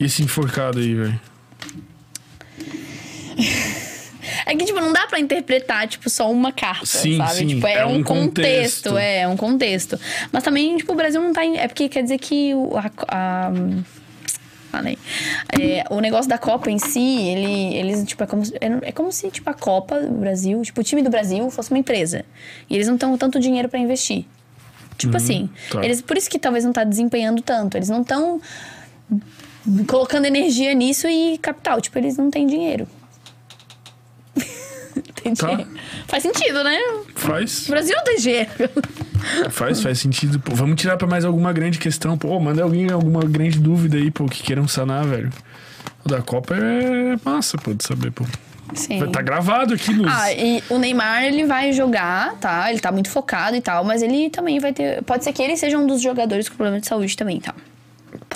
E esse enforcado aí, velho? É que, tipo, não dá pra interpretar, tipo, só uma carta, Sim, sabe? sim, Tipo, é, é um, um contexto, contexto. é, é um contexto. Mas também, tipo, o Brasil não tá em... É porque quer dizer que a... a falei. É, o negócio da Copa em si, ele, eles, tipo, é como, se- é, é como se, tipo, a Copa do Brasil, tipo, o time do Brasil fosse uma empresa. E eles não têm tanto dinheiro pra investir. Tipo assim, tá. eles, por isso que talvez não tá desempenhando tanto. Eles não estão colocando energia nisso e capital. Tipo, eles não têm dinheiro. Entendi. Tá. Faz sentido, né? Faz. O Brasil não tem dinheiro. Faz, faz sentido. Pô, vamos tirar pra mais alguma grande questão. Pô, manda alguém alguma grande dúvida aí, pô, que queiram sanar, velho. O da Copa é massa, pô, de saber, pô. Sim. Vai tá gravado aqui nos. Ah, e o Neymar, ele vai jogar, tá? Ele tá muito focado e tal, mas ele também vai ter. Pode ser que ele seja um dos jogadores com problema de saúde também, tá?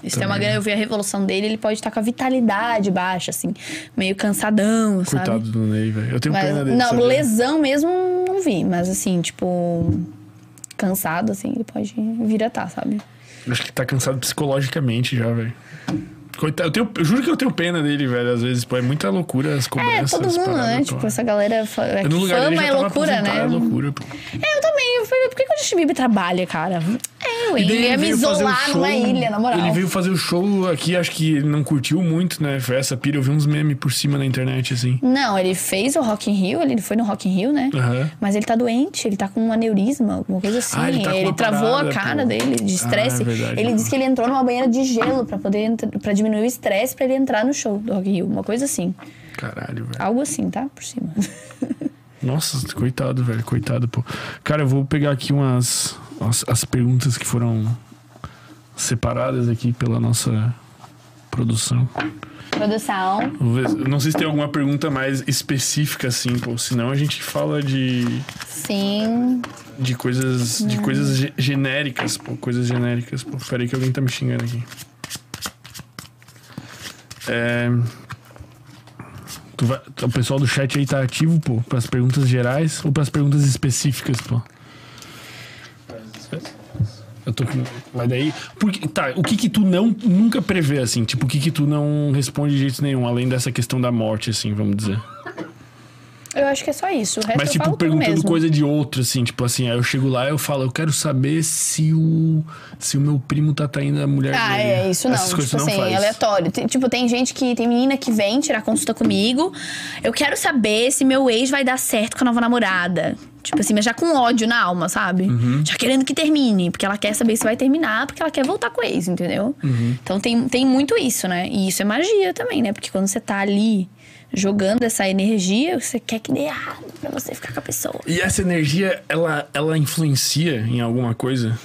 Isso é uma Também. grande. Eu vi a revolução dele, ele pode estar com a vitalidade baixa, assim, meio cansadão, sabe? Coitado do Ney, velho. Eu tenho Mas, pena dele. não, sabia? lesão mesmo não vi, mas assim, tipo, cansado, assim, ele pode vir a tá, sabe? Acho que tá cansado psicologicamente já, velho. Coitado, eu, tenho, eu juro que eu tenho pena dele, velho. Às vezes, pô, é muita loucura as É, cobranças. todo mundo, né? Tipo, essa galera. É Eu, que no lugar dele fama já é loucura, né? É loucura, pô. É, eu também. Eu falei, por que, que o Justin Bieber trabalha, cara? É, E ele ia me isolar numa ilha, na moral. Ele veio fazer o show aqui, acho que ele não curtiu muito, né? Foi essa pira, eu vi uns memes por cima na internet, assim. Não, ele fez o Rock in Rio, ele foi no Rock in Rio, né? Aham. Mas ele tá doente, ele tá com um aneurisma, alguma coisa assim. Ah, ele tá com uma travou parada, a cara pô. dele de estresse. Ah, é ele pô. disse que ele entrou numa banheira de gelo pra poder pra diminuir o estresse pra ele entrar no show do Rock Rio, uma coisa assim. Caralho, velho. Algo assim, tá? Por cima. Nossa, coitado, velho. Coitado, pô. Cara, eu vou pegar aqui umas. As, as perguntas que foram separadas aqui pela nossa produção. Produção. Não sei se tem alguma pergunta mais específica, assim, pô. Senão a gente fala de. Sim. De coisas. De coisas ge- genéricas, pô. Coisas genéricas, pô. Peraí que alguém tá me xingando aqui. É. Vai- o pessoal do chat aí tá ativo, pô, pras perguntas gerais ou pras perguntas específicas, pô? Eu tô com. Mas daí. Porque, tá, o que que tu não nunca prevê, assim? Tipo, o que que tu não responde de jeito nenhum, além dessa questão da morte, assim, vamos dizer? Eu acho que é só isso. O resto Mas, eu tipo, perguntando coisa de outro, assim, tipo assim, aí eu chego lá e eu falo, eu quero saber se o. se o meu primo tá traindo a mulher Ah, dele. é, isso não. Essas tipo tu não assim, faz. aleatório. Tem- tipo, tem gente que. Tem menina que vem tirar consulta comigo. Eu quero saber se meu ex vai dar certo com a nova namorada. Tipo assim, mas já com ódio na alma, sabe? Uhum. Já querendo que termine. Porque ela quer saber se vai terminar, porque ela quer voltar com o ex, entendeu? Uhum. Então tem, tem muito isso, né? E isso é magia também, né? Porque quando você tá ali jogando essa energia, você quer que dê errado pra você ficar com a pessoa. E essa energia, ela, ela influencia em alguma coisa?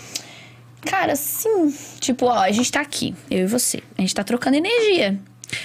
Cara, sim. Tipo, ó, a gente tá aqui, eu e você. A gente tá trocando energia.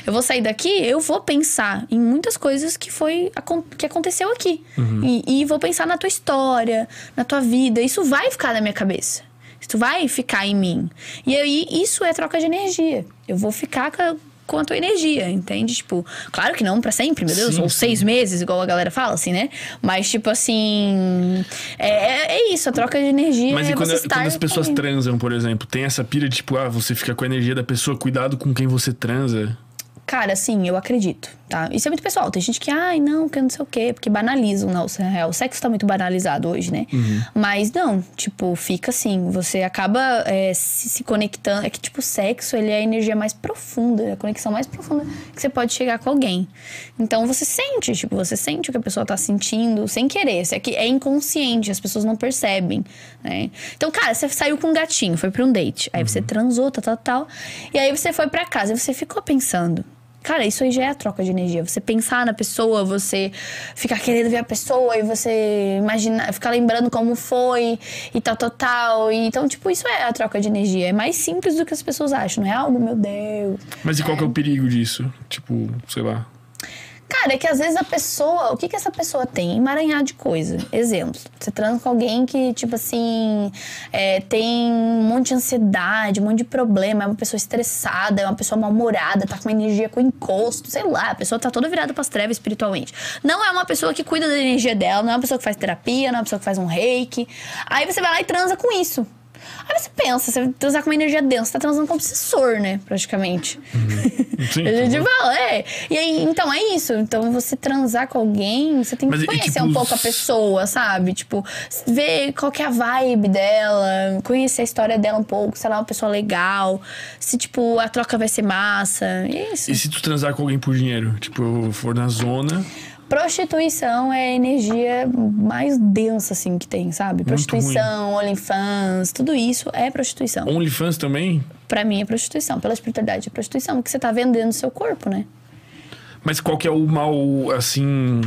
Eu vou sair daqui, eu vou pensar em muitas coisas que foi que aconteceu aqui. E, e vou pensar na tua história, na tua vida. Isso vai ficar na minha cabeça. Isso vai ficar em mim. E aí, isso é troca de energia. Eu vou ficar com a, com a tua energia, entende? Tipo, claro que não pra sempre, meu Deus. Sim, ou sim. seis meses, igual a galera fala, assim, né? Mas, tipo assim. É, é- é isso, a troca de energia. Mas é e quando, você estar quando as pessoas transam, por exemplo, tem essa pira de tipo, ah, você fica com a energia da pessoa, cuidado com quem você transa. Cara, assim, eu acredito, tá? Isso é muito pessoal. Tem gente que, ai, não, que não sei o quê, porque banalizam, não, o sexo tá muito banalizado hoje, né? Uhum. Mas não, tipo, fica assim, você acaba é, se, se conectando. É que, tipo, o sexo, ele é a energia mais profunda, é a conexão mais profunda que você pode chegar com alguém. Então você sente, tipo, você sente o que a pessoa tá sentindo sem querer. Isso aqui é inconsciente, as pessoas não percebem, né? Então, cara, você saiu com um gatinho, foi pra um date. Aí você transou, tal, tal, tal. E aí você foi pra casa e você ficou pensando. Cara, isso aí já é a troca de energia. Você pensar na pessoa, você ficar querendo ver a pessoa e você imaginar, ficar lembrando como foi e tal, tal, tal. E, então, tipo, isso é a troca de energia. É mais simples do que as pessoas acham, não é algo, meu Deus. Mas e qual que é o perigo disso? Tipo, sei lá. Cara, é que às vezes a pessoa. O que, que essa pessoa tem? Emaranhar de coisa. Exemplo. Você transa com alguém que, tipo assim. É, tem um monte de ansiedade, um monte de problema. É uma pessoa estressada, é uma pessoa mal-humorada, tá com energia com encosto, sei lá. A pessoa tá toda virada pras trevas espiritualmente. Não é uma pessoa que cuida da energia dela, não é uma pessoa que faz terapia, não é uma pessoa que faz um reiki. Aí você vai lá e transa com isso. Aí você pensa, você transar com uma energia densa, você tá transando com um obsessor, né? Praticamente. Uhum. Sim, a gente fala, é. E aí, então é isso. Então você transar com alguém, você tem que Mas, e, conhecer tipo, um pouco a pessoa, sabe? Tipo, ver qual que é a vibe dela, conhecer a história dela um pouco, se ela é uma pessoa legal, se, tipo, a troca vai ser massa. É isso. E se tu transar com alguém por dinheiro? Tipo, for na zona. Prostituição é a energia mais densa, assim, que tem, sabe? Prostituição, OnlyFans, tudo isso é prostituição. OnlyFans também? Pra mim é prostituição. Pela espiritualidade é prostituição, porque você tá vendendo seu corpo, né? Mas qual que é o mal, assim.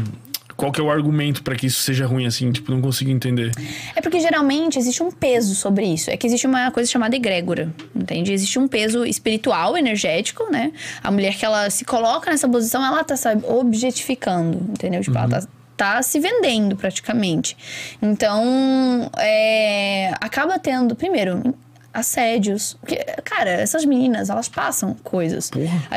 Qual que é o argumento pra que isso seja ruim, assim? Tipo, não consigo entender. É porque geralmente existe um peso sobre isso. É que existe uma coisa chamada egrégora, entende? Existe um peso espiritual, energético, né? A mulher que ela se coloca nessa posição, ela tá, sabe, objetificando, entendeu? Tipo, ela tá tá se vendendo praticamente. Então, é, acaba tendo, primeiro, assédios. Porque, cara, essas meninas, elas passam coisas. Porra,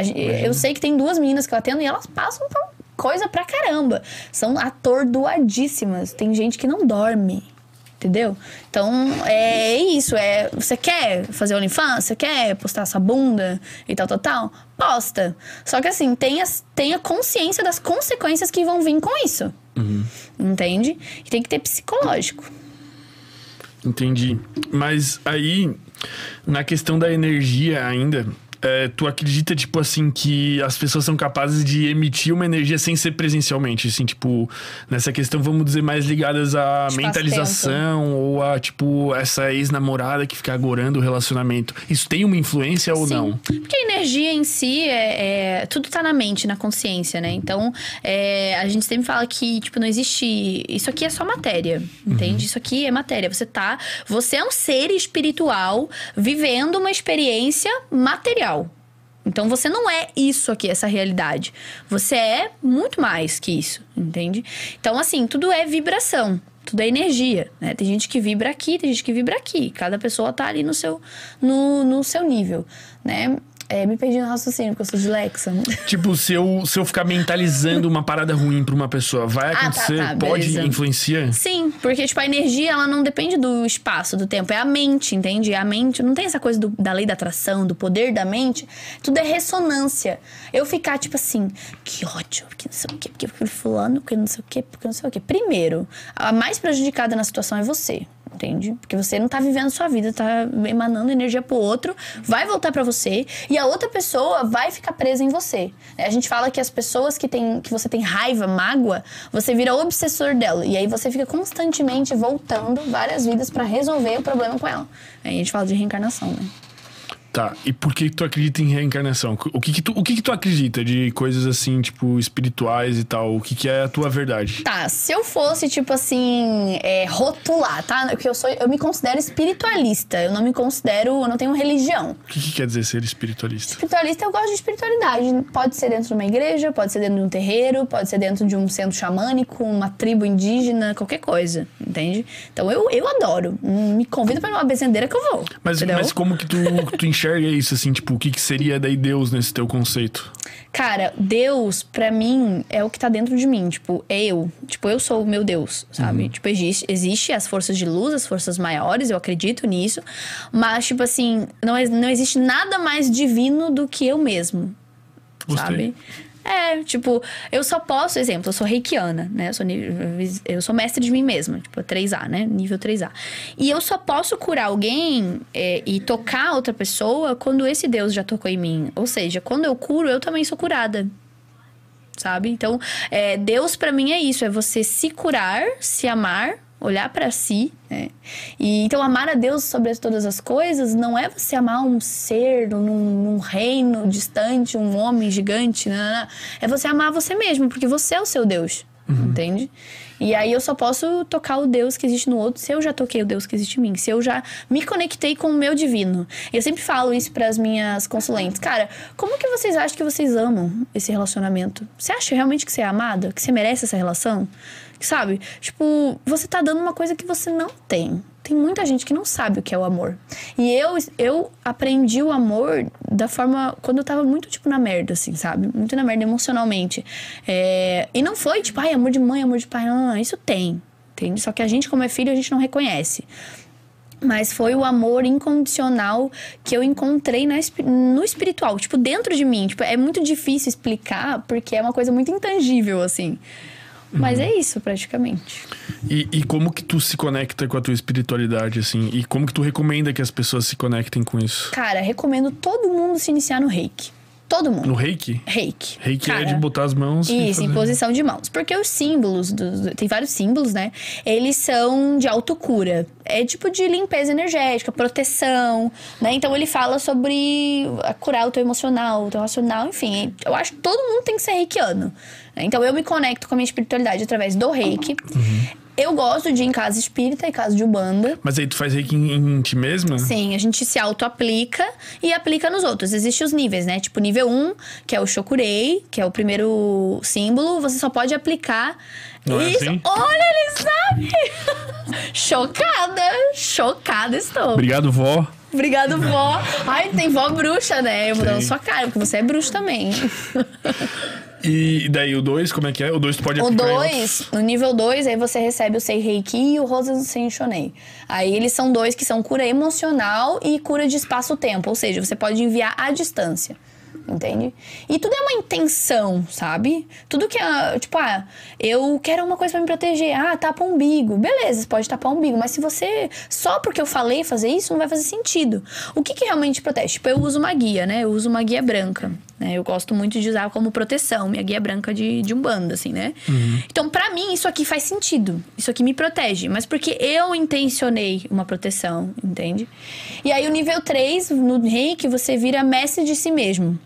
eu sei que tem duas meninas que eu atendo e elas passam por coisa pra caramba. São atordoadíssimas. Tem gente que não dorme. Entendeu? Então, é isso. É, você quer fazer OnlyFans? Você quer postar essa bunda e tal, tal, tal? Posta. Só que assim, tenha, tenha consciência das consequências que vão vir com isso. Entende? E tem que ter psicológico. Entendi. Mas aí, na questão da energia ainda, é, tu acredita, tipo assim, que as pessoas são capazes de emitir uma energia sem ser presencialmente? Assim, tipo, nessa questão, vamos dizer, mais ligadas à Espaço-tempo. mentalização ou a, tipo, essa ex-namorada que fica agorando o relacionamento. Isso tem uma influência ou Sim. não? Porque a energia em si é, é- tudo tá na mente, na consciência, né? Então, é, a gente sempre fala que, tipo, não existe. Isso aqui é só matéria, entende? Isso aqui é matéria. Você tá. Você é um ser espiritual vivendo uma experiência material. Então você não é isso aqui, essa realidade. Você é muito mais que isso, entende? Então, assim, tudo é vibração. Tudo é energia, né? Tem gente que vibra aqui, tem gente que vibra aqui. Cada pessoa tá ali no seu, no, no seu nível, né? É, me perdi no raciocínio, porque eu sou dilexa. Tipo, se eu, se eu ficar mentalizando uma parada ruim pra uma pessoa, vai Ah, tá, acontecer? tá, pode influenciar? Sim, porque, tipo, a energia, ela não depende do espaço, do tempo. É a mente, entende? A mente, não tem essa coisa do- da lei da atração, do poder da mente. Tudo é ressonância. Eu ficar, tipo assim, que ódio, porque não sei o quê, porque, porque fulano, porque não sei o quê, porque não sei o quê. Primeiro, a mais prejudicada na situação é você. Entende? Porque você não tá vivendo sua vida, tá emanando energia pro outro, vai voltar pra você e a outra pessoa vai ficar presa em você. A gente fala que as pessoas que, tem, que você tem raiva, mágoa, você vira obsessor dela. E aí você fica constantemente voltando várias vidas pra resolver o problema com ela. Aí a gente fala de reencarnação, né? Tá, e por que tu acredita em reencarnação? O que que tu, o que que tu acredita de coisas assim, tipo, espirituais e tal? O que que é a tua verdade? Tá, se eu fosse, tipo assim, é, rotular, tá? Porque eu sou, eu me considero espiritualista. Eu não me considero, eu não tenho religião. O que que quer dizer ser espiritualista? Espiritualista, eu gosto de espiritualidade. Pode ser dentro de uma igreja, pode ser dentro de um terreiro, pode ser dentro de um centro xamânico, uma tribo indígena, qualquer coisa, entende? Então eu, eu adoro. Me convida pra uma bezendeira que eu vou. Mas, entendeu? mas como que tu, tu enxerga isso, assim? Tipo, o que que seria daí Deus nesse teu conceito? Cara, Deus, pra mim, é o que tá dentro de mim. Tipo, é eu. Tipo, eu sou o meu Deus, sabe? Tipo, existe, existe as forças de luz, as forças maiores, eu acredito nisso. Mas, tipo assim, não, não existe nada mais divino do que eu mesmo. Gostei. sabe? É, tipo, eu só posso, exemplo, eu sou reikiana, né? Eu sou, eu sou mestre de mim mesma, tipo, 3A, né? Nível 3A. E eu só posso curar alguém é, e tocar outra pessoa quando esse Deus já tocou em mim. Ou seja, quando eu curo, eu também sou curada. Sabe? Então, é, Deus pra mim é isso: é você se curar, se amar, olhar pra si. né? E então, amar a Deus sobre todas as coisas não é você amar um ser num, num reino distante, um homem gigante. Não, não, não. É você amar você mesmo, porque você é o seu Deus. Entende? E aí eu só posso tocar o Deus que existe no outro se eu já toquei o Deus que existe em mim, se eu já me conectei com o meu divino. E eu sempre falo isso para as minhas consulentes. Cara, como que vocês acham que vocês amam esse relacionamento? Você acha realmente que você é amada? Que você merece essa relação? Sabe? Tipo, você tá dando uma coisa que você não tem. Tem muita gente que não sabe o que é o amor. E eu, eu aprendi o amor da forma. Quando eu tava muito, tipo, na merda, assim, sabe? Muito na merda emocionalmente. É, e não foi, tipo, ai, amor de mãe, amor de pai. Não, não, não. Isso tem. Entende? Só que a gente, como é filho, a gente não reconhece. Mas foi o amor incondicional que eu encontrei na, no espiritual, tipo, dentro de mim. Tipo, é muito difícil explicar porque é uma coisa muito intangível, assim. Mas é isso, praticamente. E, e como que tu se conecta com a tua espiritualidade, assim? E como que tu recomenda que as pessoas se conectem com isso? Cara, recomendo todo mundo se iniciar no reiki. Todo mundo. No reiki? Reiki. Reiki Cara, é de botar as mãos e Isso, em posição de mãos. Porque os símbolos, dos- tem vários símbolos, né? Eles são de autocura. É tipo de limpeza energética, proteção, né? Então ele fala sobre curar o teu emocional, o teu racional, enfim. Eu acho que todo mundo tem que ser reikiano. Né? Então eu me conecto com a minha espiritualidade através do reiki. Eu gosto de ir em casa espírita e casa de Umbanda. Mas aí tu faz reiki em, em ti mesma? Sim, a gente se auto-aplica e aplica nos outros. Existem os níveis, né? Tipo, nível 1, que é o Shokurei, que é o primeiro símbolo, você só pode aplicar. Não é Isso! assim? Olha, ele sabe! chocada! Chocada estou. Obrigado, vó. Obrigado, vó. Ai, tem vó bruxa, né? Eu vou dar na sua cara, porque você é bruxa também. E daí o 2, como é que é? O 2 tu pode O aplicar em 2, no nível 2, aí você recebe o Sei Reiki e o Rosas do Sei Shonei. Aí eles são dois que são cura emocional e cura de espaço-tempo, ou seja, você pode enviar à distância. Entende? E tudo é uma intenção, sabe? Tudo que é, tipo, ah, eu quero uma coisa pra me proteger. Ah, tapa o umbigo. Beleza, você pode tapar o umbigo, mas se você, só porque eu falei fazer isso, não vai fazer sentido. O que que realmente protege? Tipo, eu uso uma guia, né? Eu uso uma guia branca, né? Eu gosto muito de usar como proteção, minha guia branca de, de Umbanda, assim, né? Então, pra mim, isso aqui faz sentido. Isso aqui me protege. Mas porque eu intencionei uma proteção, entende? E aí, o nível 3, no reiki, você vira mestre de si mesmo.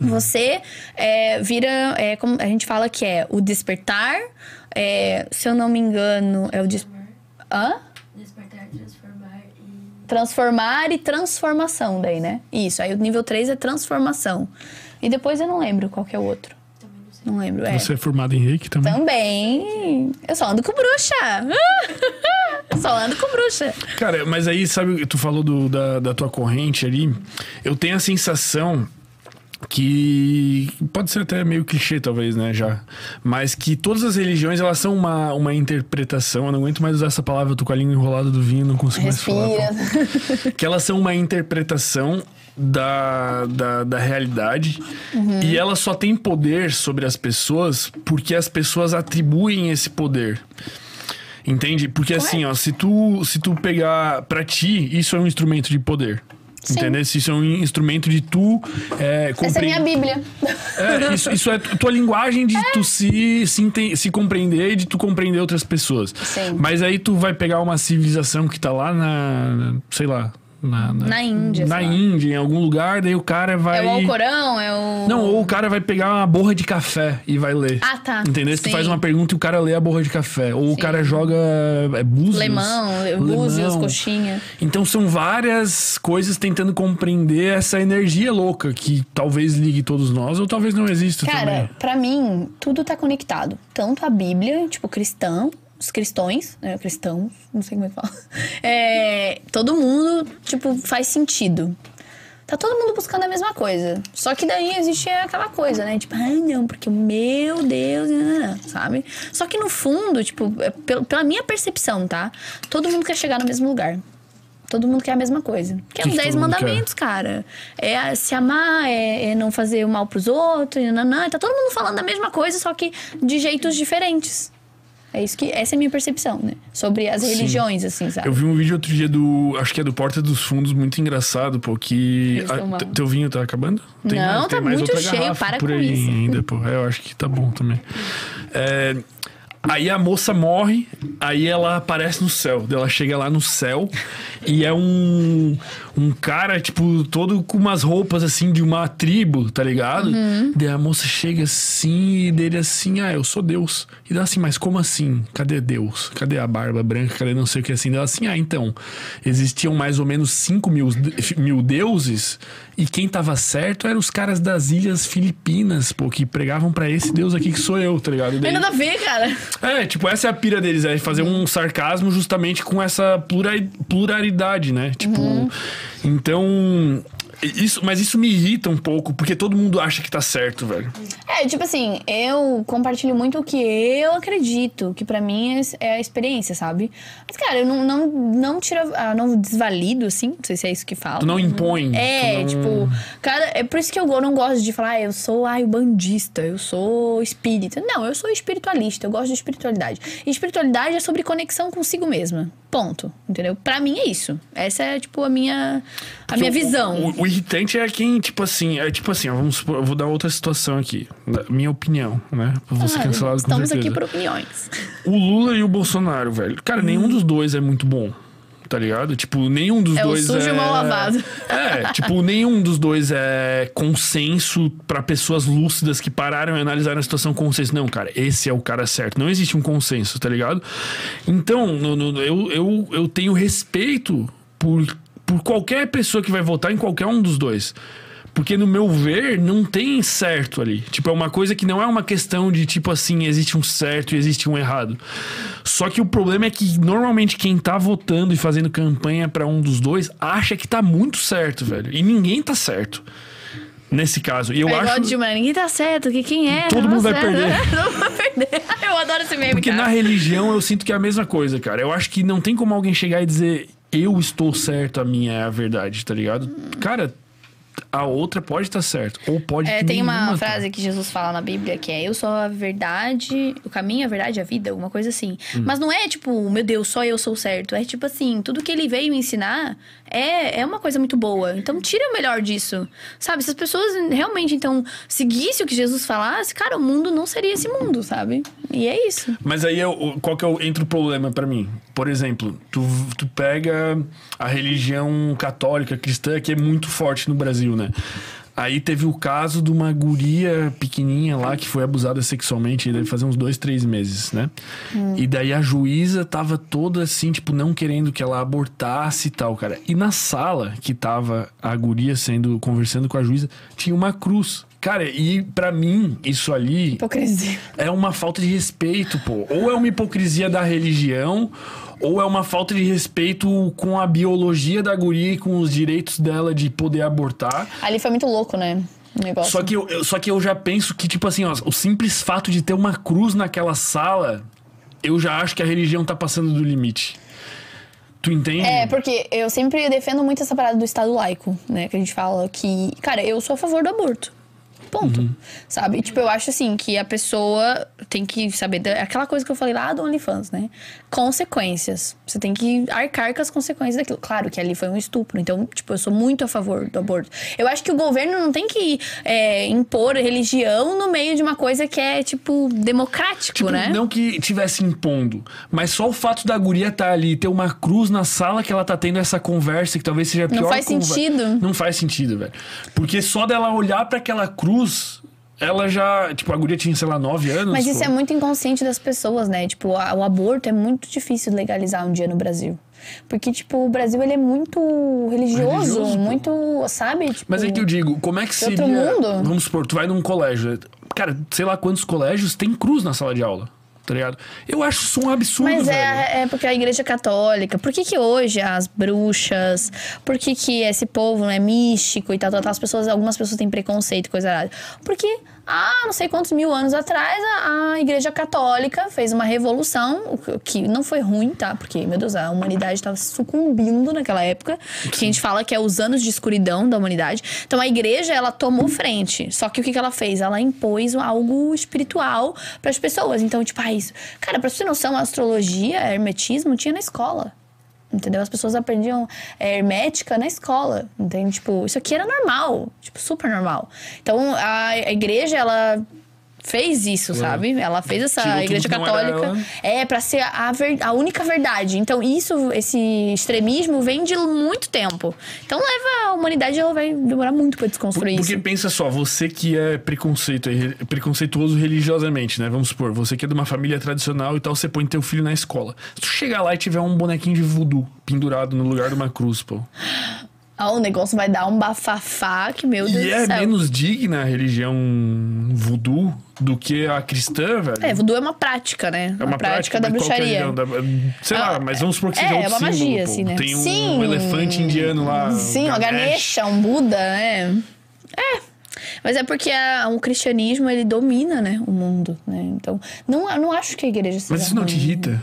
Você é, vira, é, como a gente fala que é o despertar, é, se eu não me engano, é o des... Hã? Despertar, transformar e. Transformar e transformação daí, né? Isso, aí o nível 3 é transformação. E depois eu não lembro qual que é o outro. Também não sei. Não lembro, é. Você é formado em reiki também? Também. Eu só ando com bruxa. Eu só ando com bruxa. Cara, mas aí, sabe, tu falou do- da, da tua corrente ali. Eu tenho a sensação que pode ser até meio clichê talvez, né, já, mas que todas as religiões elas são uma, uma interpretação, eu não aguento mais usar essa palavra, eu tô com a língua enrolada do vinho, não consigo mais falar. Respira. Que elas são uma interpretação da, da, da realidade e ela só tem poder sobre as pessoas porque as pessoas atribuem esse poder. Entende? Porque assim, ó, se tu, se tu pegar pra ti, isso é um instrumento de poder. Sim. Entendeu? Se Isso é um instrumento de tu é, Essa é compre- minha Bíblia. é, isso, isso é tua linguagem de tu se, se, se compreender e de tu compreender outras pessoas. Sim. Mas aí tu vai pegar uma civilização que tá lá na. sei lá. Na, Na Índia, Na sei lá. Índia, em algum lugar, daí o cara vai. É o Alcorão, é o. Não, ou o cara vai pegar uma borra de café e vai ler. Ah, tá. Entendeu? Se tu Sim. faz uma pergunta e o cara lê a borra de café. Ou o cara joga. É búzios. Lemão, búzios, coxinha. Então são várias coisas tentando compreender essa energia louca que talvez ligue todos nós ou talvez não exista Cara, também. pra mim, tudo tá conectado. Tanto a Bíblia, tipo, cristão, os cristões, né? Cristãos, não sei como é que fala. É, todo mundo, tipo, faz sentido. Tá todo mundo buscando a mesma coisa. Só que daí existe aquela coisa, né? Tipo, ai não, porque meu Deus, não, não, não", sabe? Só que no fundo, tipo, é pel- pela minha percepção, tá? Todo mundo quer chegar no mesmo lugar. Todo mundo quer a mesma coisa. Que é os que 10 todo mundo mandamentos, cara. É se amar, é, é não fazer o mal pros outros, e nanã. Tá todo mundo falando a mesma coisa, só que de jeitos diferentes. É isso que. Essa é a minha percepção, né? Sobre as Sim. religiões, assim, sabe? Eu vi um vídeo outro dia do. Acho que é do Porta dos Fundos, muito engraçado, pô. Que. Te- teu vinho tá acabando? Não, tá muito cheio, para por com aí isso. ainda, pô. É, eu acho que tá bom também. É, Aí a moça morre, aí ela aparece no céu. Ela chega lá no céu e é um, um cara, tipo, todo com umas roupas assim de uma tribo, tá ligado? Uhum. Daí a moça chega assim e dele assim, ah, eu sou Deus. E dela assim, mas como assim? Cadê Deus? Cadê a barba branca? Cadê não sei o que assim? Dela assim, ah, então, existiam mais ou menos 5 mil, mil deuses e quem tava certo eram os caras das ilhas Filipinas, pô, que pregavam pra esse Deus aqui que sou eu, tá ligado? Daí- tem nada a ver, cara. é, tipo, essa é a pira deles, é fazer um sarcasmo justamente com essa plura- pluralidade, né? Tipo, Uhum. então. Isso, mas isso me irrita um pouco, porque todo mundo acha que tá certo, velho. É, tipo assim, eu compartilho muito o que eu acredito, que pra mim é, é a experiência, sabe? Mas, cara, eu não, não, não tiro, ah, não desvalido, assim, não sei se é isso que fala. Tu não impõe. É, não- tipo, cara, é por isso que eu não gosto de falar, ah, eu sou ai, bandista, eu sou espírita. Não, eu sou espiritualista, eu gosto de espiritualidade. E espiritualidade é sobre conexão consigo mesma. Ponto. Entendeu? Pra mim é isso. Essa é, tipo, a minha, a minha O- visão. O, o irritante é quem, tipo assim, é tipo assim, ó, vamos supor, eu vou dar outra situação aqui. Minha opinião, né? Pra você Ah, cancelado Estamos certeza. aqui por opiniões. O Lula e o Bolsonaro, velho. Cara, nenhum dos dois é muito bom. Tá ligado? Tipo, nenhum dos É o dois sujo é... e mal lavado. É, tipo, nenhum dos dois é consenso pra pessoas lúcidas que pararam e analisaram a situação com consenso. Não, cara, esse é o cara certo. Não existe um consenso, tá ligado? Então, no- no- eu, eu, eu tenho respeito por, por qualquer pessoa que vai votar em qualquer um dos dois. Porque, no meu ver, não tem certo ali. Tipo, é uma coisa que não é uma questão de, tipo assim, existe um certo e existe um errado. Só que o problema é que, normalmente, quem tá votando e fazendo campanha pra um dos dois acha que tá muito certo, velho. E ninguém tá certo. Nesse caso. E eu é igual acho. de Dilma, ninguém tá certo, que quem é? Todo mundo vai certo. perder. Todo mundo vai perder. Eu adoro esse meme, Porque cara. na religião eu sinto que é a mesma coisa, cara. Eu acho que não tem como alguém chegar e dizer eu estou certo, a minha é a verdade, tá ligado? Cara, a outra pode estar certo. Ou pode É, tem uma nenhuma tá. frase que Jesus fala na Bíblia que é: Eu sou a verdade, o caminho, a verdade a vida, alguma coisa assim. Hum. Mas não é tipo, meu Deus, só eu sou certo. É tipo assim: tudo que ele veio ensinar é, é uma coisa muito boa. Então tira o melhor disso. Sabe? Se as pessoas realmente então seguissem o que Jesus falasse, cara, o mundo não seria esse mundo, sabe? E é isso. Mas aí eu- qual que é o, entra o problema pra mim? Por exemplo, tu, tu pega a religião católica cristã que é muito forte no Brasil, né? Aí teve o caso de uma guria pequenininha lá que foi abusada sexualmente, deve fazer uns dois, três meses, né? E daí a juíza tava toda assim, tipo, não querendo que ela abortasse e tal, cara. E na sala que tava a guria sendo, conversando com a juíza, tinha uma cruz. Cara, e pra mim, isso ali Hipocrisia. é uma falta de respeito, pô. Ou é uma hipocrisia da religião, ou é uma falta de respeito com a biologia da guria e com os direitos dela de poder abortar. Ali foi muito louco, né? Negócio. Só que eu, eu- só que eu já penso que, tipo assim, ó, o simples fato de ter uma cruz naquela sala, eu já acho que a religião tá passando do limite. Tu entende? É, porque eu sempre defendo muito essa parada do Estado laico, né? Que a gente fala que, cara, eu sou a favor do aborto. Ponto. Uhum. Sabe? Tipo, eu acho assim que a pessoa tem que saber. da- Aquela coisa que eu falei lá do OnlyFans, né? Consequências. Você tem que arcar com as consequências daquilo. Claro que ali foi um estupro. Então, tipo, eu sou muito a favor do aborto. Eu acho que o governo não tem que é, impor religião no meio de uma coisa que é, tipo, democrático, Tipo, né? não que tivesse impondo, mas só o fato da guria estar ali, ter uma cruz na sala que ela tá tendo essa conversa, que talvez seja a Não pior faz sentido. Não faz sentido, velho. Porque só dela olhar pra aquela cruz, ela já. Tipo, a guria tinha, sei lá, nove anos. Mas isso pô. é muito inconsciente das pessoas, né? Tipo, a- o aborto é muito difícil de legalizar um dia no Brasil. Porque, tipo, o Brasil, ele é muito religioso, Religioso, muito, sabe? Tipo, Mas aí que eu digo, como é que De outro seria. mundo? Vamos supor, tu vai num colégio. Cara, sei lá quantos colégios tem cruz na sala de aula. Tá ligado? Eu acho isso um absurdo, Mas é, é porque a igreja católica. Por que, que hoje as bruxas, por que, que esse povo né, místico e tal, tal, tal, as pessoas, algumas pessoas têm preconceito, coisa errada? Porque há não sei quantos mil anos atrás, a, a Igreja Católica fez uma revolução, que não foi ruim, tá? Porque, meu Deus, a humanidade estava sucumbindo naquela época. Que a gente fala que é os anos de escuridão da humanidade. Então a igreja, ela tomou frente. Só que o que, que ela fez? Ela impôs algo espiritual para as pessoas. Então, tipo, ah, isso. Cara, pra você ter noção, a astrologia, hermetismo tinha na escola. Entendeu? As pessoas aprendiam é, hermética na escola, entende? Tipo, isso aqui era normal, tipo, super normal. Então, a, a igreja, ela fez isso, sabe? Ela fez essa Tirou igreja católica. É, pra ser a, ver- a única verdade. Então, isso, esse extremismo vem de muito tempo. Então, leva a humanidade, ela vai demorar muito pra desconstruir Porque isso. pensa só, você que é preconceito, preconceituoso religiosamente, né? Vamos supor, você que é de uma família tradicional e tal, você põe teu filho na escola. Se tu chegar lá e tiver um bonequinho de voodoo pendurado no lugar de uma cruz, pô. Ah, o negócio vai dar um bafafá que, meu Deus E do é céu. menos digna a religião voodoo do que a cristã, velho. É, voodoo é uma prática, né? É uma prática, da mas qual que é bruxaria. religião da- sei lá, Ah, mas vamos supor que é, seja é outro uma magia, símbolo, pô. assim, né? Tem um Sim. elefante indiano lá. Sim, uma Ganesha, um Buda, né? É. Mas é porque a- o cristianismo, ele domina, né, o mundo, né? Então, não, não acho que a igreja seja Mas isso não te ruim. irrita?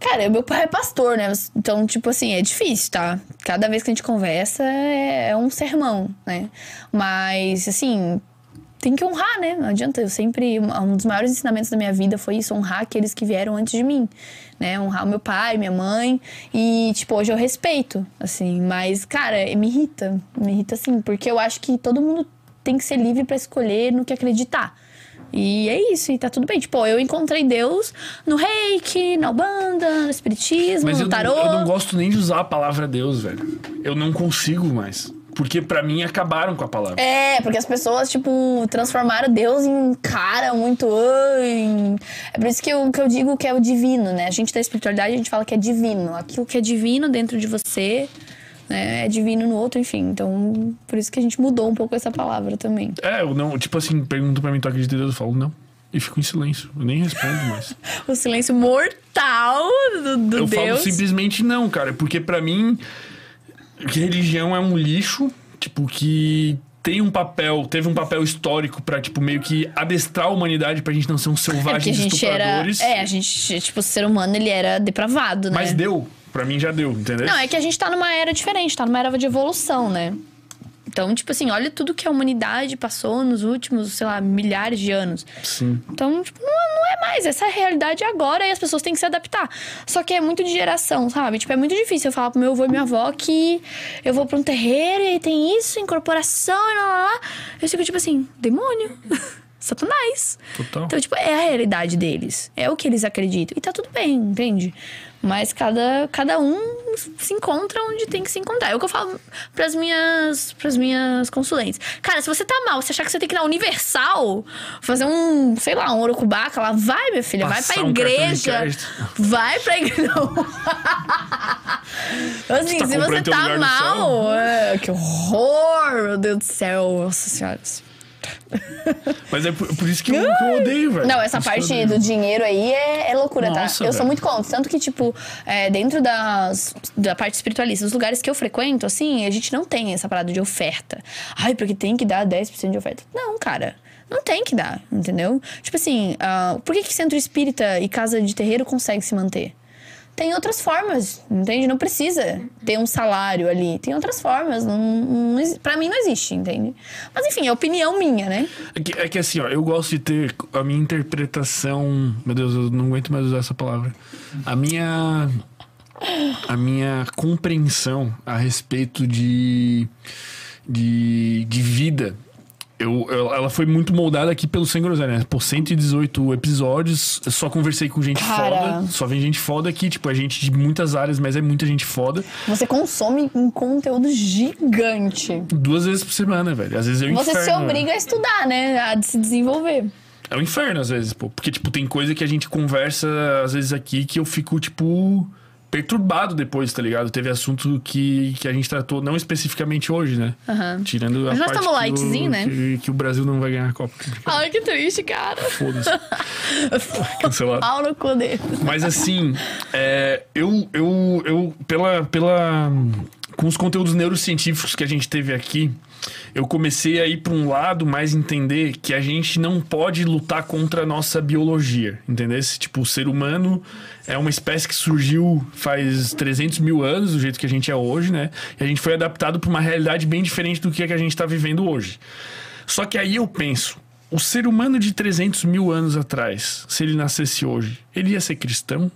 Cara, meu pai é pastor, né? Então, tipo assim, é difícil, tá? Cada vez que a gente conversa é, é um sermão, né? Mas, assim, tem que honrar, né? Não adianta. Eu sempre. Um dos maiores ensinamentos da minha vida foi isso: honrar aqueles que vieram antes de mim, né? Honrar o meu pai, minha mãe. E, tipo, hoje eu respeito, assim. Mas, cara, me irrita. Me irrita, assim, porque eu acho que todo mundo tem que ser livre pra escolher no que acreditar. E é isso, e tá tudo bem. Tipo, eu encontrei Deus no reiki, na Ubanda, no espiritismo, Mas eu no não, tarô. eu não gosto nem de usar a palavra Deus, velho. Eu não consigo mais. Porque pra mim acabaram com a palavra. É, porque as pessoas, tipo, transformaram Deus em um cara muito. ai, É por isso que eu, que eu digo que é o divino, né? A gente da espiritualidade, a gente fala que é divino. Aquilo que é divino dentro de você, né? É divino no outro, enfim. Então, por isso que a gente mudou um pouco essa palavra também. É, eu não. Tipo assim, perguntam pra mim, tu acredita em Deus? Eu falo, não. E fico em silêncio. Eu nem respondo mais. O silêncio mortal do, do eu Deus. falo simplesmente não, cara. Porque pra mim, que religião é um lixo, tipo, que tem um papel, teve um papel histórico pra, tipo, meio que adestrar a humanidade pra gente não ser um É a selvagens gente era. estupradores. É, a gente, tipo, o ser humano, ele era depravado, né? Mas deu. Pra mim já deu, entendeu? Não, é que a gente tá numa era diferente, tá numa era de evolução, né? Então, tipo assim, olha tudo que a humanidade passou nos últimos, sei lá, milhares de anos. Sim. Então, tipo, não, não é mais. Essa é a realidade agora e as pessoas têm que se adaptar. Só que é muito de geração, sabe? Tipo, é muito difícil eu falar pro meu avô e minha avó que eu vou pra um terreiro e tem isso, incorporação e lá, lá, lá. Eu fico tipo assim, demônio. Satanás. Total. Então, tipo, é a realidade deles. É o que eles acreditam. E tá tudo bem, entende? Mas cada, cada um se encontra onde tem que se encontrar. É o que eu falo pras minhas, pras minhas consulentes. Cara, se você tá mal, você achar que você tem que ir na Universal, fazer um, sei lá, um orocubaca lá, vai, minha filha, vai Passar pra cartão de igreja. Vai pra igreja. Assim, tá se você tá lugar no mal, é, que horror, meu Deus do céu. Nossa senhora. Mas é por, por isso que eu, que eu odeio, velho. Não, essa parte do dinheiro aí é, é loucura, Nossa, tá? Eu sou velho. muito contra. Tanto que, tipo, é, dentro das, da parte espiritualista, os lugares que eu frequento, assim, a gente não tem essa parada de oferta. Ai, porque tem que dar 10% de oferta. Não, cara. Não tem que dar, entendeu? Tipo assim, ah, por que, que centro espírita e casa de terreiro consegue se manter? Tem outras formas, entende? Não precisa ter um salário ali. Tem outras formas. Não, não, pra mim não existe, entende? Mas enfim, é opinião minha, né? É que, é que assim, ó, eu gosto de ter a minha interpretação. Meu Deus, eu não aguento mais usar essa palavra. A minha. A minha compreensão a respeito de. de, de vida. Eu, eu- ela foi muito moldada aqui pelo Sem Groselha, né? Por 118 episódios, eu só conversei com gente Cara. foda. Só vem gente foda aqui, tipo, é gente de muitas áreas, mas é muita gente foda. Você consome um conteúdo gigante. Duas vezes por semana, velho. Às vezes eu Você se inferno, obriga a estudar, né? A se desenvolver. É um inferno, às vezes, pô. Porque, tipo, tem coisa que a gente conversa, às vezes, aqui que eu fico, tipo, perturbado depois, tá ligado? Teve assunto que, que a gente tratou, não especificamente hoje, né? Aham. Tirando a Mas nós parte tamo que, lightzinho, o, né? que, que o Brasil não vai ganhar a Copa. Ai, que triste, cara. Foda-se. Cancelado. Pau no cu dele. Mas assim, é, eu, eu, eu pela, pela, com os conteúdos neurocientíficos que a gente teve aqui, eu comecei a ir para um lado mais entender que a gente não pode lutar contra a nossa biologia, entendeu? Tipo, o ser humano é uma espécie que surgiu faz 300 mil anos, do jeito que a gente é hoje, né? E a gente foi adaptado para uma realidade bem diferente do que, é que a gente está vivendo hoje. Só que aí eu penso, o ser humano de 300 mil anos atrás, se ele nascesse hoje, ele ia ser cristão?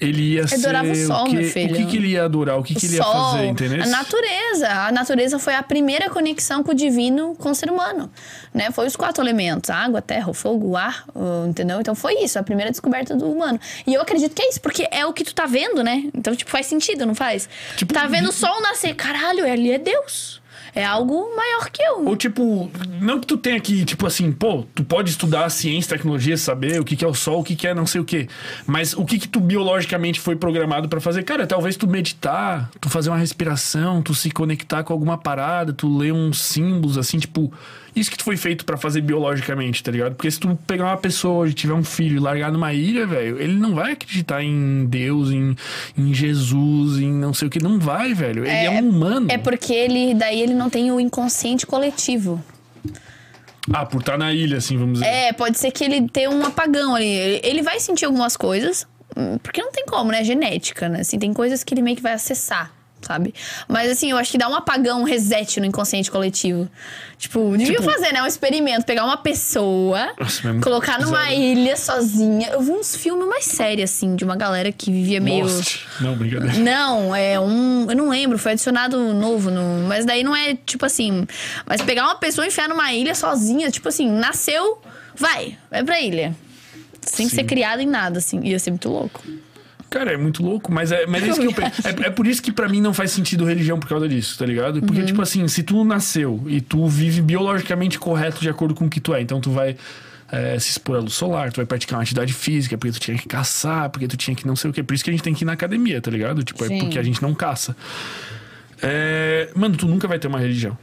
Ele ia Adorava ser. o sol, o, quê? meu filho. o que, que ele ia adorar? O que, que ele ia Sol, fazer, entendeu? A natureza. A natureza foi a primeira conexão com o divino, com o ser humano. Né? Foi os quatro elementos: água, terra, o fogo, o ar, o- entendeu? Então foi isso, a primeira descoberta do humano. E eu acredito que é isso, porque é o que tu tá vendo, né? Então, tipo, faz sentido, não faz? Tipo, tá vendo o sol nascer, caralho, ali é Deus. É algo maior que eu. Ou tipo, não que tu tenha que, tipo assim, pô, tu pode estudar ciência, tecnologia, saber o que, que é o sol, o que, que é não sei o quê. Mas o que que tu biologicamente foi programado pra fazer? Cara, talvez tu meditar, tu fazer uma respiração, tu se conectar com alguma parada, tu ler uns símbolos, assim, tipo, isso que tu foi feito pra fazer biologicamente, tá ligado? Porque se tu pegar uma pessoa hoje, tiver um filho e largar numa ilha, velho, ele não vai acreditar em Deus, em, em Jesus, em não sei o que. Não vai, velho. Ele é, um humano. É porque ele, daí ele não tem o inconsciente coletivo. Ah, por estar na ilha, assim, vamos dizer. É, pode ser que ele tenha um apagão ali. Ele- Ele vai sentir algumas coisas, hum, porque não tem como, né? É Genética, né? Assim, tem coisas que ele meio que vai acessar, sabe? Mas assim, eu acho que dá um apagão, um reset no inconsciente coletivo. Tipo, devia Tipo- fazer, né? Um experimento, pegar uma pessoa, Nossa, é colocar numa pesado. ilha sozinha. Eu vi uns filmes mais sérios, assim, de uma galera que vivia meio. Lost. Não, brincadeira. Não, é um. Eu não lembro, foi adicionado novo. No, mas daí não é tipo assim. Mas pegar uma pessoa e enfiar numa ilha sozinha, tipo assim, nasceu, vai, vai pra ilha. Sem Sim. ser criado em nada, assim. Ia ser muito louco. Cara, é muito louco, mas é, mas é isso que eu penso. É, é por isso que pra mim não faz sentido religião por causa disso, tá ligado? Porque, tipo assim, se tu nasceu e tu vive biologicamente correto de acordo com o que tu é, então tu vai é, se expor à luz solar, tu vai praticar uma atividade física, porque tu tinha que caçar, porque tu tinha que não sei o quê. Por isso que a gente tem que ir na academia, tá ligado? Tipo, é Sim. porque a gente não caça. É, Mano, tu nunca vai ter uma religião.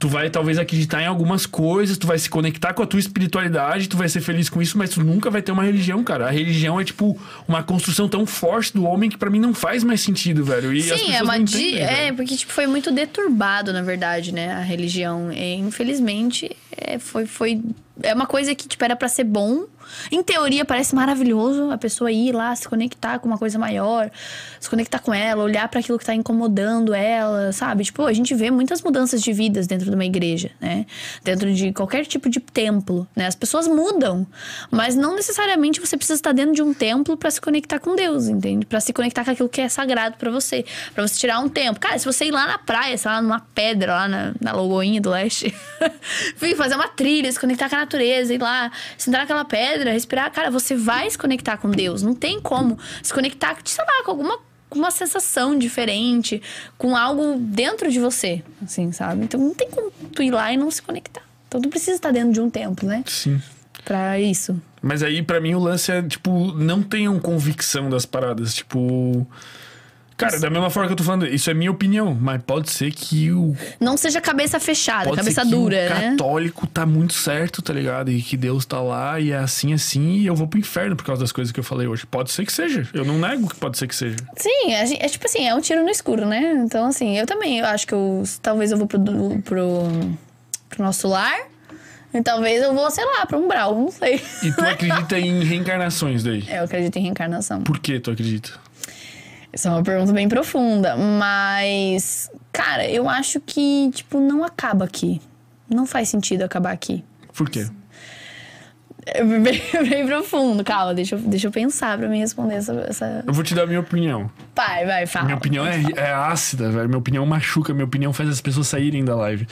Tu vai talvez acreditar em algumas coisas, tu vai se conectar com a tua espiritualidade, tu vai ser feliz com isso, mas tu nunca vai ter uma religião, cara. A religião é tipo uma construção tão forte do homem que pra mim não faz mais sentido, velho. E Sim, é uma. entendem, é, velho. porque tipo, foi muito deturbado, na verdade, né? A religião. E, infelizmente, é, foi, foi. É uma coisa que, tipo, era pra ser bom. Em teoria, parece maravilhoso a pessoa ir lá, se conectar com uma coisa maior, se conectar com ela, olhar pra aquilo que tá incomodando ela, sabe? Tipo, a gente vê muitas mudanças de vidas dentro de uma igreja, né? Dentro de qualquer tipo de templo, né? As pessoas mudam, mas não necessariamente você precisa estar dentro de um templo pra se conectar com Deus, entende? Pra se conectar com aquilo que é sagrado pra você, Pra você tirar um tempo. Cara, se você ir lá na praia, sei lá, numa pedra lá na, na do Leste, vir fazer uma trilha, se conectar com a natureza, ir lá, sentar naquela pedra, respirar, cara, você vai se conectar com Deus. Não tem como se conectar, sei lá, com alguma com uma sensação diferente, com algo dentro de você, assim, sabe? Então não tem como tu ir lá e não se conectar. Então tu precisa estar dentro de um templo, né? Sim. Pra isso. Mas aí, pra mim, o lance é, tipo, não tenham convicção das paradas. Tipo. Cara, da mesma forma que eu tô falando, isso é minha opinião, mas pode ser que o. Não seja cabeça fechada, Pode cabeça dura, o né? católico tá muito certo, tá ligado? E que Deus tá lá e é assim, assim, e eu vou pro inferno por causa das coisas que eu falei hoje. Pode ser que seja. Eu não nego que pode ser que seja. Sim, é, é tipo assim, é um tiro no escuro, né? Então, assim, eu também eu acho que eu. Talvez eu vou pro, pro, pro nosso lar. E talvez eu vou, sei lá, pra um brau, não sei. E tu acredita em reencarnações daí? Eu acredito em reencarnação. Por que tu acredita? Essa é uma pergunta bem profunda, mas, cara, eu acho que, tipo, não acaba aqui. Não faz sentido acabar aqui. Por quê? É bem, bem profundo, calma, deixa eu, deixa eu pensar pra mim responder essa. essa... Eu vou te dar a minha opinião. Vai, vai, fala. Minha opinião é, é ácida, velho. Minha opinião machuca, minha opinião faz as pessoas saírem da live.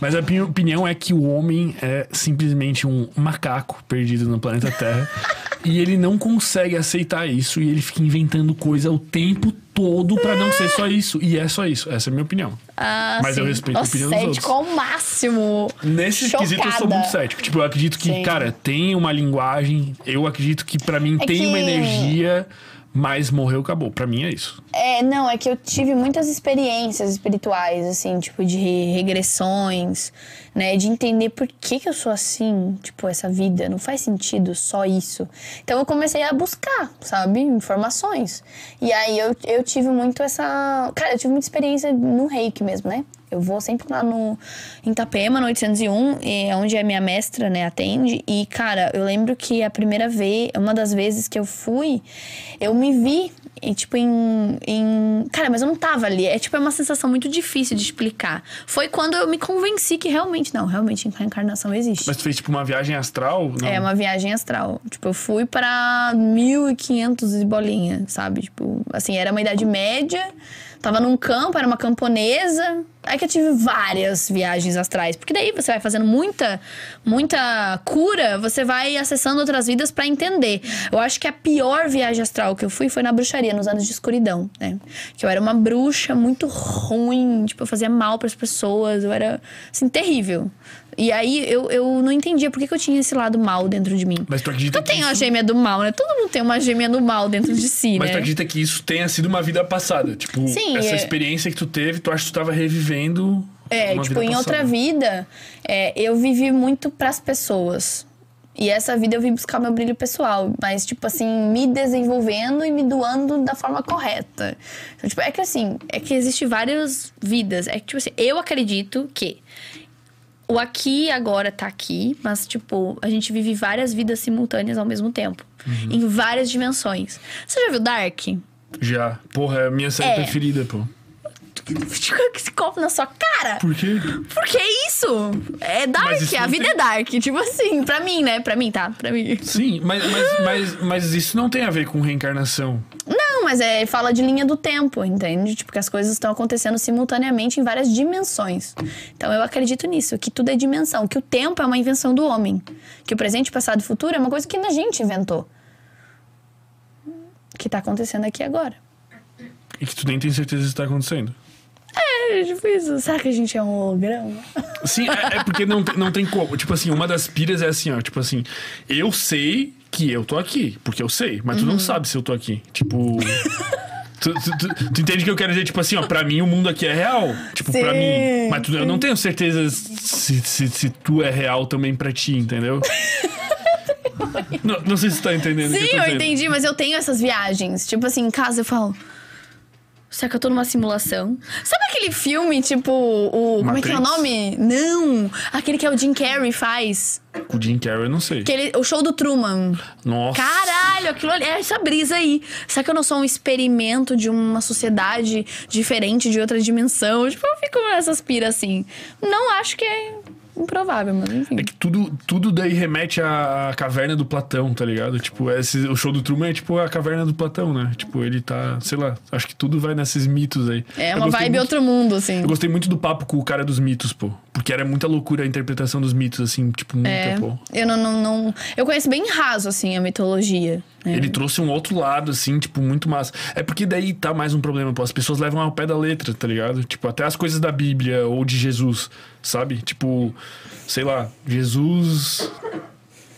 Mas a minha opinião é que o homem é simplesmente um macaco perdido no planeta Terra. e ele não consegue aceitar isso e ele fica inventando coisa o tempo todo pra não ser só isso. E é só isso. Essa é a minha opinião. Ah, Mas eu sim. respeito a opinião dos cético ao máximo. Nesse Chocada. quesito eu sou muito cético. Tipo, eu acredito que, Sim. cara, tem uma linguagem. Eu acredito que pra mim É tem que- uma energia. Mas morreu, acabou. Pra mim é isso. É, não, é que eu tive muitas experiências espirituais, assim, tipo, de re- regressões, né? De entender por que, que eu sou assim, tipo, essa vida. Não faz sentido só isso. Então eu comecei a buscar, sabe? Informações. E aí eu, eu tive muito essa. Cara, eu tive muita experiência no reiki mesmo, né? Eu vou sempre lá no em Itapema, no 801, é onde a minha mestra, né, atende. E, cara, eu lembro que a primeira vez, uma das vezes que eu fui, eu me vi, e, tipo, em, em. Cara, mas eu não tava ali. É tipo, é uma sensação muito difícil de explicar. Foi quando eu me convenci que realmente, não, realmente a reencarnação existe. Mas tu fez tipo uma viagem astral? Não. É uma viagem astral. Tipo, eu fui pra 1500 e bolinha, sabe? Tipo, assim, era uma idade média, tava num campo, era uma camponesa. Aí que eu tive várias viagens astrais. Porque daí você vai fazendo muita, muita cura, você vai acessando outras vidas pra entender. Eu acho que a pior viagem astral que eu fui foi na bruxaria, nos anos de escuridão, né? Que eu era uma bruxa muito ruim, tipo, eu fazia mal pras pessoas, eu era, assim, terrível. E aí eu, eu não entendia por que, que eu tinha esse lado mal dentro de mim. Mas tu acredita Eu que tenho a isso- gêmea do mal, né? Todo mundo tem uma gêmea do mal dentro de si, Mas né? tu acredita que isso tenha sido uma vida passada? Tipo, Sim, essa é- experiência que tu teve, tu acha que tu tava revivendo É, tipo, em outra passada. vida, é, eu vivi muito pras pessoas. E essa vida eu vim buscar meu brilho pessoal. Mas, tipo assim, me desenvolvendo e me doando da forma correta. Então, tipo, é que assim, é que existe várias vidas. É que, tipo assim, eu acredito que o aqui agora tá aqui, mas, tipo, a gente vive várias vidas simultâneas ao mesmo tempo. Uhum. Em várias dimensões. Você já viu Dark? Já. Porra, é a minha série É. preferida, pô. Esse copo na sua cara. Por quê? Por que isso? É dark, isso a vida tem- é dark. Tipo assim, pra mim, né? Pra mim, tá? Pra mim. Sim, mas, mas, mas, mas isso não tem a ver com reencarnação. Não, mas é, fala de linha do tempo, entende? Tipo, que as coisas estão acontecendo simultaneamente em várias dimensões. Então eu acredito nisso, que tudo é dimensão, que o tempo é uma invenção do homem. Que o presente, passado e futuro é uma coisa que a gente inventou. Que tá acontecendo aqui agora. E que tu nem tem certeza se tá acontecendo. É difícil. Será que a gente é um holograma? Sim, é, é porque não, tem- não tem como. Tipo assim, uma das piras é assim, ó. Tipo assim, eu sei que eu tô aqui, porque eu sei, mas tu Uhum. não sabe se eu tô aqui. Tipo. Tu, tu- tu- tu entende que eu quero dizer? Tipo assim, ó, pra mim o mundo aqui é real. Tipo, pra Sim, mim. Mas tu- eu não tenho certeza se, se, se tu é real também pra ti, entendeu? não, não sei se tu tá entendendo Sim, eu eu entendi, mas eu tenho essas viagens. Tipo assim, em casa eu falo. Será que eu tô numa simulação? Sabe aquele filme, tipo, o. Como é que é o Matrix? nome? Não! Aquele que é o Jim Carrey faz. O Jim Carrey, eu não sei. Aquele, o show do Truman. Nossa. Caralho, aquilo ali, é essa brisa aí. Será que eu não sou um experimento de uma sociedade diferente, de outra dimensão? Tipo, eu fico nessas piras assim. Não acho que é improvável, mas enfim. É que tudo, tudo daí remete à caverna do Platão, tá ligado? Tipo, esse, o show do Truman é tipo a caverna do Platão, né? Tipo, ele tá, sei lá, acho que tudo vai nesses mitos aí. É uma vibe muito- outro mundo, assim. Eu gostei muito do papo com o cara dos mitos, pô. Porque era muita loucura a interpretação dos mitos, assim, tipo, muita, É, pô. eu não, não, não- Eu conheço bem raso, assim, a mitologia. né? Ele trouxe um outro lado, assim, tipo, muito massa. É porque daí tá mais um problema, pô. As pessoas levam ao pé da letra, tá ligado? Tipo, até as coisas da Bíblia ou de Jesus, sabe? Tipo, sei lá, Jesus.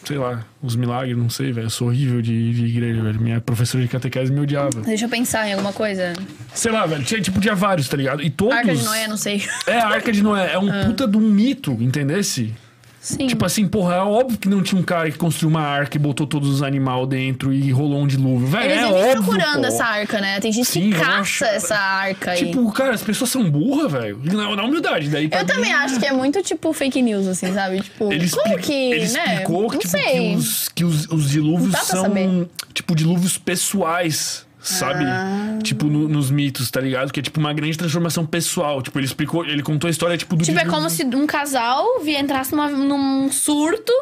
Sei lá, os milagres, não sei, velho. Eu sou horrível de, de igreja, velho. Minha professora de catequese me odiava. Deixa eu pensar em alguma coisa. Sei lá, velho. Tinha, tipo, tinha vários, tá ligado? E todos. Arca de Noé, não sei. É, a Arca de Noé. É um puta de um mito, entendesse? Sim. Tipo assim, porra, é óbvio que não tinha um cara que construiu uma arca e botou todos os animais dentro e rolou um dilúvio. Velho, Eles é óbvio, procurando pô. essa arca, né? Tem gente Sim, que caça acho- essa arca aí. Tipo, cara, as pessoas são burras, velho. Na, na humildade. Daí, eu mim, também acho que é muito, tipo, fake news, assim, sabe? Tipo, Ele, como que, ele né? explicou que, tipo, que, os, que os, os dilúvios são, tipo, dilúvios pessoais. Sabe? Ah. Tipo, no- nos mitos, tá ligado? Que é tipo uma grande transformação pessoal. Tipo, ele explicou, ele contou a história, tipo, do Tipo, é como se um casal entrasse numa, num surto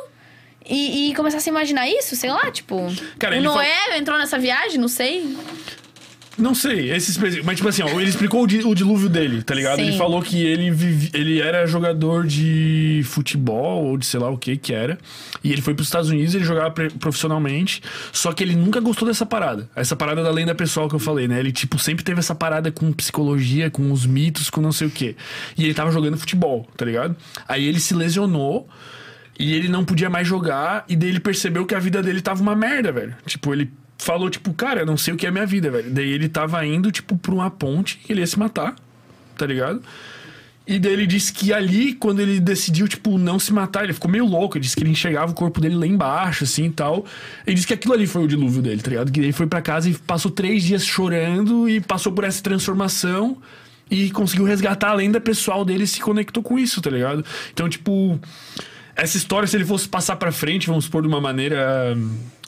e, e começasse a imaginar isso, sei lá, tipo. Cara, o Noé entrou nessa viagem, não sei. Não sei, esse específico. Mas, tipo assim, ó, ele explicou o, di- o dilúvio dele, tá ligado? Ele Sim. falou que ele, vive, ele era jogador de futebol ou de sei lá o que que era. E ele foi pros Estados Unidos, ele jogava profissionalmente. Só que ele nunca gostou dessa parada. Essa parada da lenda pessoal que eu falei, né? Ele, tipo, sempre teve essa parada com psicologia, com os mitos, com não sei o quê. E ele tava jogando futebol, tá ligado? Aí ele se lesionou. E ele não podia mais jogar, e daí ele percebeu que a vida dele tava uma merda, velho. Tipo, ele falou, tipo, cara, não sei o que é minha vida, velho. Daí ele tava indo, tipo, pra uma ponte, ele ia se matar, tá ligado? E daí ele disse que ali, quando ele decidiu, tipo, não se matar, ele ficou meio louco. Ele disse que ele enxergava o corpo dele lá embaixo, assim e tal. Ele disse que aquilo ali foi o dilúvio dele, tá ligado? Que ele foi pra casa e passou três dias chorando e passou por essa transformação e conseguiu resgatar a lenda pessoal dele e se conectou com isso, tá ligado? Então, tipo, essa história, se ele fosse passar pra frente, vamos supor, de uma maneira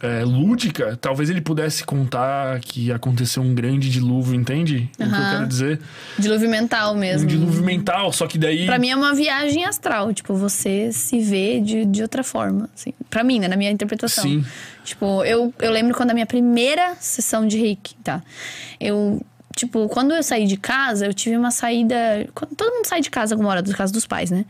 é, lúdica, talvez ele pudesse contar que aconteceu um grande dilúvio, entende? O que eu quero dizer? Dilúvio mental Um mesmo. dilúvio mental, só que daí. Pra mim é uma viagem astral, tipo, você se vê de, de outra forma, assim. Pra mim, né, na minha interpretação. Sim. Tipo, eu, eu lembro quando a minha primeira sessão de reiki, tá? Eu, tipo, quando eu saí de casa, eu tive uma saída... Todo mundo sai de casa alguma hora, da casa dos pais, né?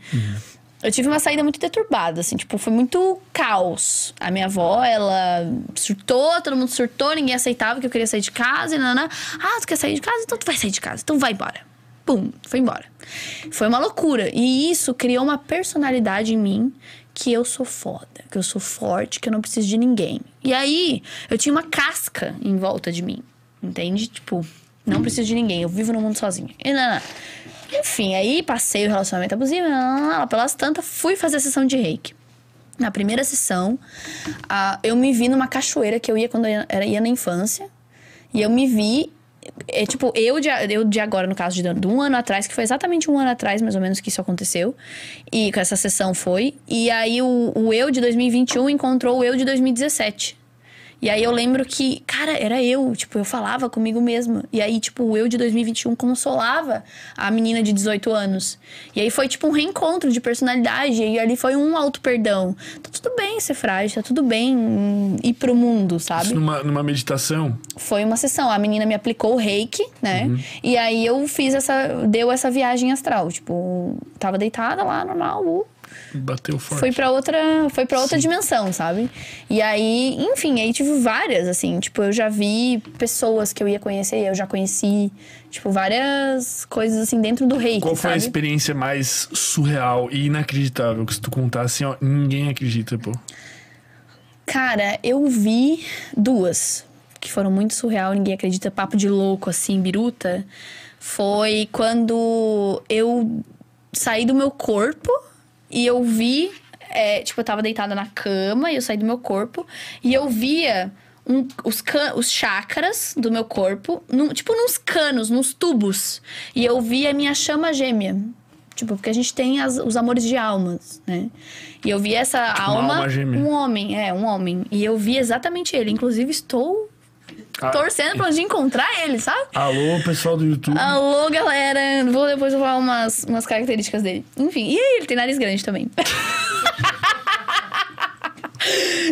Eu tive uma saída muito deturbada, assim, tipo, foi muito caos. A minha avó, ela surtou, todo mundo surtou, ninguém aceitava que eu queria sair de casa e nanã. Ah, tu quer sair de casa? Então tu vai sair de casa, então vai embora. Pum, foi embora. Foi uma loucura. E isso criou uma personalidade em mim que eu sou foda, que eu sou forte, que eu não preciso de ninguém. E aí, eu tinha uma casca em volta de mim, entende? Tipo, não preciso de ninguém, eu vivo no mundo sozinha. E nanã. Enfim, aí passei o relacionamento abusivo, lá pelas tantas, fui fazer a sessão de reiki. Na primeira sessão, eu me vi numa cachoeira que eu ia quando eu era- ia na infância. E eu me vi. É, tipo, eu de, eu de agora, no caso de, de um ano atrás, que foi exatamente um ano atrás, mais ou menos, que isso aconteceu. E com essa sessão foi. E aí o, o eu de 2021 encontrou o eu de 2017. E aí eu lembro que, cara, era eu, tipo, eu falava comigo mesma. E aí, tipo, o eu de 2021 consolava a menina de 18 anos. E aí foi tipo um reencontro de personalidade. E ali foi um auto-perdão. Tá tudo bem ser frágil, tá tudo bem hum, ir pro mundo, sabe? Isso numa, numa meditação. Foi uma sessão. A menina me aplicou o reiki, né? E aí eu fiz essa. Deu essa viagem astral. Tipo, tava deitada lá, normal. Bateu forte. foi pra outra, foi para outra dimensão, sabe? E aí, enfim, aí tive várias assim, tipo, eu já vi pessoas que eu ia conhecer, eu já conheci, tipo, várias coisas assim dentro do reiki, Qual foi a experiência mais surreal e inacreditável que se tu contar assim, ó, ninguém acredita, pô. Cara, eu vi duas que foram muito surreal, ninguém acredita, papo de louco assim, biruta. Foi quando eu saí do meu corpo e eu vi, é, tipo, eu tava deitada na cama e eu saí do meu corpo e eu via um- os, can- os chakras do meu corpo, num- tipo, nos canos, nos tubos. E eu vi a minha chama gêmea. Tipo, porque a gente tem as- os amores de almas, né? E eu vi essa uma alma, alma gêmea. um homem, é, um homem. E eu vi exatamente ele. Inclusive, estou Ah, torcendo pra onde encontrar ele, sabe? Alô, pessoal do YouTube. Alô, galera. Vou depois falar umas, umas características dele. Enfim, e ele tem nariz grande também.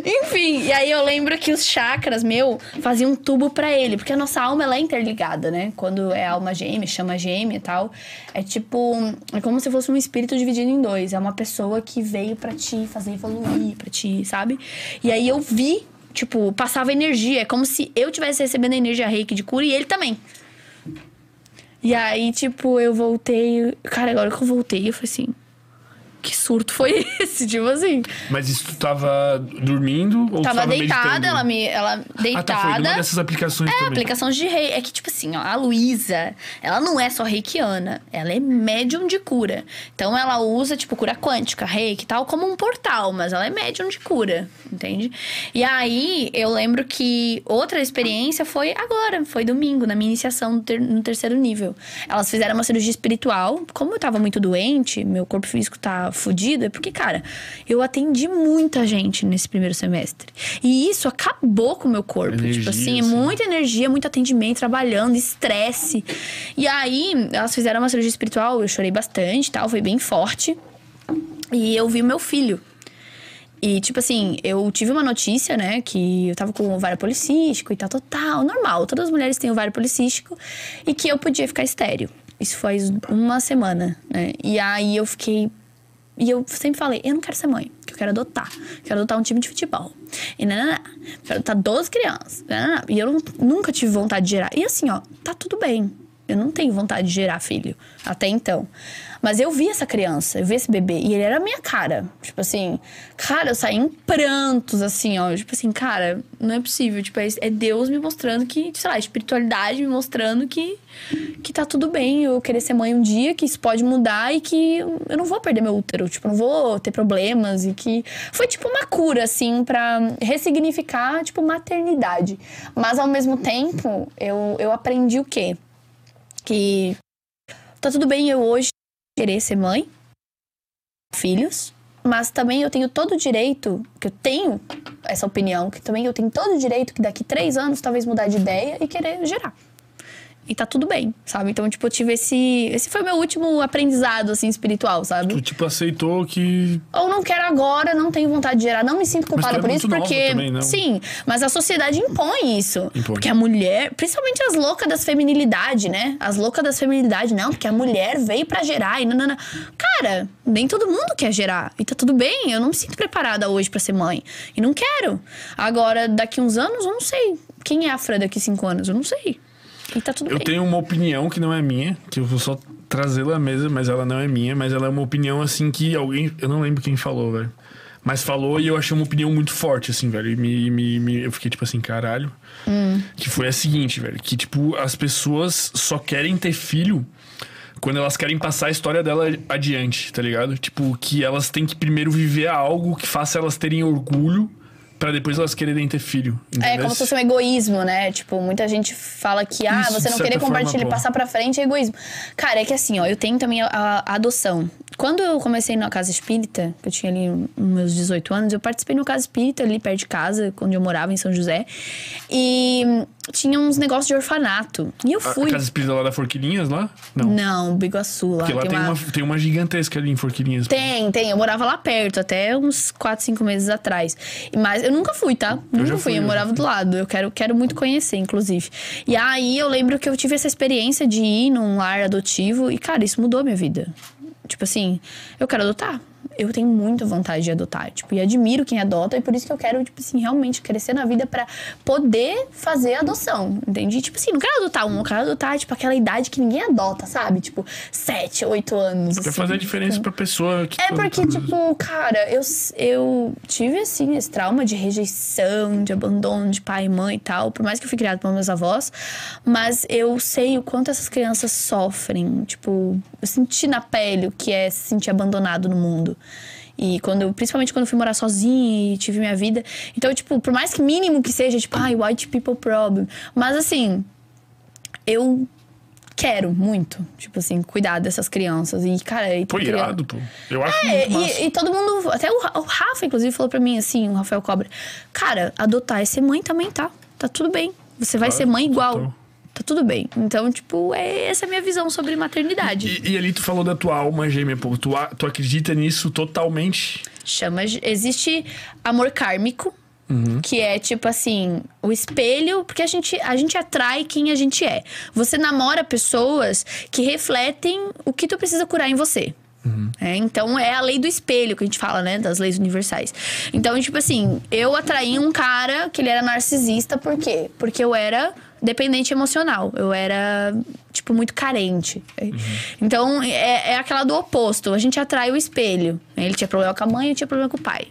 Enfim, e aí eu lembro que os chakras, meu, faziam um tubo pra ele, porque a nossa alma ela é interligada, né? Quando é alma gêmea, chama gêmea e tal, é tipo, é como se fosse um espírito dividido em dois, é uma pessoa que veio pra te fazer evoluir, pra te, sabe? E aí eu vi, tipo, passava energia, é como se eu tivesse recebendo a energia reiki de cura e ele também. E aí, tipo, eu voltei. Cara, agora que eu voltei, eu falei assim. Que surto foi esse? Tipo assim. Mas isso tu tava dormindo ou Tava tava deitada, meditando? ela me. Ela Ah, tá, foi deitada. numa dessas aplicações É, também. aplicação de rei. É que, tipo assim, ó, a Luísa, ela não é só reikiana, ela é médium de cura. Então ela usa, tipo, cura quântica, reiki e tal, como um portal, mas ela é médium de cura, entende? E aí, eu lembro que outra experiência foi agora, foi domingo, na minha iniciação no, ter- no terceiro nível. Elas fizeram uma cirurgia espiritual. Como eu tava muito doente, meu corpo físico tá fudido, é porque, cara, eu atendi muita gente nesse primeiro semestre. E isso acabou com o meu corpo. Energia, tipo assim, assim. muita energia, muito atendimento, trabalhando, estresse. E aí, elas fizeram uma cirurgia espiritual, eu chorei bastante e tal, foi bem forte. E eu vi o meu filho. E, tipo assim, eu tive uma notícia, né, que eu tava com ovário policístico e tal, total, normal. Todas as mulheres têm ovário policístico e que eu podia ficar estéreo. Isso faz uma semana, né? E aí eu fiquei. E eu sempre falei, eu não quero ser mãe, que eu quero adotar. Quero adotar um time de futebol. E nananã. Quero adotar 12 crianças. nananã. E eu não- nunca tive vontade de gerar. E assim, ó, tá tudo bem. Eu não tenho vontade de gerar filho, até então. Mas eu vi essa criança, eu vi esse bebê, e ele era a minha cara. Tipo assim, cara, eu saí em prantos, assim, ó. Tipo assim, cara, não é possível. Tipo, é é Deus me mostrando que, sei lá, a espiritualidade me mostrando que, que tá tudo bem eu querer ser mãe um dia, que isso pode mudar e que eu não vou perder meu útero, tipo, não vou ter problemas e que foi tipo uma cura, assim, pra ressignificar, tipo, maternidade. Mas ao mesmo tempo, eu, eu aprendi o quê? Que tá tudo bem eu hoje querer ser mãe, filhos, mas também eu tenho todo o direito, que eu tenho essa opinião, que também eu tenho todo o direito que daqui três anos talvez mudar de ideia e querer gerar. E tá tudo bem, sabe? Então, tipo, eu tive esse. Esse foi meu último aprendizado, assim, espiritual, sabe? Tu, tipo, aceitou que. Ou não quero agora, não tenho vontade de gerar, não me sinto culpada tu é por isso, porque. também, não? Sim, mas a sociedade impõe isso. Impõe. Porque a mulher, principalmente as loucas das feminilidade, né? As loucas das feminilidade, não, porque a mulher veio pra gerar e nanana. Cara, nem todo mundo quer gerar. E tá tudo bem, eu não me sinto preparada hoje pra ser mãe. E não quero. Agora, daqui uns anos, eu não sei. Quem é a Fran daqui cinco anos? Eu não sei. E tá tudo Eu bem. tenho uma opinião que não é minha, que eu vou só trazê-la à mesa, mas ela não é minha, mas ela é uma opinião assim que alguém. Eu não lembro quem falou, velho. Mas falou e eu achei uma opinião muito forte, assim, velho. E me, me, me- eu fiquei tipo assim, caralho. Que foi a seguinte, velho. Que, tipo, as pessoas só querem ter filho quando elas querem passar a história dela adiante, tá ligado? Tipo, que elas têm que primeiro viver algo que faça elas terem orgulho pra depois elas quererem ter filho. É entendeu? como se fosse um egoísmo, né? Tipo, muita gente fala que, ah, Isso, você não querer forma, compartilhar, pô. passar pra frente é egoísmo. Cara, é que assim, ó, eu tenho também a, a adoção. Quando eu comecei na casa espírita, que eu tinha ali meus 18 anos, eu participei no casa espírita ali perto de casa, quando eu morava em São José. E tinha uns negócios de orfanato. E eu A- fui. A casa espírita lá da Forquilinhas, lá? Não. Não, Biguaçu lá. Porque lá tem uma... tem uma gigantesca ali em Forquilinhas. Tem, tem. Eu morava lá perto, até uns 4, 5 meses atrás. Mas eu nunca fui, tá? Nunca já fui, fui, eu eu morava do lado. Eu quero, quero muito conhecer, inclusive. E aí eu lembro que eu tive essa experiência de ir num lar adotivo e, cara, isso mudou a minha vida. Tipo assim, eu quero adotar. Eu tenho muita vontade de adotar, tipo, e admiro quem adota, e por isso que eu quero, tipo assim, realmente crescer na vida pra poder fazer a adoção, entende? Tipo assim, não quero adotar um, eu quero adotar, tipo, aquela idade que ninguém adota, sabe? Tipo, 7, 8 anos, Pra assim, fazer a tipo, diferença pra pessoa que é tá- porque, tipo, cara, eu, eu tive, assim, esse trauma de rejeição, de abandono de pai e mãe e tal, por mais que eu fui criada pelos meus avós, mas eu sei o quanto essas crianças sofrem, tipo, eu senti na pele o que é se sentir abandonado no mundo. E quando, principalmente quando eu fui morar sozinha e tive minha vida. Então, tipo, por mais que mínimo que seja, tipo, ai, white people problem. Mas assim, eu quero muito, tipo assim, cuidar dessas crianças. E, cara, e criança- irado, pô. Eu acho é, e, e todo mundo, até o, o Rafa, inclusive, falou pra mim assim, o Rafael Cobra, cara, adotar é ser mãe também, tá? Tá tudo bem. Você vai Claro, ser mãe igual. total. Tá tudo bem. Então, tipo, é essa é a minha visão sobre maternidade. E, e ali tu falou da tua alma gêmea, pô. Tu, tu acredita nisso totalmente? Chama. Existe amor kármico, Uhum. que é tipo assim, o espelho, porque a gente, a gente atrai quem a gente é. Você namora pessoas que refletem o que tu precisa curar em você. Uhum. É, então é a lei do espelho que a gente fala, né? Das leis universais. Então, tipo assim, eu atraí um cara que ele era narcisista, por quê? Porque eu era dependente emocional. Eu era, tipo, muito carente. Então, é, é aquela do oposto. A gente atrai o espelho. Ele tinha problema com a mãe, eu tinha problema com o pai.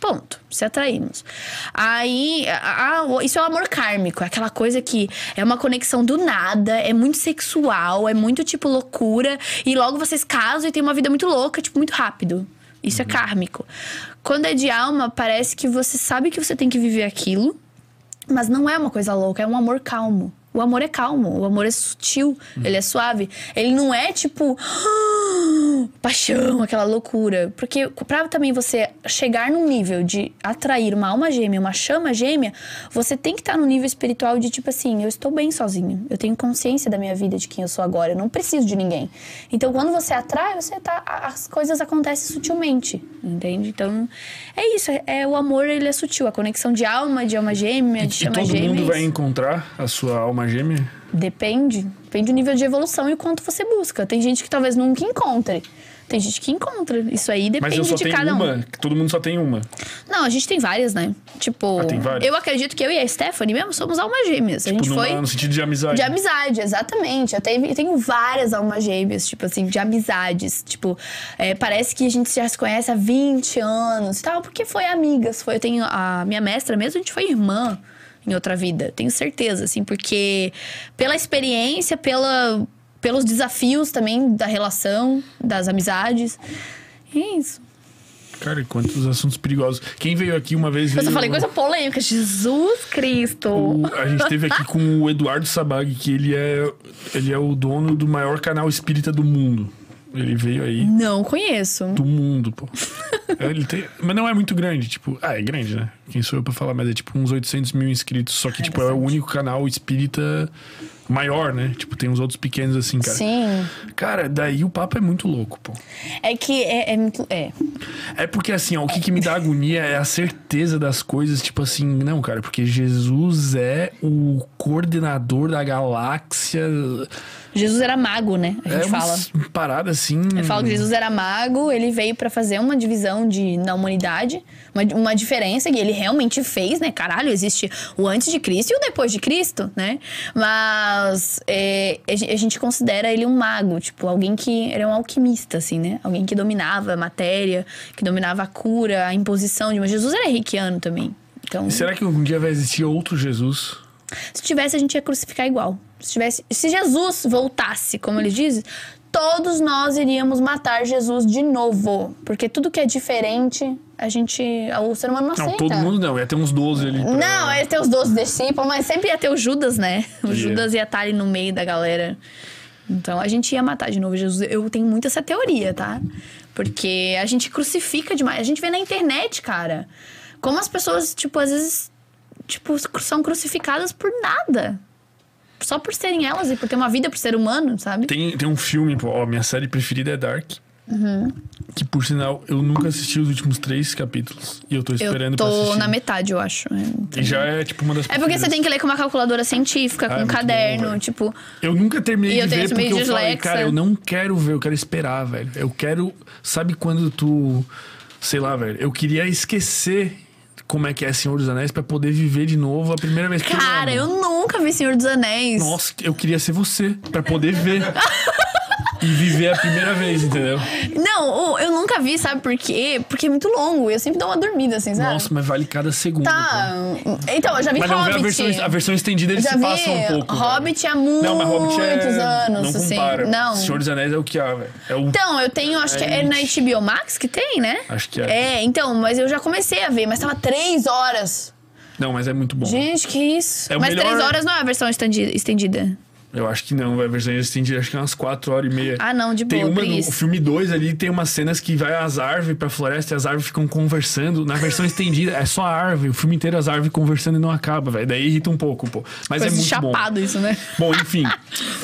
Ponto. Se atraímos. Aí, a- a- isso é o amor kármico. É aquela coisa que é uma conexão do nada, é muito sexual, é muito tipo loucura. E logo vocês casam e tem uma vida muito louca, tipo, muito rápido. Isso é kármico. Quando é de alma, parece que você sabe que você tem que viver aquilo, mas não é uma coisa louca, é um amor calmo. O amor é calmo, o amor é sutil, ele é suave. Ele não é tipo paixão, aquela loucura. Porque pra também você chegar num nível de atrair uma alma gêmea, uma chama gêmea, você tem que estar no nível espiritual de tipo assim, eu estou bem sozinho. Eu tenho consciência da minha vida, de quem eu sou agora. Eu não preciso de ninguém. Então, quando você atrai, você tá. As coisas acontecem sutilmente. Entende? Então, é isso. É, é o amor, ele é sutil. A conexão de alma, de alma gêmea, de E chama todo gêmea. mundo é vai encontrar a sua alma gêmea? Depende. Depende do nível de evolução e o quanto você busca. Tem gente que talvez nunca encontre. Tem gente que encontra. Isso aí Mas depende eu só de tenho cada uma, um. todo mundo só tem uma. Não, a gente tem várias, né? Tipo, Ah, tem várias? eu acredito que eu e a Stephanie mesmo somos almas gêmeas. a Tipo, gente numa- foi no sentido de amizade. de amizade, exatamente. Eu tenho, eu tenho várias almas gêmeas, tipo assim, de amizades. Tipo, é, parece que a gente já se conhece há 20 anos e tal, porque foi amigas. Foi, eu tenho a minha mestra mesmo, a gente foi irmã em outra vida. Tenho certeza, assim, porque pela experiência, pela, pelos desafios também da relação, das amizades. E é isso. Cara, quantos assuntos perigosos. Quem veio aqui uma vez. Eu veio, só falei coisa polêmica. Jesus Cristo! o- a gente teve aqui com o Eduardo Sabag, que ele é, ele é o dono do maior canal espírita do mundo. Ele veio aí. Não conheço. Do mundo, pô. Ele tem, mas não é muito grande, tipo. Ah, é grande, né? Quem sou eu pra falar? Mas é tipo uns 800 mil inscritos. Só que, tipo, é o único canal espírita maior, né? Tipo, tem uns outros pequenos assim, cara. Sim. Cara, daí o papo é muito louco, pô. É que é, é muito. É. É porque assim, ó, o que, que me dá agonia é a certeza das coisas, tipo assim, não, cara, porque Jesus é o coordenador da galáxia. Jesus era mago, né? A gente é fala. parada assim. Eu falo que Jesus era mago, ele veio pra fazer uma divisão de, na humanidade, uma, uma diferença que ele realmente fez, né? Caralho, existe o antes de Cristo e o depois de Cristo, né? Mas é, a gen- a gente considera ele um mago, tipo, alguém que era um alquimista, assim, né? Alguém que dominava a matéria, que dominava a cura, a imposição de uma. Jesus era reikiano também. Então, E será que algum dia vai existir outro Jesus? se tivesse, a gente ia crucificar igual. Se, tivesse, se Jesus voltasse, como ele diz, todos nós iríamos matar Jesus de novo. Porque tudo que é diferente, a gente. O ser humano não aceita. Não, todo mundo não, ia ter uns 12 ali. pra- Não, ia ter os 12 discípulos, mas sempre ia ter o Judas, né? O Ia. Judas ia estar ali no meio da galera. Então a gente ia matar de novo Jesus. Eu tenho muito essa teoria, tá? Porque a gente crucifica demais. A gente vê na internet, cara, como as pessoas, tipo, às vezes, tipo, são crucificadas por nada. Só por serem elas e por ter uma vida por ser humano, sabe? Tem, tem um filme, pô, ó, minha série preferida é Dark. Uhum. Que por sinal, eu nunca assisti os últimos três capítulos. E eu tô esperando Eu pra tô assistir. na metade, eu acho. E já é tipo uma das É porque você tem que ler com uma calculadora científica, Ah, com é um bom, caderno, velho. tipo. Eu nunca terminei E eu de tenho ver porque eu falei, cara, eu não quero ver, eu quero esperar, velho. Eu quero. Sabe quando tu. Sei lá, velho. Eu queria esquecer como é que é Senhor dos Anéis pra poder viver de novo a primeira vez que Cara, eu nunca vi Senhor dos Anéis. Nossa, eu queria ser você pra poder ver. e viver a primeira vez, entendeu? Não, eu nunca vi, sabe por quê? Porque é muito longo e eu sempre dou uma dormida, assim, sabe? Nossa, mas vale cada segundo. pô. Tá. Então, eu já vi Mas não Hobbit. a versão, a versão estendida, ele já se vi passa um pouco. velho. Hobbit há muitos Não, mas Hobbit é. anos, não assim. compara. Não. Senhor dos Anéis é o que há, velho. É o. Então, eu tenho, acho que é na. HBO Max que tem, né? Acho que é. É, então, mas eu já comecei a ver, mas tava três horas. Não, mas é muito bom. Gente, que isso. É mas melhor- três horas não é a versão estendi- estendida. Eu acho que não, velho. Versão estendida acho que é umas 4 horas e meia. Ah, não, de Tem boa, uma no o filme 2 ali, tem umas cenas que vai as árvores pra floresta e as árvores ficam conversando. Na versão estendida, é só a árvore. O filme inteiro as árvores conversando e não acaba, velho. Daí irrita um pouco, pô. Mas Coisa é muito bom. chapado isso, né? Bom, enfim,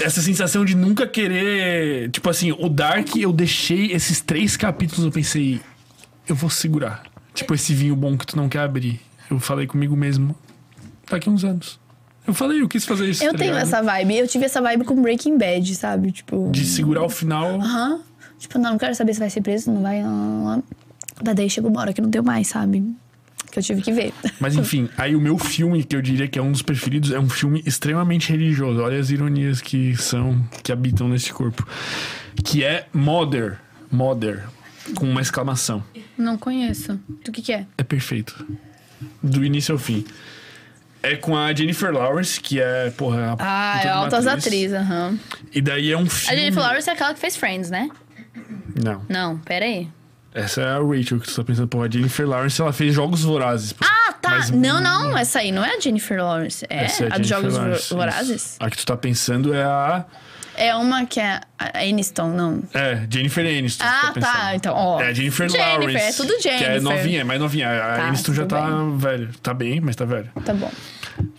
essa sensação de nunca querer. Tipo assim, o Dark, eu deixei esses três capítulos, eu pensei, eu vou segurar. Tipo esse vinho bom que tu não quer abrir. Eu falei comigo mesmo, daqui uns anos. Eu falei, eu quis fazer isso. Eu tá tenho ligado? essa vibe. Eu tive essa vibe com Breaking Bad, sabe? Tipo. De segurar o final. Aham. Tipo, não, não quero saber se vai ser preso, não vai. Não, não. Daí chegou uma hora que não deu mais, sabe? Que eu tive que ver. Mas enfim, aí o meu filme, que eu diria que é um dos preferidos, é um filme extremamente religioso. Olha as ironias que são, que habitam nesse corpo. Que é Mother. Mother. Com uma exclamação. Não conheço. Do que que é? É perfeito. Do início ao fim. É com a Jennifer Lawrence, que é, porra, a Ah, é altas atriz. atrizes, aham. E daí é um A filme. Jennifer Lawrence é aquela que fez Friends, né? Não. Não, pera aí. Essa é a Rachel que tu tá pensando. Porra, a Jennifer Lawrence, ela fez Jogos Vorazes. Ah, tá. Mas- Não, não, essa aí não é a Jennifer Lawrence. É Essa a, é dos Jennifer Jogos Lawrence, Vorazes? isso. A que tu tá pensando é a. É uma que é a Aniston, não. É, Jennifer Aniston. Ah, tá, tá. Então, ó. É a Jennifer, Jennifer, Lawrence. é tudo Que é Jennifer. novinha, é mais novinha. A Tá, Aniston já tá velho. Tá bem, mas tá velho. Tá bom.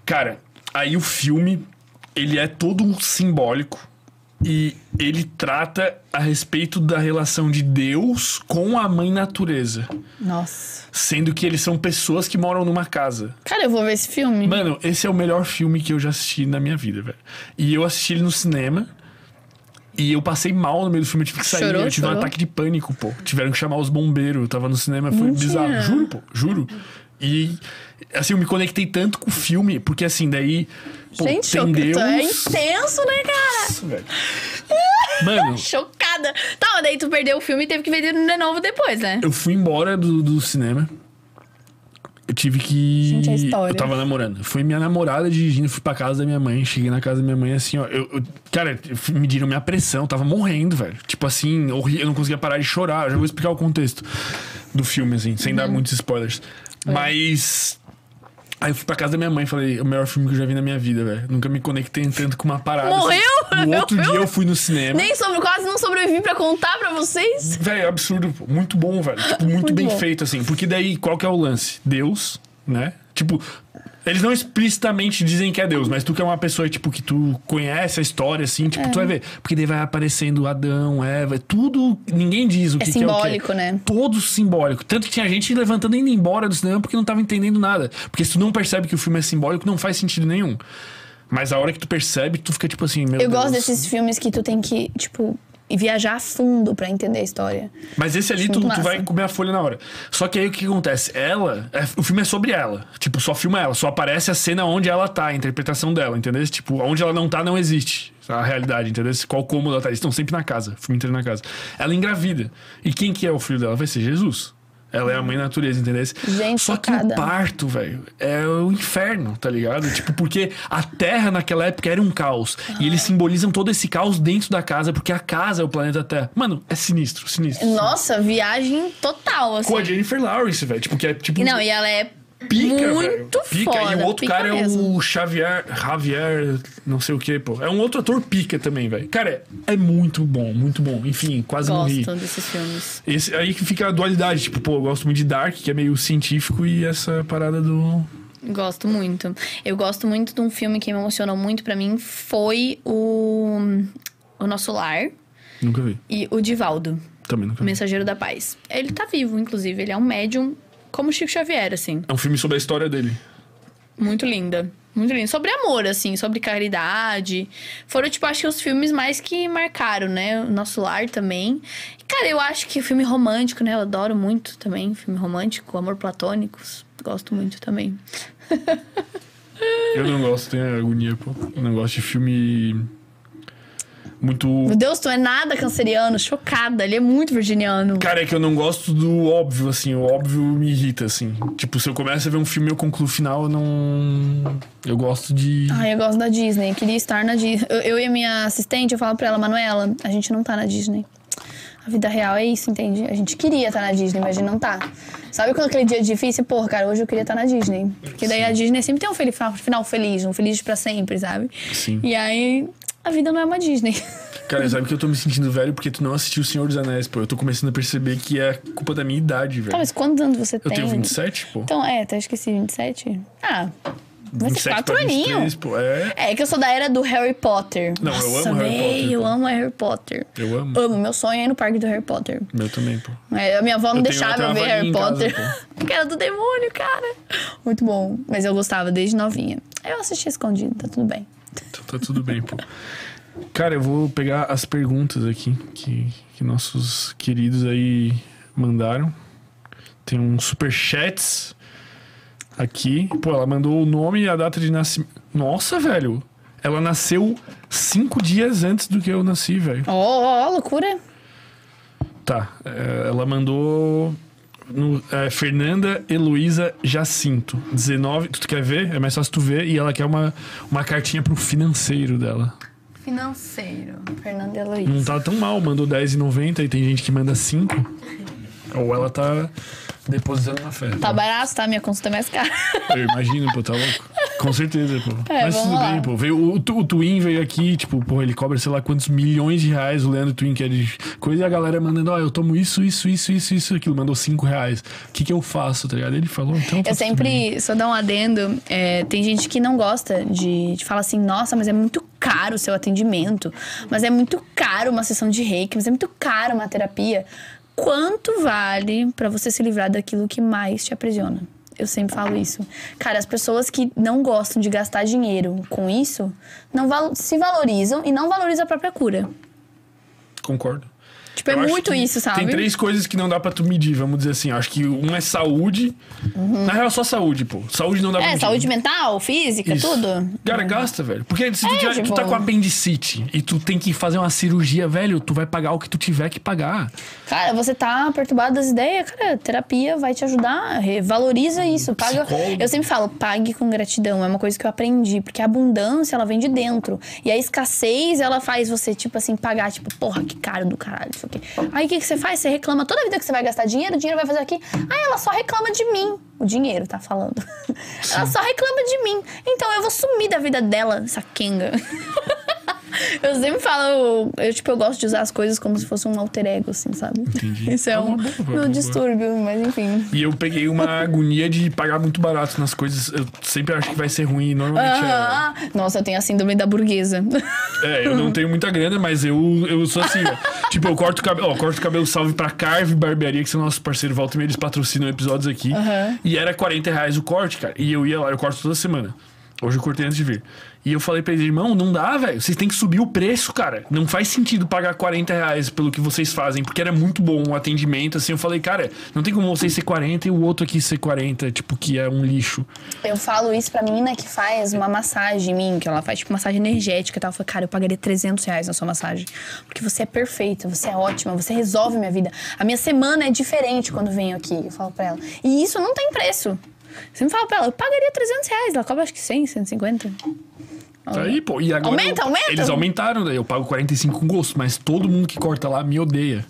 Cara, aí o filme, ele é todo simbólico e ele trata a respeito da relação de Deus com a mãe natureza. Nossa. Sendo que eles são pessoas que moram numa casa. Cara, eu vou ver esse filme. Mano, esse é o melhor filme que eu já assisti na minha vida, velho. E eu assisti ele no cinema. E eu passei mal no meio do filme, eu tive que sair. Chorou, eu tive um chorou? ataque de pânico, pô. Tiveram que chamar os bombeiros. Eu tava no cinema, foi Mentira. bizarro. Juro, pô, juro. E assim, eu me conectei tanto com o filme, porque assim, daí. Pô, Gente, tem Deus. é intenso, né, cara? Nossa, velho. Mano, Chocada. Tá, mas daí tu perdeu o filme e teve que ver de novo depois, né? eu fui embora do, do cinema. Eu tive que. Gente, a história. Eu tava namorando. Foi minha namorada dirigindo, fui pra casa da minha mãe. Cheguei na casa da minha mãe assim, ó. Eu, eu- cara, mediram minha pressão, eu tava morrendo, velho. Tipo assim, horrível, eu não conseguia parar de chorar. Eu já vou explicar o contexto do filme, assim, sem Uhum. dar muitos spoilers. É. Mas. Aí eu fui pra casa da minha mãe e falei, é o melhor filme que eu já vi na minha vida, velho. Nunca me conectei tanto com uma parada. Morreu? Assim. No outro dia eu fui no cinema. Nem sobre, quase não sobrevivi pra contar pra vocês. Velho, é absurdo. Muito bom, velho. Tipo, muito, Muito bem bom. feito, assim. Porque daí, qual que é o lance? Deus, né? Tipo, eles não explicitamente dizem que é Deus, mas tu que é uma pessoa, tipo, que tu conhece a história, assim, tipo, tu vai ver. Porque daí vai aparecendo Adão, Eva, tudo. Ninguém diz o É que, que é o simbólico, que. né? Todo simbólico. Tanto que tinha gente levantando e indo embora do cinema porque não tava entendendo nada. Porque se tu não percebe que o filme é simbólico, não faz sentido nenhum. Mas a hora que tu percebe, tu fica tipo assim, meu Eu Deus. gosto desses filmes que tu tem que, tipo, viajar a fundo pra entender a história. Mas esse ali, tu, tu vai comer a folha na hora. Só que aí o que acontece? Ela. é- o filme é sobre ela. Tipo, só filma ela. Só aparece a cena onde ela tá, a interpretação dela, entendeu? Tipo, onde ela não tá, não existe. A realidade, entendeu? Qual cômodo ela tá. Eles estão sempre na casa. O filme inteiro na casa. Ela engravida. E quem que é o filho dela? Vai ser Jesus. Ela é a mãe natureza, entendeu? Gente, Só que o parto, velho, é o inferno, tá ligado? Tipo, porque a Terra naquela época era um caos. E eles simbolizam todo esse caos dentro da casa, porque a casa é o planeta Terra. Mano, é sinistro, sinistro. Nossa, viagem total, assim. Com a Jennifer Lawrence, velho. Tipo, que é tipo. Não, e ela é pica, velho. muito Pica. foda. E o outro cara é mesmo. o Xavier. Javier, não sei o que, pô. É um outro ator pica também, velho. Cara, é, é muito bom, muito bom. Enfim, quase morri. Gosto desses filmes. Esse, aí que fica a dualidade. Tipo, pô, eu gosto muito de Dark, que é meio científico, e essa parada do. Gosto muito. Eu gosto muito de um filme que me emocionou muito pra mim. Foi o... O Nosso Lar Nunca vi. e o Divaldo. Também nunca vi. Mensageiro da Paz. Ele tá vivo, inclusive. Ele é um médium como Chico Xavier, assim. É um filme sobre a história dele. Muito linda. Muito linda. Sobre amor, assim, sobre caridade. Foram, tipo, acho que os filmes mais que marcaram, né? O Nosso Lar também. E, cara, eu acho que filme romântico, né? Eu adoro muito também. Filme romântico, amor platônico. Gosto muito também. Eu não gosto, tenho agonia, pô. Eu não gosto de filme. Muito. Meu Deus, tu é nada canceriano. Chocada. Ele é muito virginiano. Cara, é que eu não gosto do óbvio, assim. O óbvio me irrita, assim. Tipo, se eu começo a ver um filme e eu concluo o final, eu não. Eu gosto de. Ai, eu gosto da Disney. Queria estar na Disney. Eu, eu e a minha assistente, eu falo pra ela, Manuela, a gente não tá na Disney. A vida real é isso, entende? A gente queria estar na Disney, mas a gente não tá. Sabe quando aquele dia é difícil? Porra, cara, hoje eu queria estar na Disney. Porque daí a Disney sempre tem um final feliz, um feliz pra sempre, sabe? Sim. E aí, a vida não é uma Disney. Cara, sabe que eu tô me sentindo velho porque tu não assistiu O Senhor dos Anéis, pô. Eu tô começando a perceber que é culpa da minha idade, velho. Tá, mas quantos anos você eu tem? tenho 27, pô. Então, é, até esqueci, 27? Ah, 27 24 pra 23, aninhos. pô. É. É que eu sou da era do Harry Potter. Não, eu Nossa, amo Harry Potter, Eu pô. amo Harry Potter. Eu amo. Amo. Meu sonho é ir no parque do Harry Potter. Meu também, pô. É, a minha avó não Eu deixava eu ver Harry em casa, Potter. Porque era do demônio, cara. Muito bom. Mas eu gostava desde novinha. Eu assisti escondido, tá tudo bem. Então tá tudo bem, pô. Cara, eu vou pegar as perguntas aqui que, que nossos queridos aí mandaram. Tem uns superchats aqui. Pô, ela mandou o nome e a data de nascimento. Nossa, velho! Ela nasceu cinco dias antes do que eu nasci, velho. Ó, ó, ó, loucura. Tá, é, ela mandou. No- é, Fernanda Heloísa Jacinto, 19. Tu quer ver? É mais fácil tu ver. E ela quer uma, uma cartinha pro financeiro dela. Financeiro. Fernanda Não Heloísa. tá tão mal, mandou 10,90 e tem gente que manda 5. Ou ela tá depositando na fé. Tá barato, tá? Minha consulta é mais cara. Eu imagino, pô, tá louco. Com certeza, pô. É, Mas tudo lá. bem, pô. Veio, o, o Twin veio aqui, tipo, pô, ele cobra sei lá quantos milhões de reais, o Leandro Twin, que é de coisa, e a galera mandando, ó, eu tomo isso, isso, isso, isso, isso, aquilo. Mandou 5 reais. O que que eu faço, tá ligado? Ele falou, então. tá Eu bem. sempre, só dar um adendo, é, tem gente que não gosta de, de falar assim, nossa, mas é muito caro o seu atendimento, mas é muito caro uma sessão de reiki, mas é muito caro uma terapia. Quanto vale pra você se livrar daquilo que mais te aprisiona? Eu sempre falo isso. Cara, as pessoas que não gostam de gastar dinheiro com isso, não val- se valorizam e não valorizam a própria cura. concordo. Tipo, é Eu muito isso, sabe? Tem três coisas que não dá pra tu medir, vamos dizer assim. Acho que um é saúde. Na real, só saúde, pô. Saúde não dá pra Uhum. É, medir. saúde mental, física, Isso. tudo. Cara, gasta, velho. Porque se tu, É, tiver- tu tipo- tá com apendicite e tu tem que fazer uma cirurgia, velho, tu vai pagar o que tu tiver que pagar. Cara, você tá perturbado das ideias, cara, terapia vai te ajudar. Valoriza isso. Paga. Psicólogo. Eu sempre falo, pague com gratidão. É uma coisa que eu aprendi. Porque a abundância, ela vem de dentro. E a escassez, ela faz você, tipo assim, pagar, tipo, porra, que caro do caralho. Isso aqui. Aí o que, que você faz? Você reclama toda a vida que você vai gastar dinheiro, o dinheiro vai fazer aqui. Aí ela só reclama de mim. O dinheiro tá falando. ela só reclama de mim. Então eu vou sumir da vida dela, essa Kenga. Eu sempre falo, eu, tipo, eu gosto de usar as coisas como se fosse um alter ego, assim, sabe? Entendi. Isso é É um boa, meu boa. distúrbio, mas enfim. E eu peguei uma agonia de pagar muito barato nas coisas. Eu sempre acho que vai ser ruim. Normalmente é. Ah, nossa, eu tenho a síndrome da burguesa. É, eu não tenho muita grana, mas eu, eu sou assim, ó. Tipo, eu corto o cabelo. Ó, corto o cabelo salve pra Carve Barbearia, que são nossos parceiros. Volta e meia, eles patrocinam episódios aqui. E era 40 reais o corte, cara. E eu ia lá, eu corto toda semana. Hoje eu cortei antes de vir. E eu falei pra eles, irmão, não dá, velho. Vocês têm que subir o preço, cara. Não faz sentido pagar 40 reais pelo que vocês fazem, porque era muito bom o atendimento. Assim, eu falei, cara, não tem como vocês ser 40 e o outro aqui ser 40, tipo, que é um lixo. Eu falo isso pra menina que faz uma massagem em mim, que ela faz tipo massagem energética e tal. Eu falo, cara, eu pagaria 300 reais na sua massagem. Porque você é perfeita, você é ótima, você resolve minha vida. A minha semana é diferente quando venho aqui, eu falo pra ela. E isso não tem preço. Você me fala pra ela, eu pagaria 300 reais. Ela cobra acho que 100, 150. Tá aí, pô. E agora Aumenta, eu- aumenta. Eles aumentaram, daí eu pago 45 com gosto, mas todo mundo que corta lá me odeia.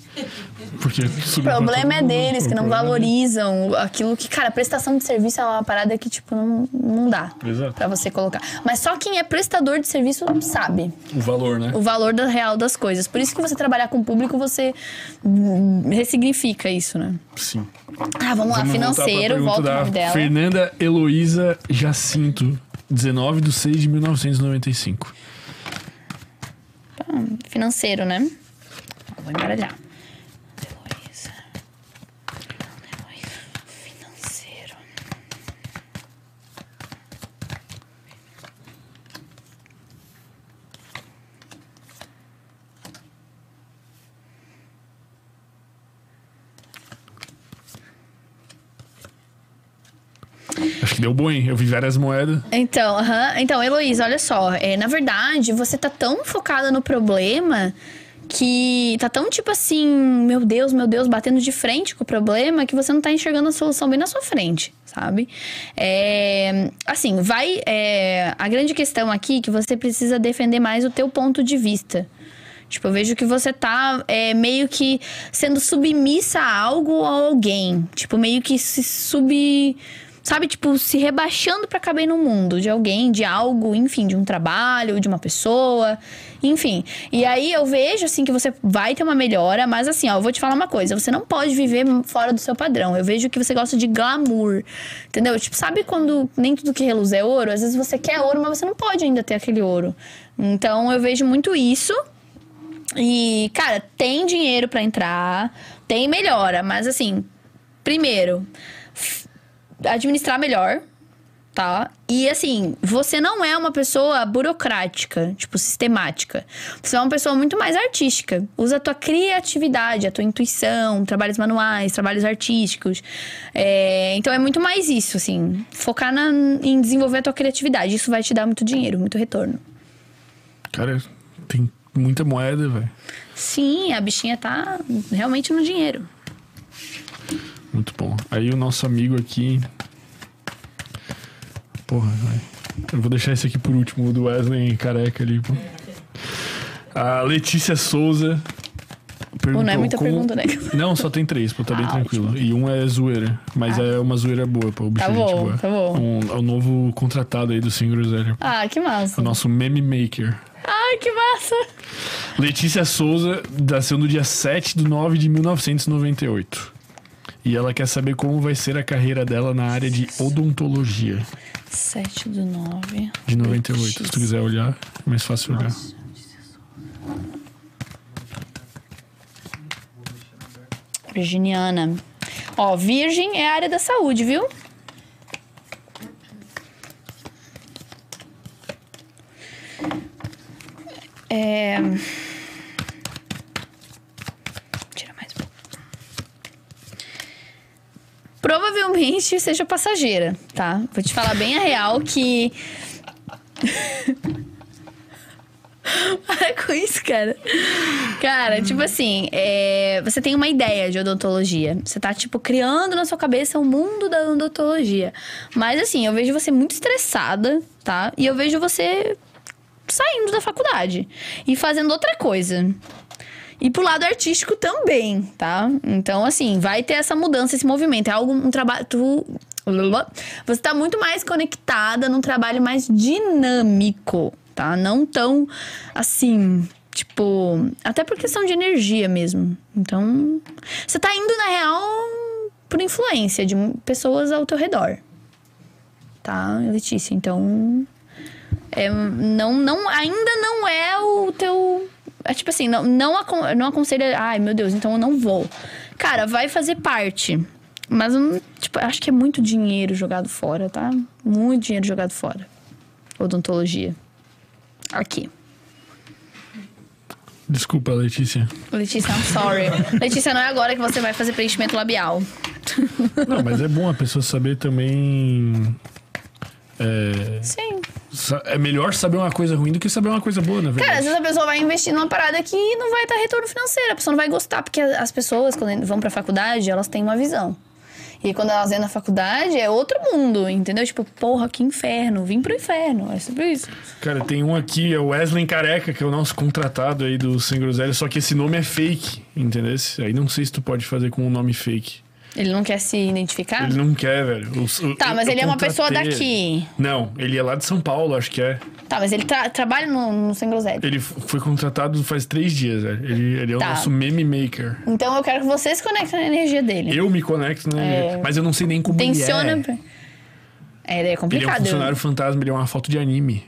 Porque O pra problema é deles, que não é valorizam aquilo que, cara, prestação de serviço é uma parada que, tipo, não, não dá Exato. pra você colocar. Mas só quem é prestador de serviço sabe O valor, né? o valor da real das coisas. Por isso que você trabalhar com o público, você ressignifica isso, né? Sim. Ah, vamos lá, Vamos pra financeiro, volta o nome dela. Fernanda Heloísa Jacinto, 19 de 6 de 1995. Financeiro, né? Vou embaralhar. Deu bom? Eu vi várias moedas. Então, aham. então, Heloísa, olha só. É, na verdade, você tá tão focada no problema que tá tão tipo assim, meu Deus, meu Deus, batendo de frente com o problema que você não tá enxergando a solução bem na sua frente, sabe? É, assim, vai. é, a grande questão aqui é que você precisa defender mais o teu ponto de vista. Tipo, eu vejo que você tá é, meio que sendo submissa a algo ou alguém. Tipo, meio que se sub. Sabe, tipo, se rebaixando pra caber no mundo de alguém, de algo, enfim, de um trabalho, de uma pessoa, enfim. E aí eu vejo, assim, que você vai ter uma melhora, mas assim, ó, eu vou te falar uma coisa: você não pode viver fora do seu padrão. Eu vejo que você gosta de glamour, entendeu? Tipo, sabe quando nem tudo que reluz é ouro? Às vezes você quer ouro, mas você não pode ainda ter aquele ouro. Então eu vejo muito isso. E, cara, tem dinheiro pra entrar, tem melhora, mas assim, primeiro, administrar melhor, tá? E assim, você não é uma pessoa burocrática, tipo, sistemática. Você é uma pessoa muito mais artística. Usa a tua criatividade, a tua intuição, trabalhos manuais, trabalhos artísticos. É, então é muito mais isso, assim. Focar na- em desenvolver a tua criatividade. Isso vai te dar muito dinheiro, muito retorno. Cara, tem muita moeda, velho. Sim, a bichinha tá realmente no dinheiro. Muito bom. Aí o nosso amigo aqui. Porra, vai. Eu vou deixar esse aqui por último, o do Wesley careca ali, pô. A Letícia Souza. Pô, não é muita como- pergunta, né? Não, só tem três, pô, tá bem Ah, tranquilo. E um é zoeira, mas é uma zoeira boa, pô. O bicho Tá é gente bom, boa. tá bom. Um, é o novo contratado aí do Sem Groselha. Ah, que massa. O nosso meme maker. Ai, que massa. Letícia Souza, nasceu no dia 7 de 9 de 1998. E ela quer saber como vai ser a carreira dela na área de odontologia. 7 do 9. De 98. Se tu quiser olhar, é mais fácil olhar. Virginiana. Ó, virgem é a área da saúde, viu? É... provavelmente seja passageira, tá? Vou te falar bem a real que. Para com isso, cara. Cara, tipo assim, é, você tem uma ideia de odontologia. Você tá, tipo, criando na sua cabeça o mundo da odontologia. Mas, assim, eu vejo você muito estressada, tá? E eu vejo você saindo da faculdade e fazendo outra coisa. E pro lado artístico também, tá? Então, assim, vai ter essa mudança, esse movimento. É algo, um trabalho. Tu... Você tá muito mais conectada num trabalho mais dinâmico, tá? Não tão assim, tipo. Até por questão de energia mesmo. Então. Você tá indo, na real, por influência de pessoas ao teu redor. Tá, Letícia? Então. É, não, não, ainda não é o teu. É tipo assim, não, não, acon- não aconselha. Ai, meu Deus, então eu não vou. Cara, vai fazer parte. Mas, eu não- tipo, acho que é muito dinheiro jogado fora, tá? Muito dinheiro jogado fora. Odontologia. Aqui. Desculpa, Letícia. Letícia, I'm sorry. Letícia, não é agora que você vai fazer preenchimento labial. Não, mas é bom a pessoa saber também. É, Sim. É melhor saber uma coisa ruim do que saber uma coisa boa, na Cara, às verdade. vezes a pessoa vai investir numa parada que não vai dar retorno financeiro. A pessoa não vai gostar, porque as pessoas, quando vão pra faculdade, elas têm uma visão. E quando elas entram na faculdade, é outro mundo, entendeu? Tipo, porra, que inferno. Vim pro inferno. É sobre isso. Cara, tem um aqui, é o Wesley Careca, que é o nosso contratado aí do Sem Groselha, só que esse nome é fake, entendeu? Aí não sei se tu pode fazer com um nome fake. Ele não quer se identificar? Ele não quer, velho. O- o- Tá, mas eu ele é uma pessoa daqui. Não, ele é lá de São Paulo, acho que é. Tá, mas ele tra- trabalha no, no Sem Groselha. Ele foi contratado faz três dias, velho. Ele, ele é o Tá. nosso meme maker. Então eu quero que você se conecte na energia dele. Eu me conecto, né? Mas eu não sei nem como Tensiona. ele é. pra- É, ele é Ele é um complicado. funcionário fantasma, ele é uma foto de anime.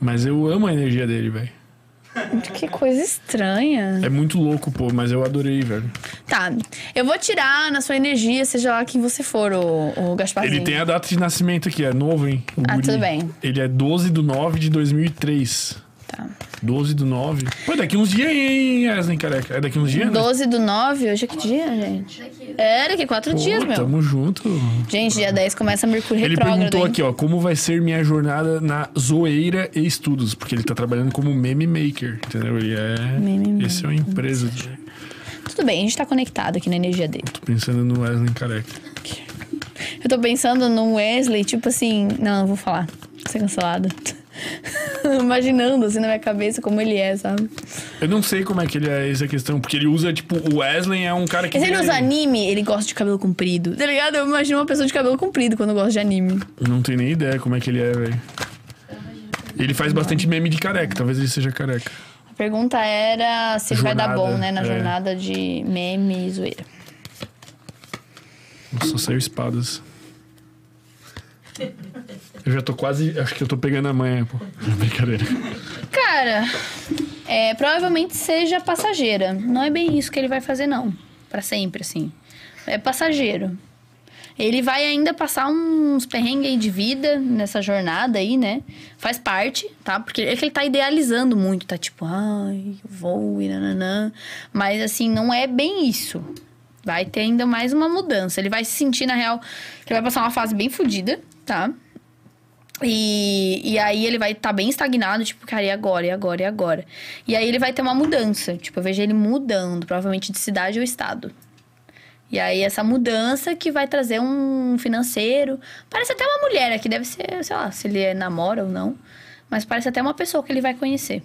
Mas eu amo a energia dele, velho. Que coisa estranha. É muito louco, pô, mas eu adorei, velho. Tá, eu vou tirar na sua energia, seja lá quem você for, o, o Gasparzinho. Ele tem a data de nascimento aqui, é novo, hein? o Ah, guri. tudo bem. Ele é 12 de 9 de 2003. Tá. 12 do 9. Pô, daqui uns dias, hein, Wesley Careca? É daqui uns dias, né? 12 do 9, hoje é que dia, gente? Daqui. É, daqui quatro Pô, dias, meu. tamo junto. Gente, dia 10 começa Mercúrio Ele retrógrado, perguntou hein? aqui, ó, como vai ser minha jornada na zoeira e estudos, porque ele tá trabalhando como meme maker, entendeu? Ele é. Meme Esse é uma empresa. De... Tudo bem, a gente tá conectado aqui na energia dele. Tô pensando no Wesley Careca. Eu tô pensando no Wesley, tipo assim... Não, não vou falar. Vou ser cancelada. Imaginando, assim, na minha cabeça como ele é, sabe? Eu não sei como é que ele é essa questão, porque ele usa, tipo, o Wesley é um cara que. Mas ele usa anime, ele gosta de cabelo comprido. Tá ligado? Eu imagino uma pessoa de cabelo comprido quando gosta de anime. Não tenho nem ideia como é que ele é, velho. Ele faz bastante meme de careca, talvez ele seja careca. A pergunta era se ele vai dar Jornada, bom, né? Na é. jornada de meme e zoeira. Nossa, saiu espadas. Eu já tô quase. Acho que eu tô pegando a manha, pô. Brincadeira. Cara, é, provavelmente seja passageira. Não é bem isso que ele vai fazer, não. Pra sempre, assim. É passageiro. Ele vai ainda passar uns perrengues de vida nessa jornada aí, né? Faz parte, tá? Porque é que ele tá idealizando muito, tá? Tipo, ai, eu vou e nananã. Mas, assim, não é bem isso. Vai ter ainda mais uma mudança. Ele vai se sentir, na real, que ele vai passar uma fase bem fodida, tá? E, e aí ele vai estar bem estagnado, tipo, cara, e agora, e agora, e agora? E aí ele vai ter uma mudança. Tipo, eu vejo ele mudando, provavelmente de cidade ou estado. E aí essa mudança que vai trazer um financeiro. Parece até uma mulher aqui, deve ser, sei lá, se ele é namora ou não. Mas parece até uma pessoa que ele vai conhecer.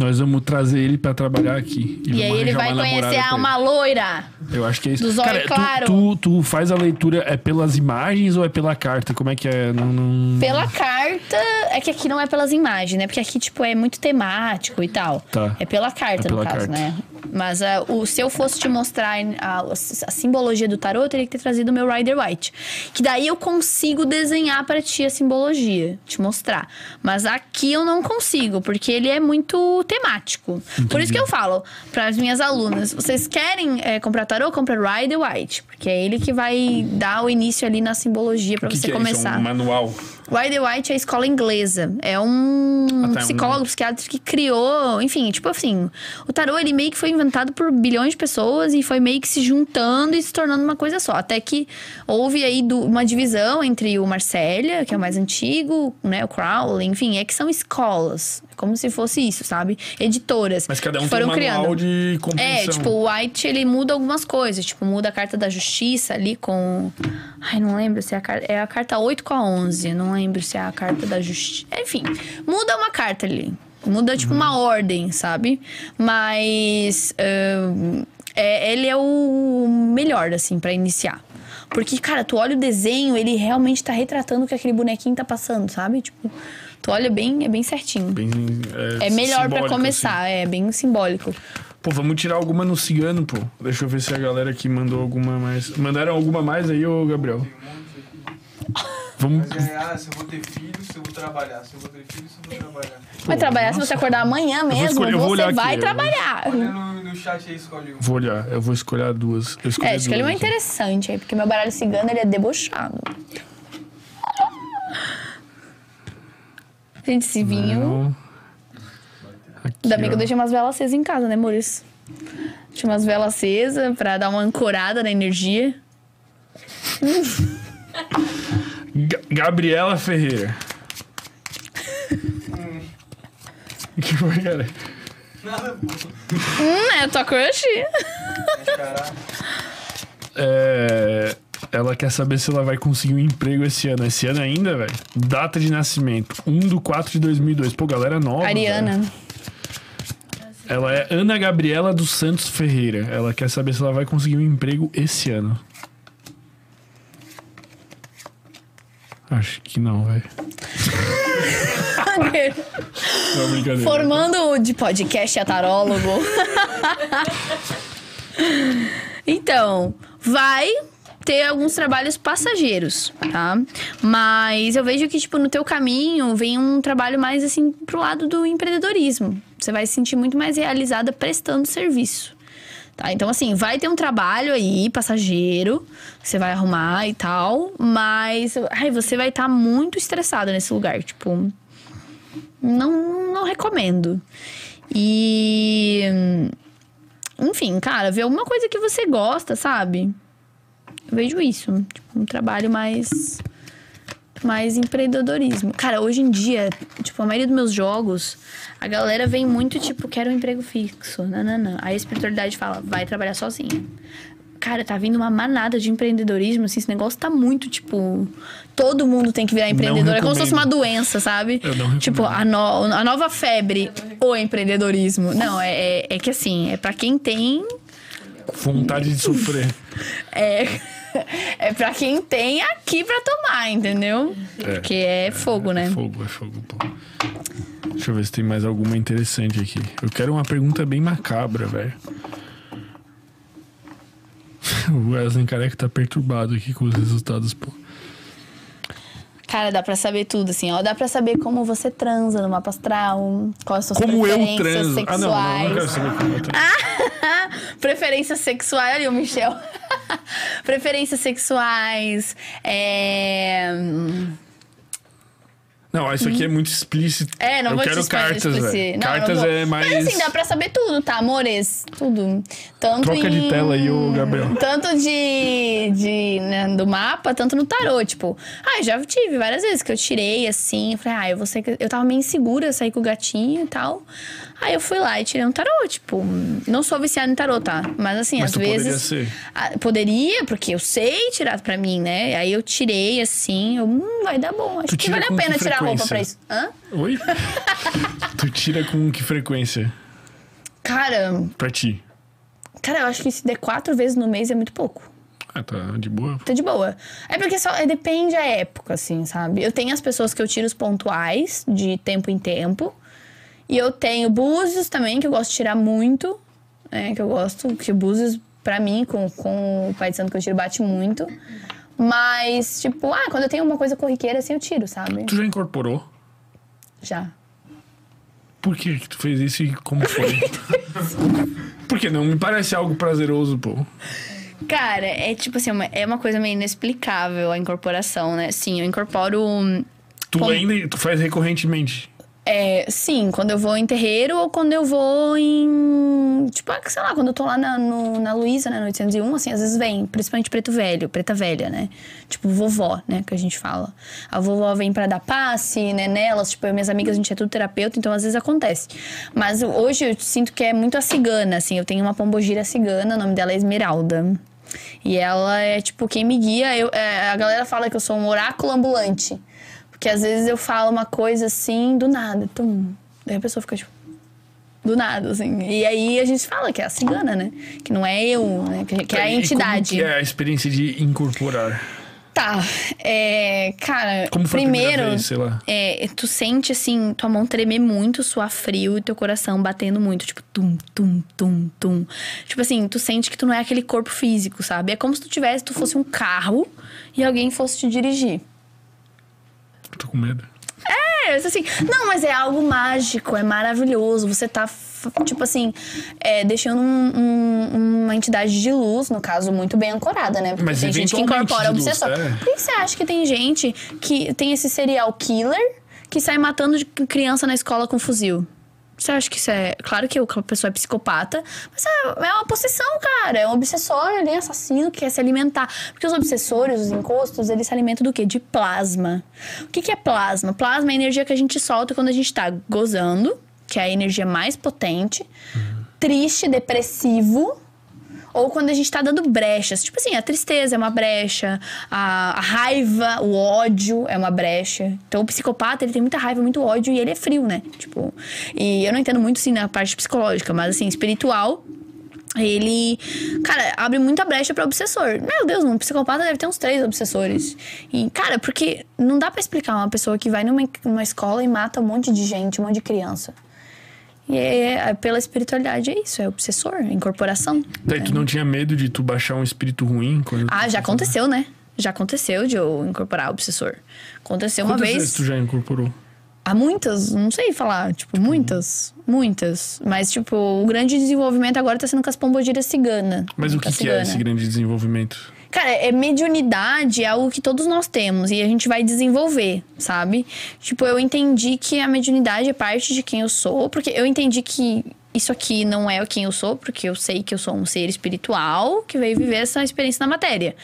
Nós vamos trazer ele pra trabalhar aqui. E, vamos aí ele vai conhecer a uma loira. Eu acho que é isso. Cara, tu- claro. tu, tu faz a leitura é pelas imagens ou é pela carta? Como é que é? Não, não... Pela carta, é que aqui não é pelas imagens, né? Porque aqui, tipo, é muito temático e tal. Tá. É pela carta, É pela no caso, carta. né? Mas ah, o, se eu fosse te mostrar a, a simbologia do tarô, eu teria que ter trazido o meu Rider White. Que daí eu consigo desenhar pra ti a simbologia, te mostrar. Mas aqui eu não consigo, porque ele é muito temático. Por isso que eu falo para as minhas alunas: vocês querem eh, comprar tarô? Compra Rider White. Porque é ele que vai dar o início ali na simbologia que você que é começar. Isso? É um manual. Rider White é a escola inglesa. É um Ah, tá, é um- psicólogo, psiquiatra que criou, enfim, tipo assim, o tarô ele meio que foi inventado por bilhões de pessoas e foi meio que se juntando e se tornando uma coisa só. Até que houve aí do- uma divisão entre o Marcélia, que é o mais antigo, né, o Crowley, enfim, é que são escolas. Como se fosse isso, sabe? Editoras. Mas cada um que tem foram um manual criando. de É, tipo, o White, ele muda algumas coisas. Tipo, muda a carta da justiça ali com... Ai, não lembro se é a carta... É a carta 8 com a 11. Não lembro se é a carta da justiça. Enfim, muda uma carta ali. Muda, tipo, uma ordem, sabe? Mas... é, ele é o melhor, assim, pra iniciar. Porque, cara, tu olha o desenho, ele realmente tá retratando o que aquele bonequinho tá passando, sabe? Tipo, tu olha bem, é bem certinho. Bem, É melhor pra simbólico, começar, é bem simbólico. assim. Pô, vamos tirar alguma no cigano, pô. Deixa eu ver se a galera aqui mandou alguma mais. Mandaram alguma mais aí, ô Gabriel? Vamos. Mas é, ah, se eu vou ter filho, se eu vou trabalhar. Se eu vou ter filho, se eu vou trabalhar. Vai trabalhar, se você acordar amanhã mesmo, escolher- eu vou você olhar vai aqui, trabalhar. Olha no, no chat aí, escolhe um. Vou olhar, eu vou escolher duas. Eu escolhi É, escolhe uma aqui. interessante aí, porque meu baralho cigano ele é debochado. Gente, esse vinho. Aqui, Ainda bem que eu deixei umas velas acesas em casa, né, Maurício? Deixei umas velas acesas pra dar uma ancorada na energia. Ga- Gabriela Ferreira. O que foi, cara? Nada, pô. Hum, é a tua crush? É, Ela quer saber se ela vai conseguir um emprego esse ano. Esse ano ainda, velho? Data de nascimento: 1 do 4 de 2002. Pô, galera nova. Ariana. velho. Ela é Ana Gabriela dos Santos Ferreira. Ela quer saber se ela vai conseguir um emprego esse ano. Acho que não, velho. Brincadeira. Formando de podcast a tarólogo. então, vai ter alguns trabalhos passageiros, tá? Mas eu vejo que, tipo, no teu caminho vem um trabalho mais, assim, pro lado do empreendedorismo. Você vai se sentir muito mais realizada prestando serviço. Tá? Então, assim, vai ter um trabalho aí, passageiro, você vai arrumar e tal, mas ai, você vai estar muito estressada nesse lugar. Tipo, não, não recomendo. E. Enfim, cara, ver alguma coisa que você gosta, sabe? Eu vejo isso. Tipo, um trabalho mais. Mais empreendedorismo. Cara, hoje em dia, tipo, a maioria dos meus jogos, a galera vem muito, tipo, quero um emprego fixo. Não, não, não. Aí a espiritualidade fala, vai trabalhar sozinha. Cara, tá vindo uma manada de empreendedorismo, assim, esse negócio tá muito, tipo. Todo mundo tem que virar empreendedor. É como se fosse uma doença, sabe? Eu não. Tipo, a, no- a nova febre, o empreendedorismo. Não, é, é, é que assim, é pra quem tem. Vontade de sofrer. É, é pra quem tem aqui pra tomar, entendeu? Porque é fogo, né? É fogo, é fogo, pô. Deixa eu ver se tem mais alguma interessante aqui. Eu quero uma pergunta bem macabra, velho. O Wesley Careca tá perturbado aqui com os resultados, pô. Cara, dá pra saber tudo, assim, ó. Dá pra saber como você transa no mapa astral, quais suas Como eu preferências transo. Ah, sexuais. não, não, não quero saber como eu transo. Preferências sexuais. Olha o Michel. Preferências sexuais. É... Não, isso aqui é muito explícito. É, não eu vou quero te cartas, velho. não, Cartas não vou. é mais. Mas assim, dá pra saber tudo, tá, amores? Tudo. Tanto Troca em... de tela aí, ô Gabriel. Tanto de, de né, do mapa, tanto no tarô, tipo... Ah, já tive várias vezes que eu tirei, assim... Falei, ah, eu vou ser... Eu tava meio insegura, sair com o gatinho e tal. Aí eu fui lá e tirei um tarô, tipo... Não sou viciada em tarô, tá? Mas assim, Mas às tu poderia vezes... ser. Ah, poderia, porque eu sei tirar pra mim, né? Aí eu tirei, assim... Eu, hum, vai dar bom. Acho Tu que vale a pena que tirar roupa pra isso. Hã? Oi? tu tira com que frequência? Cara, Pra ti? cara, eu acho que se der quatro vezes no mês é muito pouco. Ah, tá de boa. Tá de boa. É porque só é, depende a época, assim, sabe? Eu tenho as pessoas que eu tiro os pontuais, de tempo em tempo. E eu tenho búzios também, que eu gosto de tirar muito. Né? Que eu gosto, que búzios, pra mim, com, com o pai de santo que eu tiro, bate muito. Mas, tipo, ah, quando eu tenho uma coisa corriqueira, assim, eu tiro, sabe? Tu já incorporou? Já. Por que que tu fez isso e como foi? Porque não me parece algo prazeroso, pô. Cara, é tipo assim, uma- é uma coisa meio inexplicável a incorporação, né? Sim, eu incorporo hum, Tu ainda tu faz recorrentemente. É, sim, quando eu vou em terreiro ou quando eu vou em. Tipo, ah, sei lá, quando eu tô lá na, na Luísa, né, no 801, assim, às vezes vem, principalmente preto velho, preta velha, né? Tipo, vovó, né, que a gente fala. A vovó vem pra dar passe, né, nelas, tipo, minhas amigas, a gente é tudo terapeuta, então às vezes acontece. Mas hoje eu sinto que é muito a cigana, assim, eu tenho uma pombogira cigana, o nome dela é Esmeralda. E ela é, tipo, quem me guia. Eu, é, a galera fala que eu sou um oráculo ambulante. Porque às vezes eu falo uma coisa assim, do nada. Tum. Daí a pessoa fica, tipo. Do nada, assim. E aí a gente fala que é a cigana, né? Que não é eu, né? Que, é a entidade. que é a experiência de incorporar? Tá. É, cara, Como foi primeiro. vez, sei lá? É, tu sente assim, tua mão tremer muito, suar frio e teu coração batendo muito, tipo, tum, tum, tum, tum. Tipo assim, tu sente que tu não é aquele corpo físico, sabe? É como se tu tivesse, tu fosse um carro e alguém fosse te dirigir. Tô com medo. É, assim, não, mas é algo mágico, é maravilhoso. Você tá, tipo assim, é, deixando um- um- uma entidade de luz, no caso, muito bem ancorada, né? Porque Mas tem gente que incorpora obsessor. é. Por que você acha que tem gente que tem esse serial killer que sai matando criança na escola com fuzil? Você acha que isso é. Claro que a pessoa é psicopata, mas é, é uma possessão, cara. É um obsessor ali, assassino, que quer se alimentar. Porque os obsessores, os encostos, eles se alimentam do quê? De plasma. O que, que é plasma? Plasma é a energia que a gente solta quando a gente tá gozando, que é a energia mais potente, triste, depressivo. Ou quando a gente tá dando brechas. Tipo assim, a tristeza é uma brecha, a, a raiva, o ódio é uma brecha. Então o psicopata, ele tem muita raiva, muito ódio e ele é frio, né? Tipo, e eu não entendo muito assim na parte psicológica, mas assim, espiritual, ele, cara, abre muita brecha pra obsessor. Meu Deus, um psicopata deve ter uns três obsessores. E, cara, porque não dá pra explicar uma pessoa que vai numa, numa escola e mata um monte de gente, um monte de criança. E é, pela espiritualidade é isso, é obsessor, é incorporação. Daí tu não tinha medo de tu baixar um espírito ruim? Quando Ah, já aconteceu, né? Já aconteceu de eu incorporar o obsessor. Aconteceu uma Quantas vez. vezes tu já incorporou? Há muitas, não sei falar, tipo, muitas, muitas. Mas, tipo, o grande desenvolvimento agora tá sendo com as pombogiras cigana. Mas o que, que é esse grande desenvolvimento? Cara, é mediunidade é algo que todos nós temos e a gente vai desenvolver, sabe? Tipo, eu entendi que a mediunidade é parte de quem eu sou, porque eu entendi que isso aqui não é quem eu sou, porque eu sei que eu sou um ser espiritual que veio viver essa experiência na matéria.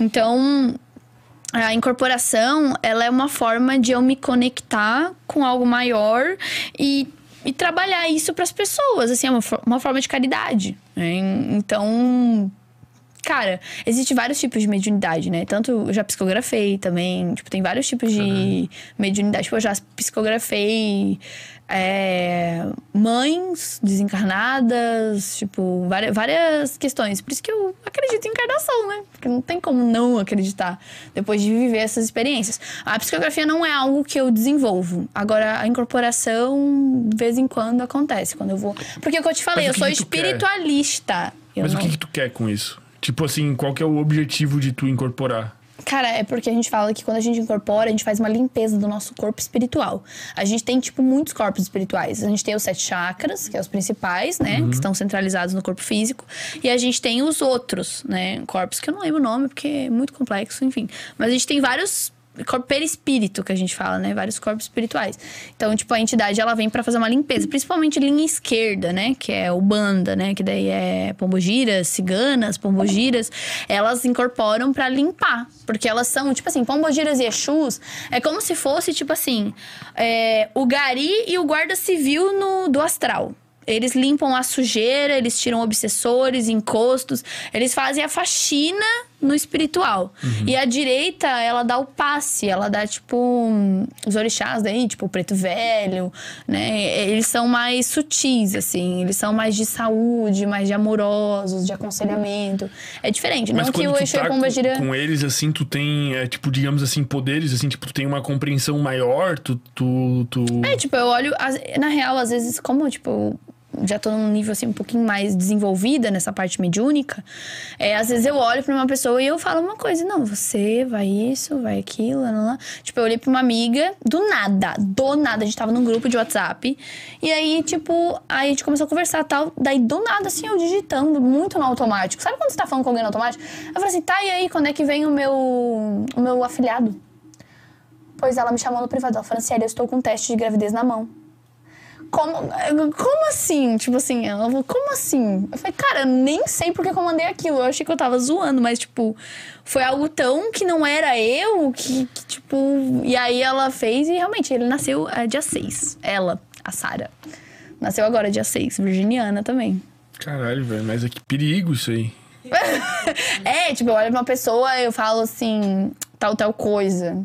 Então, a incorporação, ela é uma forma de eu me conectar com algo maior e, e trabalhar isso para as pessoas, assim, é uma, uma forma de caridade. né? Então, Cara, existem vários tipos de mediunidade, né? Tanto eu já psicografei também, tipo, tem vários tipos de mediunidade. Tipo, eu já psicografei é, mães desencarnadas, tipo, várias, várias questões. Por isso que eu acredito em encarnação, né? Porque não tem como não acreditar depois de viver essas experiências. A psicografia não é algo que eu desenvolvo. Agora, a incorporação, de vez em quando, acontece. Quando eu vou. Porque, como eu te falei, o eu que sou que espiritualista. Eu Mas não- o que, que tu quer com isso? Tipo assim, qual que é o objetivo de tu incorporar? Cara, é porque a gente fala que quando a gente incorpora, a gente faz uma limpeza do nosso corpo espiritual. A gente tem, tipo, muitos corpos espirituais. A gente tem os sete chakras, que é os principais, né? Que estão centralizados no corpo físico. E a gente tem os outros, né? Corpos que eu não lembro o nome, porque é muito complexo, enfim. Mas a gente tem vários corpo perispírito que a gente fala, né? Vários corpos espirituais. Então, tipo, a entidade ela vem pra fazer uma limpeza, principalmente linha esquerda, né? Que é o banda, né? Que daí é pombogiras, ciganas, pombogiras. Elas incorporam pra limpar, porque elas são, tipo assim, pombogiras e exus é como se fosse, tipo assim, é, o gari e o guarda civil no, do astral. Eles limpam a sujeira, eles tiram obsessores, encostos, eles fazem a faxina no espiritual. E a direita, ela dá o passe, ela dá, tipo, um, os orixás daí, tipo, o preto velho, né? Eles são mais sutis, assim, eles são mais de saúde, mais de amorosos, de aconselhamento. É diferente, Mas não que o Exu tá Pombagira... com, com eles, assim, tu tem, é, tipo, digamos assim, poderes, assim, tipo, tu tem uma compreensão maior, tu... tu, tu... É, tipo, eu olho. Na real, às vezes, como, tipo, já tô num nível assim um pouquinho mais desenvolvida nessa parte mediúnica, é, às vezes eu olho pra uma pessoa e eu falo uma coisa, não, você vai isso, vai aquilo, lá, lá. Tipo, eu olhei pra uma amiga, do nada, do nada, a gente tava num grupo de WhatsApp, e aí, tipo, aí a gente começou a conversar tal, daí do nada, assim, eu digitando, muito no automático. Sabe quando você tá falando com alguém no automático? Eu falei assim, tá, e aí, quando é que vem o meu, o meu afilhado? Pois ela me chamou no privado. Ela, Franciele, eu estou com um teste de gravidez na mão. Como, como assim? Tipo assim, ela falou, como assim? Eu falei, cara, eu nem sei porque que eu mandei aquilo. Eu achei que eu tava zoando, mas, tipo, foi algo tão que não era eu, que, que, tipo. E aí ela fez e realmente ele nasceu é, dia 6. Ela, a Sara. Nasceu agora, dia 6, virginiana também. Caralho, velho, mas é que perigo isso aí. É, tipo, eu olho pra uma pessoa eu falo assim, tal, tal coisa.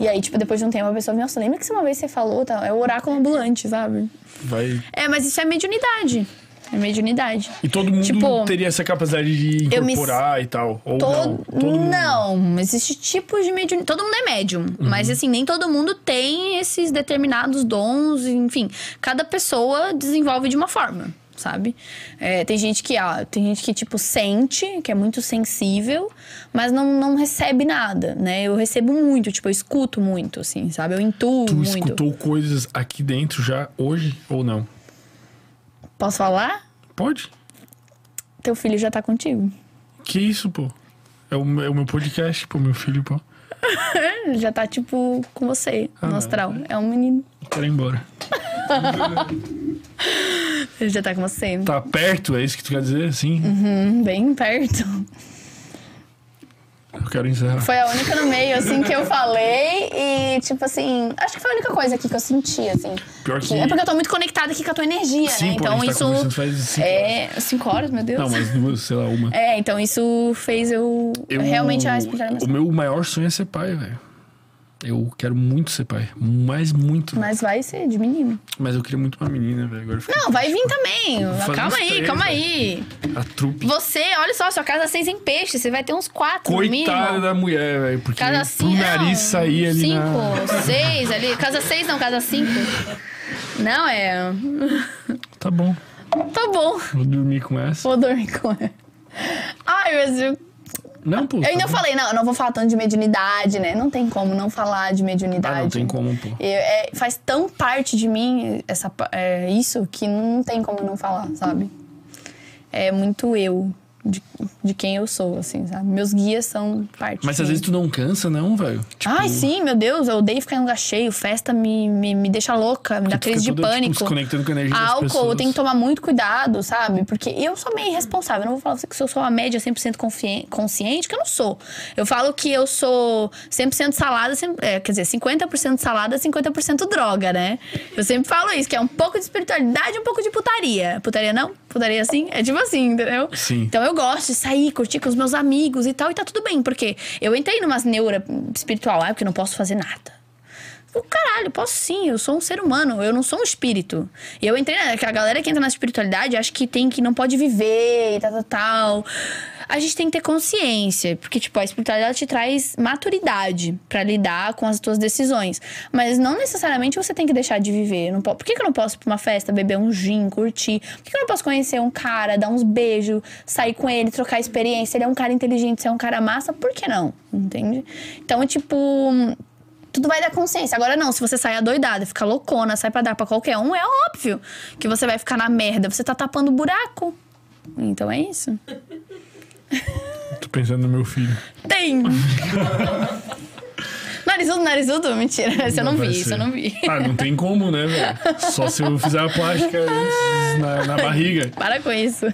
E aí, tipo, depois de um tempo a pessoa, nossa, lembra que uma vez você falou, tal? É o oráculo ambulante, sabe? Vai. É, mas isso é mediunidade. É mediunidade. E todo mundo Tipo, teria essa capacidade de eu me- incorporar e tal. Ou Todo... não. Todo mundo. Não, existe tipos de mediunidade. Todo mundo é médium. Mas, assim, nem todo mundo tem esses determinados dons. Enfim, cada pessoa desenvolve de uma forma, sabe? É, tem gente que, ah, tem gente que, tipo, sente, que é muito sensível, mas não, não recebe nada, né? Eu recebo muito, tipo, eu escuto muito, assim, sabe? Eu intuo Tu muito. escutou coisas aqui dentro já hoje ou não? Posso falar? Pode? Teu filho já tá contigo. Que isso, pô? É o, meu- é o meu podcast, pô, meu filho, pô. Ele já tá, tipo, com você, Ah, no astral. É um menino. Quero ir embora. Ele já tá com você. Tá perto, é isso que tu quer dizer? Sim. Hum, bem perto. Eu quero encerrar. Foi a única no meio, assim, que eu falei. E, tipo assim, acho que foi a única coisa aqui que eu senti, assim. Pior que- É porque eu tô muito conectada aqui com a tua energia, Sim, né? pô, a Então gente tá isso. conversando faz cinco é. Cinco horas, meu Deus. Não, mas duas, sei lá, uma. É, então isso fez eu, Eu- realmente a espiritualidade. O meu maior sonho é ser pai, velho. Eu quero muito ser pai. Mais muito. Mas, Mas vai ser de menino. eu queria muito uma menina, velho. Agora Não, vai vir também. Calma aí, três, calma aí. A trupe. Você, olha só, sua casa seis em peixe. Você vai ter uns quatro, Coitada da mulher, velho. Porque Casa cinco. nariz sair ali cinco, na... seis ali. Casa seis, não, casa cinco. Não, é. Tá bom. Tá bom. Vou dormir com essa. Vou dormir com ela. Ai, mas eu, Não, pô. eu ainda bom. falei, não, eu não vou falar tanto de mediunidade, né? Não tem como não falar de mediunidade. Ah, não tem como, pô. Eu- é, faz tão parte de mim essa, é, isso que não tem como não falar, sabe? É muito eu, de, de quem eu sou, assim, sabe? Meus guias são parte. Mas às vezes tu não cansa, não, velho? Tipo, Ai, sim, meu Deus, eu odeio ficar em lugar cheio. Festa me, me, me deixa louca, me dá crise de toda, tipo, pânico. se conectando com a energia Álcool, eu tenho que tomar muito cuidado, sabe? Porque eu sou meio irresponsável. Eu não vou falar que eu sou uma média 100% confi- consciente, que eu não sou. Eu falo que eu sou 100% salada, cem- é, quer dizer, 50% salada, 50% droga, né? Eu sempre falo isso, que é um pouco de espiritualidade e um pouco de putaria. Putaria não? Putaria sim? É tipo assim, entendeu? Sim. Então eu gosto de sair, curtir com os meus amigos e tal, e tá tudo bem, porque eu entrei numa neura espiritual, ah, porque eu não posso fazer nada. O caralho, posso sim, eu sou um ser humano, eu não sou um espírito. E eu entrei, na- a galera que entra na espiritualidade acha que tem que não pode viver e tal, tal, tal. A gente tem que ter consciência, porque tipo, a espiritualidade te traz maturidade pra lidar com as tuas decisões, mas não necessariamente você tem que deixar de viver. Não po- Por que, que eu não posso ir pra uma festa, beber um gin, curtir? Por que, que eu não posso conhecer um cara, dar uns beijos, sair com ele, trocar experiência? Ele é um cara inteligente, você é um cara massa, por que não? Entende? Então, tipo, tudo vai da consciência. Agora não, se você sair adoidada, ficar loucona, sai pra dar pra qualquer um, é óbvio que você vai ficar na merda. Você tá tapando buraco. Então é isso. Tô pensando no meu filho. Tem! narizudo, narizudo? Mentira, esse eu não vi, isso eu não vi. Ah, não tem como, né, velho? Só se eu fizer a plástica na, na barriga. Para com isso.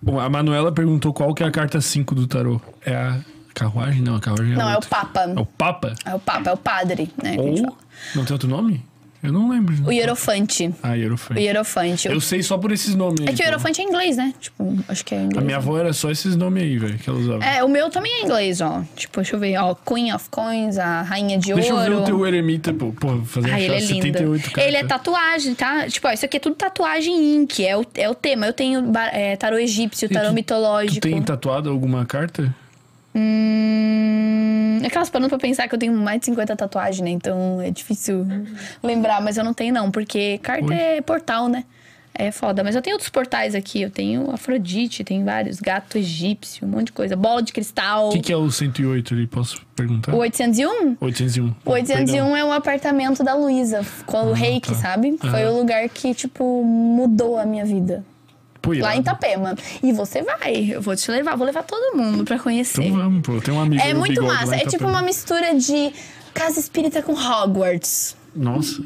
Bom, a Manuela perguntou qual que é a carta 5 do tarô. É a carruagem? Não, a carruagem é Não, é o. Papa. É o Papa? É o Papa, é o padre, né? que a gente Ou... fala. Não tem outro nome? Eu não lembro. O Hierofante. Ah, O Hierofante. Hierofante. Eu sei só por esses nomes aí. É que o. Hierofante é inglês, né? Tipo, acho que é inglês. A minha avó era só esses nomes aí, velho, que ela usava. É, o meu também é inglês, ó. Tipo, deixa eu ver, ó. Queen of Coins, a Rainha de Deixa eu Ouro. ver o teu eremita, pô. Pô, fazer Ai, ele é lindo. 78 cartas. Ele é tatuagem, tá? Tipo, ó, isso aqui é tudo tatuagem ink, é o, é o tema. Eu tenho ba- é, tarô egípcio, tarô tu- mitológico. Tu tem tatuado alguma carta? Hum, aquelas parando pra pensar que eu tenho mais de 50 tatuagens, né? Então é difícil lembrar, mas eu não tenho não, porque carta Oi? é portal, né? É foda. Mas eu tenho outros portais aqui. Eu tenho Afrodite, tem vários. Gato egípcio, um monte de coisa. Bola de cristal. O que, que é o 108 ali? Posso perguntar? O 801? 801. O 801 é um apartamento da Luísa, com o reiki, tá. sabe? Foi Aham. o lugar que, tipo, mudou a minha vida. Lá em Itapema. E você vai, eu vou te levar, vou levar todo mundo pra conhecer. Então vamos, pô. Tem um amigo é muito massa. É tipo uma mistura de casa espírita com Hogwarts. Nossa.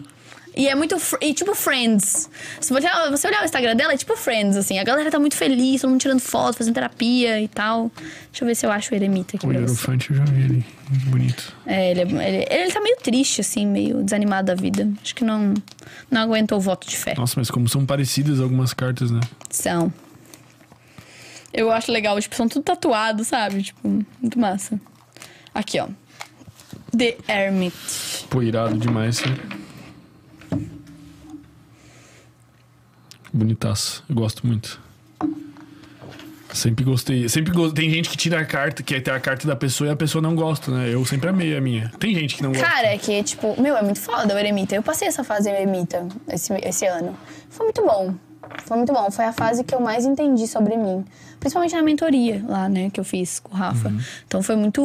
E é muito. E tipo Friends. Se você olhar, você olhar o Instagram dela, é tipo Friends, assim. A galera tá muito feliz, todo mundo tirando foto, fazendo terapia e tal. Deixa eu ver se eu acho o eremita aqui O. Hierofante eu já vi ele. Muito bonito. É, ele, é- ele, ele tá meio triste, assim, meio desanimado da vida. Acho que não, não aguentou o voto de fé. Nossa, mas como são parecidas algumas cartas, né? São. Eu acho legal, tipo, são tudo tatuado, sabe? Tipo, muito massa. Aqui, ó. The Hermit. Pô, irado demais. né? Bonitaço. Eu gosto muito. Sempre gostei. Sempre go- Tem gente que tira a carta, quer ter a carta da pessoa e a pessoa não gosta, né? Eu sempre amei a minha. Tem gente que não gosta. Cara, é que, tipo, meu, é muito foda o Eremita. Eu passei essa fase Eremita esse, esse ano. Foi muito bom. Foi muito bom. Foi a fase que eu mais entendi sobre mim. Principalmente na mentoria lá, né, que eu fiz com o Rafa. Então foi muito,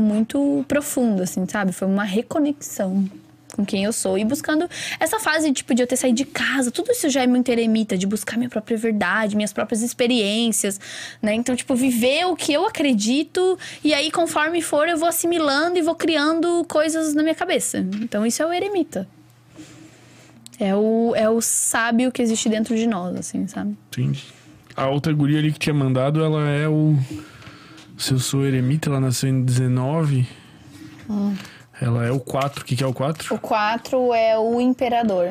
muito profundo, assim, sabe? Foi uma reconexão com quem eu sou. E buscando essa fase, tipo, de eu ter saído de casa. Tudo isso já é muito eremita, de buscar minha própria verdade, minhas próprias experiências, né? Então, tipo, viver o que eu acredito. E aí, conforme for, eu vou assimilando e vou criando coisas na minha cabeça. Então, isso é o eremita. É o, é o sábio que existe dentro de nós, assim, sabe? Entendi. A outra guria ali que tinha mandado, ela é o. Se eu sou eremita, ela nasceu em 19. Ela é o 4. O que, que é o 4? O 4 é o imperador.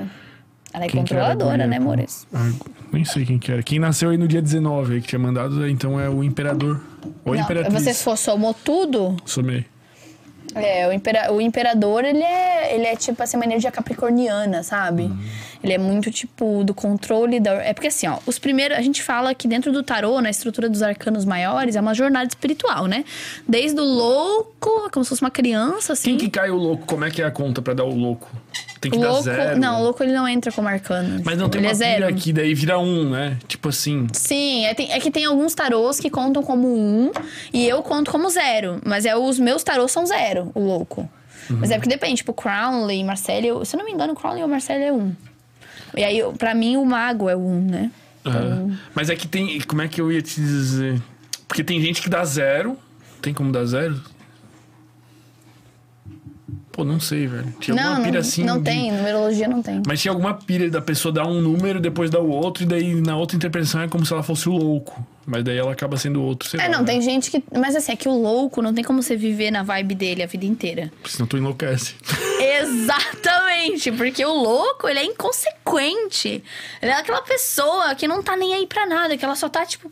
Ela é Quem era controladora, né, pô? amores? Ah, nem sei quem que era. Quem nasceu aí no dia 19 aí que tinha mandado, então é o imperador. Ou Não, imperatriz. você somou tudo, Somei. É, o, impera- o imperador, ele é, ele é tipo assim, uma energia capricorniana, sabe? Ele é muito tipo do controle da. É porque assim, ó, os primeiros. A gente fala que dentro do tarô, na estrutura dos arcanos maiores, é uma jornada espiritual, né? Desde o louco, como se fosse uma criança, assim. Quem que cai o louco? Como é que é a conta pra dar o louco? Tem que o dar louco. zero. Não, o louco ele não entra como arcano. Mas não tem ele uma é zero. pilha aqui, daí vira um, né? Tipo assim. Sim, é, tem- é que tem alguns tarôs que contam como um e eu conto como zero. Mas é os meus tarôs são zero, o louco. Mas é porque depende, tipo, Crowley, Marcelle, eu- se eu não me engano, Crowley ou Marcelle é um. E aí, pra mim, o mago é um, né? ah, Mas é que tem. Como é que eu ia te dizer? Porque tem gente que dá zero. Tem como dar zero? Pô, não sei, velho. Tinha não, alguma não, pilha assim. não de- tem, numerologia não tem. Mas tinha alguma pilha da pessoa dar um número, depois dar o outro, e daí na outra interpretação é como se ela fosse o louco. Mas daí ela acaba sendo o outro, sei É, lá. não, né? tem gente que. Mas assim, é que o louco não tem como você viver na vibe dele a vida inteira. Senão tu enlouquece. Exatamente, porque o louco, ele é inconsequente. Ele é aquela pessoa que não tá nem aí pra nada, que ela só tá, tipo,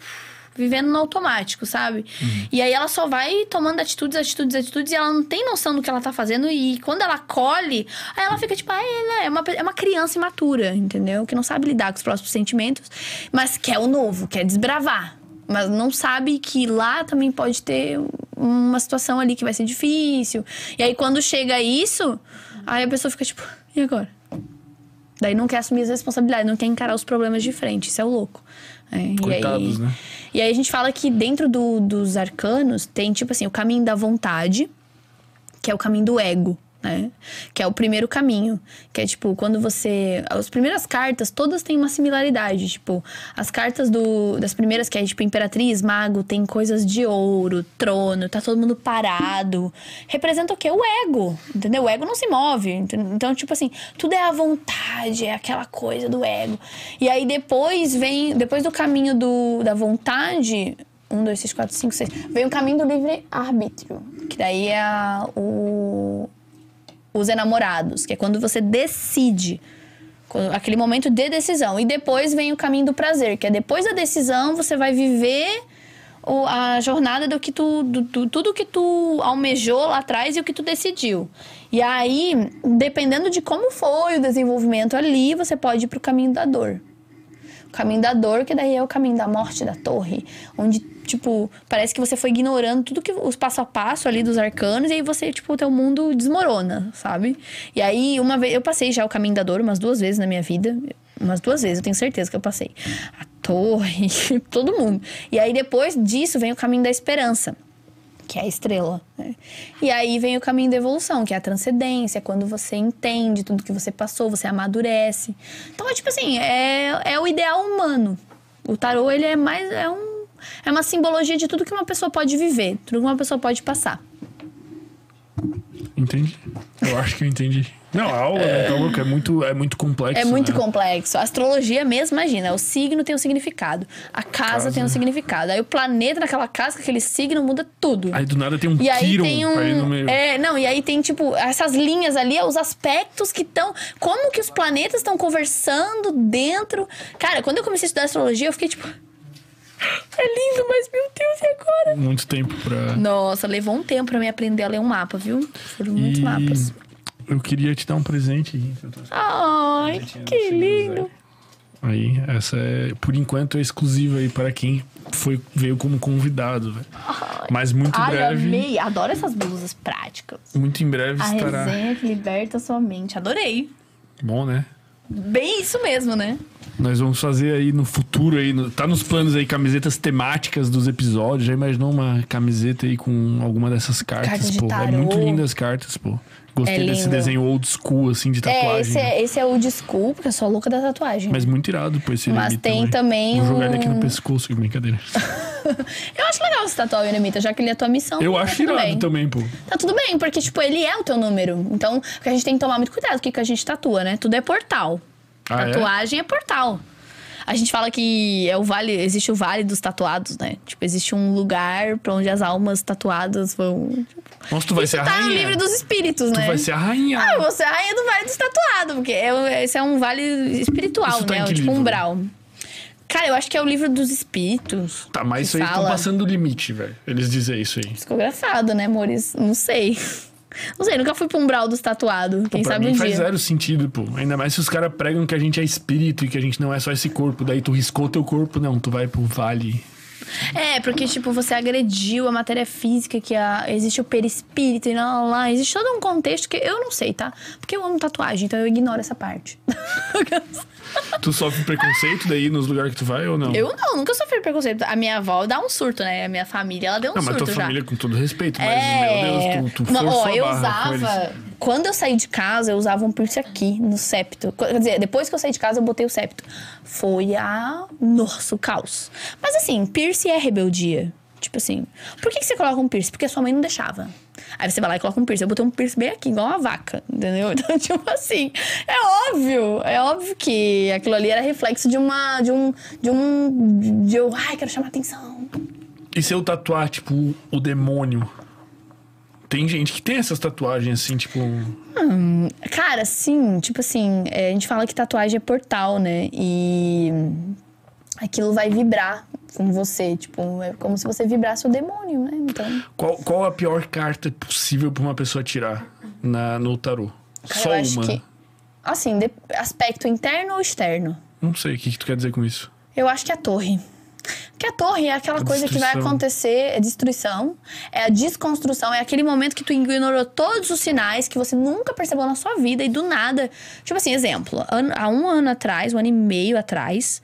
vivendo no automático, sabe? E aí ela só vai tomando atitudes, atitudes, atitudes, e ela não tem noção do que ela tá fazendo. E quando ela colhe, aí ela fica tipo, ah, ela é uma, é uma criança imatura, entendeu? Que não sabe lidar com os próprios sentimentos, mas quer o novo, quer desbravar. Mas não sabe que lá também pode ter uma situação ali que vai ser difícil. E aí, quando chega isso, aí a pessoa fica tipo, e agora? Daí não quer assumir as responsabilidades, não quer encarar os problemas de frente. Isso é o louco. É, e Coitados, aí, né? E aí a gente fala que dentro do- dos arcanos tem, tipo assim, o caminho da vontade, que é o caminho do ego. Né? Que é o primeiro caminho. Que é tipo, quando você. As primeiras cartas, todas têm uma similaridade. Tipo, as cartas do, das primeiras, que é tipo Imperatriz, Mago, tem coisas de ouro, trono, tá todo mundo parado. Representa o quê? O ego. Entendeu? O ego não se move. Então, tipo assim, tudo é a vontade, é aquela coisa do ego. E aí depois vem. Depois do caminho do, da vontade. Um, dois, três, quatro, cinco, seis. Vem o caminho do livre-arbítrio. Que daí é o os enamorados, que é quando você decide. Aquele momento de decisão. E depois vem o caminho do prazer, que é depois da decisão você vai viver a jornada do que tu. Do, do- tudo que tu almejou lá atrás e o que tu decidiu. E aí, dependendo de como foi o desenvolvimento ali, você pode ir pro caminho da dor. Caminho da dor, que daí é o caminho da morte da torre, onde, tipo, parece que você foi ignorando tudo que os passo a passo ali dos arcanos, e aí você, tipo, o teu mundo desmorona, sabe? E aí, uma vez, eu passei já o caminho da dor umas duas vezes na minha vida, umas duas vezes, eu tenho certeza que eu passei. A torre, todo mundo. E aí, depois disso, vem o caminho da esperança que é a estrela. né? E aí vem o caminho da evolução, que é a transcendência, quando você entende tudo que você passou, você amadurece. Então, é tipo assim, é, é o ideal humano. O tarô, ele é mais. É, um, é uma simbologia de tudo que uma pessoa pode viver, tudo que uma pessoa pode passar. Entendi. Eu acho que eu entendi. Não, a aula, né, tá louco? É muito, é muito complexo. É muito né? complexo. A astrologia mesmo, imagina, o signo tem um significado, a casa, Casa. tem um significado. Aí o planeta naquela casa, com aquele signo, muda tudo. Aí do nada tem um E aí tem um. aí no meio. É, não, e aí tem, tipo, essas linhas ali, os aspectos que estão. Como que os planetas estão conversando dentro. Cara, quando eu comecei a estudar astrologia, eu fiquei tipo. É lindo, mas meu Deus, e agora? Muito tempo pra. Nossa, levou um tempo pra me aprender a ler um mapa, viu? Foram muitos E mapas. Eu queria te dar um presente aí. Ai, que lindo. zero. Aí, essa é, por enquanto, é exclusiva aí para quem foi, veio como convidado, velho. Mas muito Ai, breve, amei. Adoro essas blusas práticas. muito em breve A estará. resenha que liberta sua mente. Adorei. Bom, né? Bem isso mesmo, né? Nós vamos fazer aí no futuro aí, no- tá nos planos aí camisetas temáticas dos episódios. Já imaginou uma camiseta aí com alguma dessas cartas, Cartas de pô? É tarô. muito lindas as cartas, pô. Gostei É desse desenho old school assim de tatuagem. É, esse né? é, esse é o desculpa, porque eu sou louca da tatuagem. Mas muito irado, pô, esse Mas tem né? também Vou jogar ele aqui um- no pescoço, que brincadeira. Eu acho legal você tatuar o eremita, já que ele é a tua missão. Eu tá acho tudo irado bem. também, pô. Tá tudo bem, porque, tipo, ele é o teu número. Então, porque a gente tem que tomar muito cuidado com o que a gente tatua, né? Tudo é portal. Ah, é? Tatuagem é? portal. A gente fala que é o vale, existe o vale dos tatuados, né? Tipo, existe um lugar pra onde as almas tatuadas vão. Tipo, Nossa, tu vai ser a tá rainha. no livro dos espíritos, Tu né? vai ser a rainha. Ah, você é a rainha do vale dos tatuados, porque é, esse é um vale espiritual, Isso tá né? que tipo um livro? umbral. Cara, eu acho que é o livro dos espíritos. Tá, mas isso aí estão fala. passando o limite, velho. Eles dizem isso aí. Psicografado, né, amores? Não sei. Não sei, nunca fui pro umbral dos tatuados. Quem Pô, pra sabe mim um faz dia. zero sentido, pô. Ainda mais se os caras pregam que a gente é espírito e que a gente não é só esse corpo. Daí tu riscou teu corpo, não. Tu vai pro vale. É, porque, tipo, você agrediu a matéria física, que a, existe o perispírito e lá, lá, lá. Existe todo um contexto que eu não sei, tá? Porque eu amo tatuagem, então eu ignoro essa parte. Tu sofre preconceito daí nos lugares que tu vai ou não? eu não, nunca sofri preconceito. A minha avó dá um surto, né? A minha família, ela deu um Não, mas surto tua já. família, com todo respeito, mas, É. meu Deus, tu, tu Não, ó, eu usava. Quando eu saí de casa, eu usava um piercing aqui, no septo. Quer dizer, depois que eu saí de casa, eu botei o septo. Foi a. Nossa, o caos. Mas assim, piercing é rebeldia. Tipo assim, por que, que você coloca um piercing? Porque a sua mãe não deixava. Aí você vai lá e coloca um piercing. Eu botei um piercing bem aqui, igual uma vaca, entendeu? Então, tipo assim, é óbvio. É óbvio que aquilo ali era reflexo de uma. De um. De um. De eu. Ai, quero chamar atenção. E se eu tatuar, tipo, o demônio? Tem gente que tem essas tatuagens assim, tipo. Cara, sim, tipo assim, é, a gente fala que tatuagem é portal, né? E aquilo vai vibrar com você, tipo, é como se você vibrasse o demônio, né? Então, Qual, qual a pior carta possível pra uma pessoa tirar na, no tarô? cara, Só uma. que assim, de- aspecto interno ou externo? Não sei o que, que tu quer dizer com isso. Eu acho que a torre. Porque a torre é aquela A coisa que vai destruição. acontecer, é destruição, é a desconstrução, é aquele momento que tu ignorou todos os sinais que você nunca percebeu na sua vida e do nada. Tipo assim, exemplo, an- há um ano atrás, um ano e meio atrás,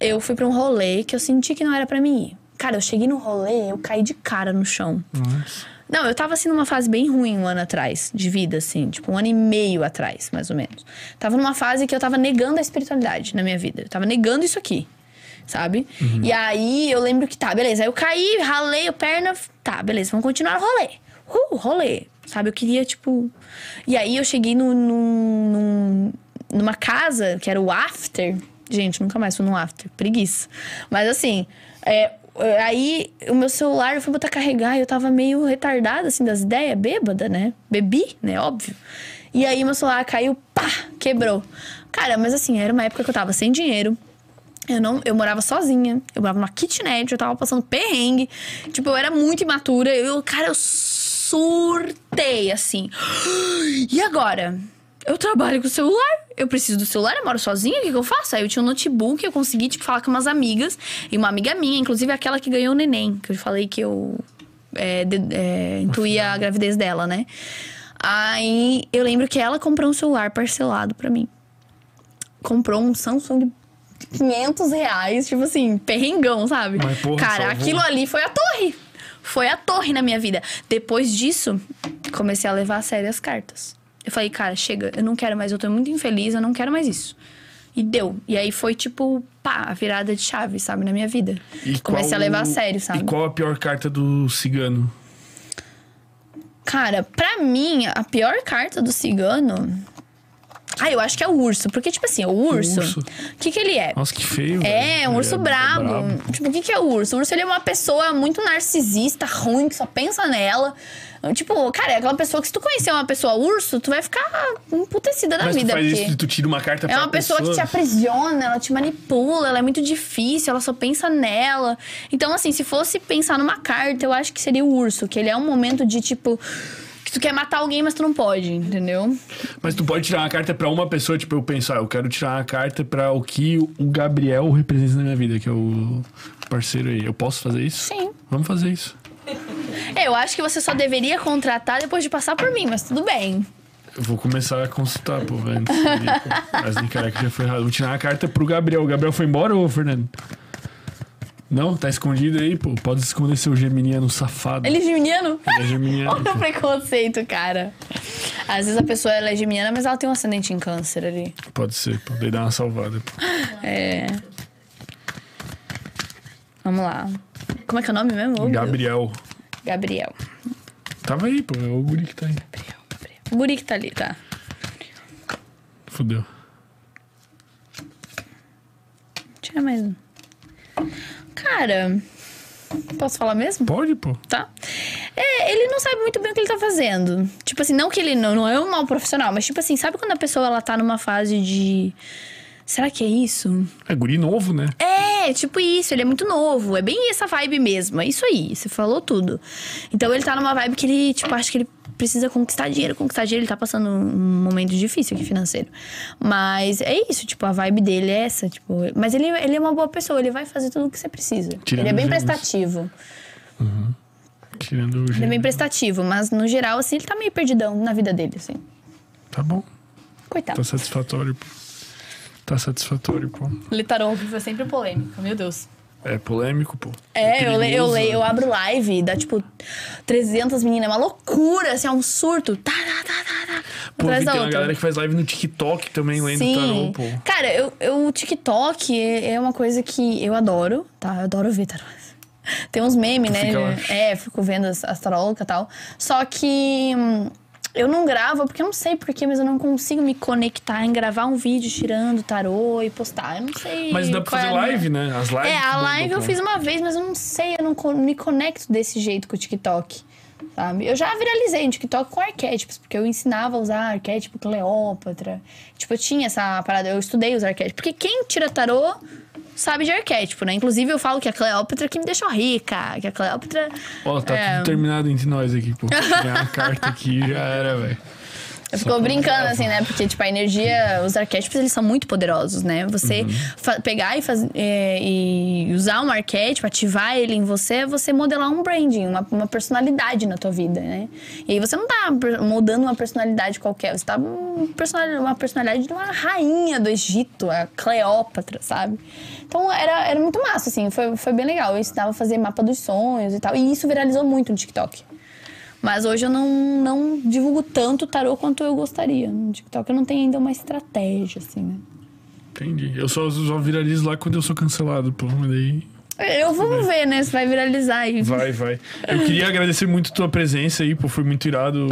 eu fui pra um rolê que eu senti que não era pra mim ir. Cara, eu cheguei no rolê, eu caí de cara no chão. Nossa. Não, eu tava assim numa fase bem ruim um ano atrás, de vida, assim, tipo um ano e meio atrás, mais ou menos. Tava numa fase que eu tava negando a espiritualidade na minha vida. Eu tava negando isso aqui, sabe? E aí eu lembro que tá, beleza. Aí eu caí, ralei a perna, tá, beleza, vamos continuar o rolê. Uh, rolê, sabe? Eu queria, tipo. E aí eu cheguei num, num- num- numa casa que era o after. Gente, nunca mais fui num after, preguiça. Mas assim, é, Aí o meu celular eu fui botar carregar e eu tava meio retardada, assim, das ideias, bêbada, né? Bebi, né? Óbvio. E aí meu celular caiu, pá, quebrou. Cara, mas assim, era uma época que eu tava sem dinheiro. Eu não, eu morava sozinha, eu morava numa kitnet, eu tava passando perrengue. Tipo, eu era muito imatura. Eu, cara, eu surtei, assim. E agora? Eu trabalho com o celular, eu preciso do celular, eu moro sozinha, o que, que eu faço? Aí eu tinha um notebook, eu consegui, tipo, falar com umas amigas. E uma amiga minha, inclusive aquela que ganhou o neném, que eu falei que eu é, de- é, intuía a gravidez dela, né? Aí eu lembro que ela comprou um celular parcelado pra mim. Comprou um Samsung de 500 reais, tipo assim, perrengão, sabe? Mas, porra, Cara, salvou. aquilo ali foi a torre. Foi a torre na minha vida. Depois disso, comecei a levar a sério as cartas. Eu falei, cara, chega, eu não quero mais, eu tô muito infeliz, eu não quero mais isso. E deu. E aí foi tipo, pá, a virada de chave, sabe, na minha vida. E Comecei qual- a levar a sério, sabe? E qual a pior carta do cigano? Cara, pra mim, a pior carta do cigano. Ah, eu acho que é o urso. Porque, tipo assim, o urso. O que, que ele é? Nossa, que feio. É, velho. um urso Ele brabo. Tipo, o que, que é o urso? O urso ele é uma pessoa muito narcisista, ruim, que só pensa nela. Tipo, cara, é aquela pessoa que se tu conhecer uma pessoa urso, tu vai ficar emputecida da Mas tu vida. faz isso, tu tira uma carta é pra uma pessoa, que te aprisiona, ela te manipula, ela é muito difícil, ela só pensa nela. Então, assim, se fosse pensar numa carta, eu acho que seria o urso, que ele é um momento de tipo. Que tu quer matar alguém, mas tu não pode, entendeu? Mas tu pode tirar uma carta pra uma pessoa, tipo, eu penso, ah, eu quero tirar uma carta pra o que o Gabriel representa na minha vida, que é o parceiro aí. Eu posso fazer isso? Sim. Vamos fazer isso. Eu acho que você só deveria contratar depois de passar por mim, mas tudo bem. Eu vou começar a consultar, pô, antes. ali, pô. Mas nem caraca, já foi errado. Vou tirar uma carta pro Gabriel. O Gabriel foi embora, ô Fernando? Não? Tá escondido aí, pô. Pode esconder seu geminiano safado. Ele é geminiano? Ele é geminiano. Olha o preconceito, cara. Às vezes a pessoa ela é geminiana, mas ela tem um ascendente em câncer ali. Pode ser, pô. Daí dá uma salvada, pô. É. Vamos lá. Como é que é o nome mesmo? Ô. Gabriel. Gabriel. Tava aí, pô. É o guri que tá aí. Gabriel, Gabriel. O guri que tá ali, tá? Fudeu. Tira mais um. Cara, posso falar mesmo? Pode, pô. Tá? É, ele não sabe muito bem o que ele tá fazendo. Tipo assim, não que ele não, não é um mau profissional, mas tipo assim, sabe quando a pessoa ela tá numa fase de. Será que é isso? É guri novo, né? É, tipo isso, ele é muito novo. É bem essa vibe mesmo. É isso aí, você falou tudo. Então ele tá numa vibe que ele, tipo, acha que ele precisa conquistar dinheiro, conquistar dinheiro. Ele tá passando um momento difícil aqui financeiro. Mas é isso, tipo, a vibe dele é essa, tipo. Mas ele, ele é uma boa pessoa, ele vai fazer tudo o que você precisa. Tirando ele é bem gêmeos. prestativo. Tirando o Ele é bem prestativo, mas no geral, assim, ele tá meio perdidão na vida dele, assim. Tá bom. Coitado. Tá satisfatório. Tá satisfatório, pô. Litarão, que foi sempre polêmica, meu Deus. É polêmico, pô. É, eu, leio, eu perigoso, leio, né? eu abro live, dá tipo 300 meninas, é uma loucura, assim, é um surto. Tá, tá, tá, tá, tá. Pô, atrás vi, da tem uma galera que faz live no TikTok também, lendo Sim. tarô, pô. Cara, eu, eu, o TikTok é é uma coisa que eu adoro, tá? Eu adoro ver tarô. Tem uns memes, Tu né? É, fico vendo as, as tarólogas e tal. Só que hum, eu não gravo, porque eu não sei porquê, mas eu não consigo me conectar em gravar um vídeo tirando tarô e postar. Eu não sei. Mas dá pra é fazer minha- live, né? As lives. É, a live eu fiz uma vez, mas eu não sei, eu não me conecto desse jeito com o TikTok. Sabe? Eu já viralizei no TikTok com arquétipos, porque eu ensinava a usar arquétipo Cleópatra. Tipo, eu tinha essa parada, eu estudei os arquétipos. Porque quem tira tarô sabe de arquétipo, né? Inclusive eu falo que a Cleópatra que me deixou rica, que a Cleópatra. Ó, tá É. tudo terminado entre nós aqui, pô. Ganhar a carta aqui já era, velho. Eu fico brincando, assim, né? Porque, tipo, a energia, os arquétipos, eles são muito poderosos, né? Você Uhum. pegar e, faz, é, e usar um arquétipo, ativar ele em você, é você modelar um branding, uma, uma personalidade na tua vida, né? E aí você não tá moldando uma personalidade qualquer, você tá um uma personalidade de uma rainha do Egito, a Cleópatra, sabe? Então era, era muito massa, assim, foi, foi bem legal. Eu ensinava a fazer mapa dos sonhos e tal, e isso viralizou muito no TikTok. Mas hoje eu não, não divulgo tanto tarô quanto eu gostaria. No TikTok eu não tenho ainda uma estratégia, assim, né? Entendi. Eu só, só viralizo lá quando eu sou cancelado, pô. Mas daí. Eu vou ver, né? Se vai viralizar aí. Vai, vai. Eu queria agradecer muito tua presença aí, pô. Foi muito irado.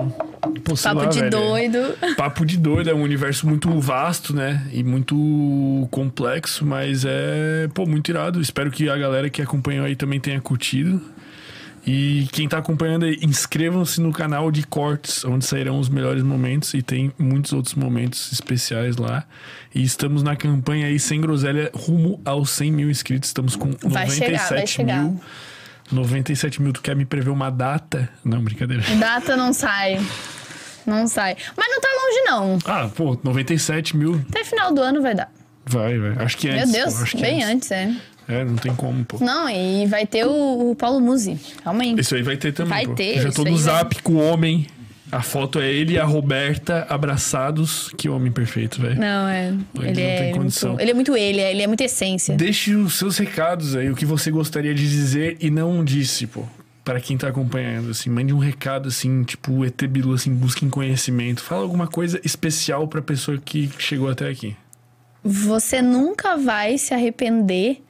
Pô, Papo lá, de velho. doido. Papo de doido, é um universo muito vasto, né? E muito complexo, mas é, pô, muito irado. Espero que a galera que acompanhou aí também tenha curtido. E quem tá acompanhando aí, inscrevam-se no canal de cortes, onde sairão os melhores momentos e tem muitos outros momentos especiais lá. E estamos na campanha aí sem groselha rumo aos 100 mil inscritos. Estamos com Vai 97 chegar, vai chegar. mil. 97 mil. Tu quer me prever uma data? Não, brincadeira. Data não sai. Não sai. Mas não tá longe, não. Ah, pô, 97 mil. Até final do ano vai dar. Vai, vai. Acho que Meu antes. Deus, acho que bem antes. antes, é. É, não tem como, pô. Não, e vai ter o, o Paulo Musi. Aí. Isso aí vai ter também. Vai pô. ter, Eu já tô no aí vai- zap com o homem. A foto é ele e a Roberta abraçados. Que homem perfeito, velho. Não, é. Ele Ele, não é tem muito, condição. ele é muito ele, é- ele é muito essência. Deixe os seus recados aí, o que você gostaria de dizer e não disse, pô. Para quem tá acompanhando, assim, mande um recado, assim, tipo, ET Bilu, assim, busquem conhecimento. Fala alguma coisa especial pra pessoa que chegou até aqui. você nunca vai se arrepender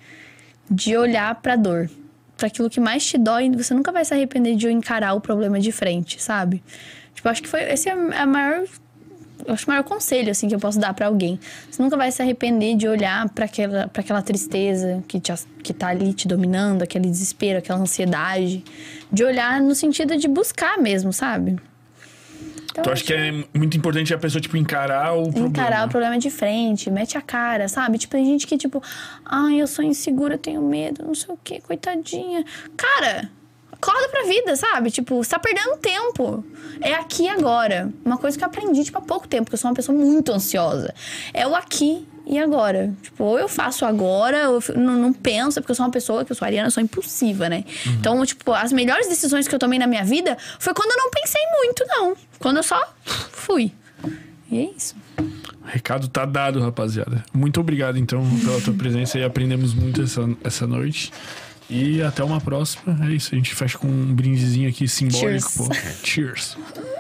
de olhar pra dor. Pra aquilo que mais te dói, você nunca vai se arrepender de encarar o problema de frente, sabe? Tipo, acho que foi. Esse é a maior. Eu acho o maior conselho, assim, que eu posso dar pra alguém. Você nunca vai se arrepender de olhar pra aquela, pra aquela tristeza que, te, que tá ali te dominando, aquele desespero, aquela ansiedade. De olhar no sentido de buscar mesmo, sabe? Então, Tu acha que é muito importante a pessoa, tipo, encarar o problema? encarar o problema de frente, mete a cara, sabe? Tipo, tem gente que, tipo, ai, eu sou insegura, eu tenho medo, não sei o quê, coitadinha. Cara, acorda pra vida, sabe? Tipo, você tá perdendo tempo. É aqui e agora. Uma coisa que eu aprendi, tipo, há pouco tempo, porque eu sou uma pessoa muito ansiosa. É o aqui e agora. Tipo, ou eu faço agora, ou eu não, não penso, porque eu sou uma pessoa, que eu sou ariana, eu sou impulsiva, né? Então, tipo, as melhores decisões que eu tomei na minha vida foi quando eu não pensei muito, não. Quando eu só fui. E é isso. O recado tá dado, rapaziada. Muito obrigado, então, pela tua presença e aprendemos muito essa, essa noite. E até uma próxima. É isso, a gente fecha com um brindezinho aqui simbólico, Cheers. pô. Cheers.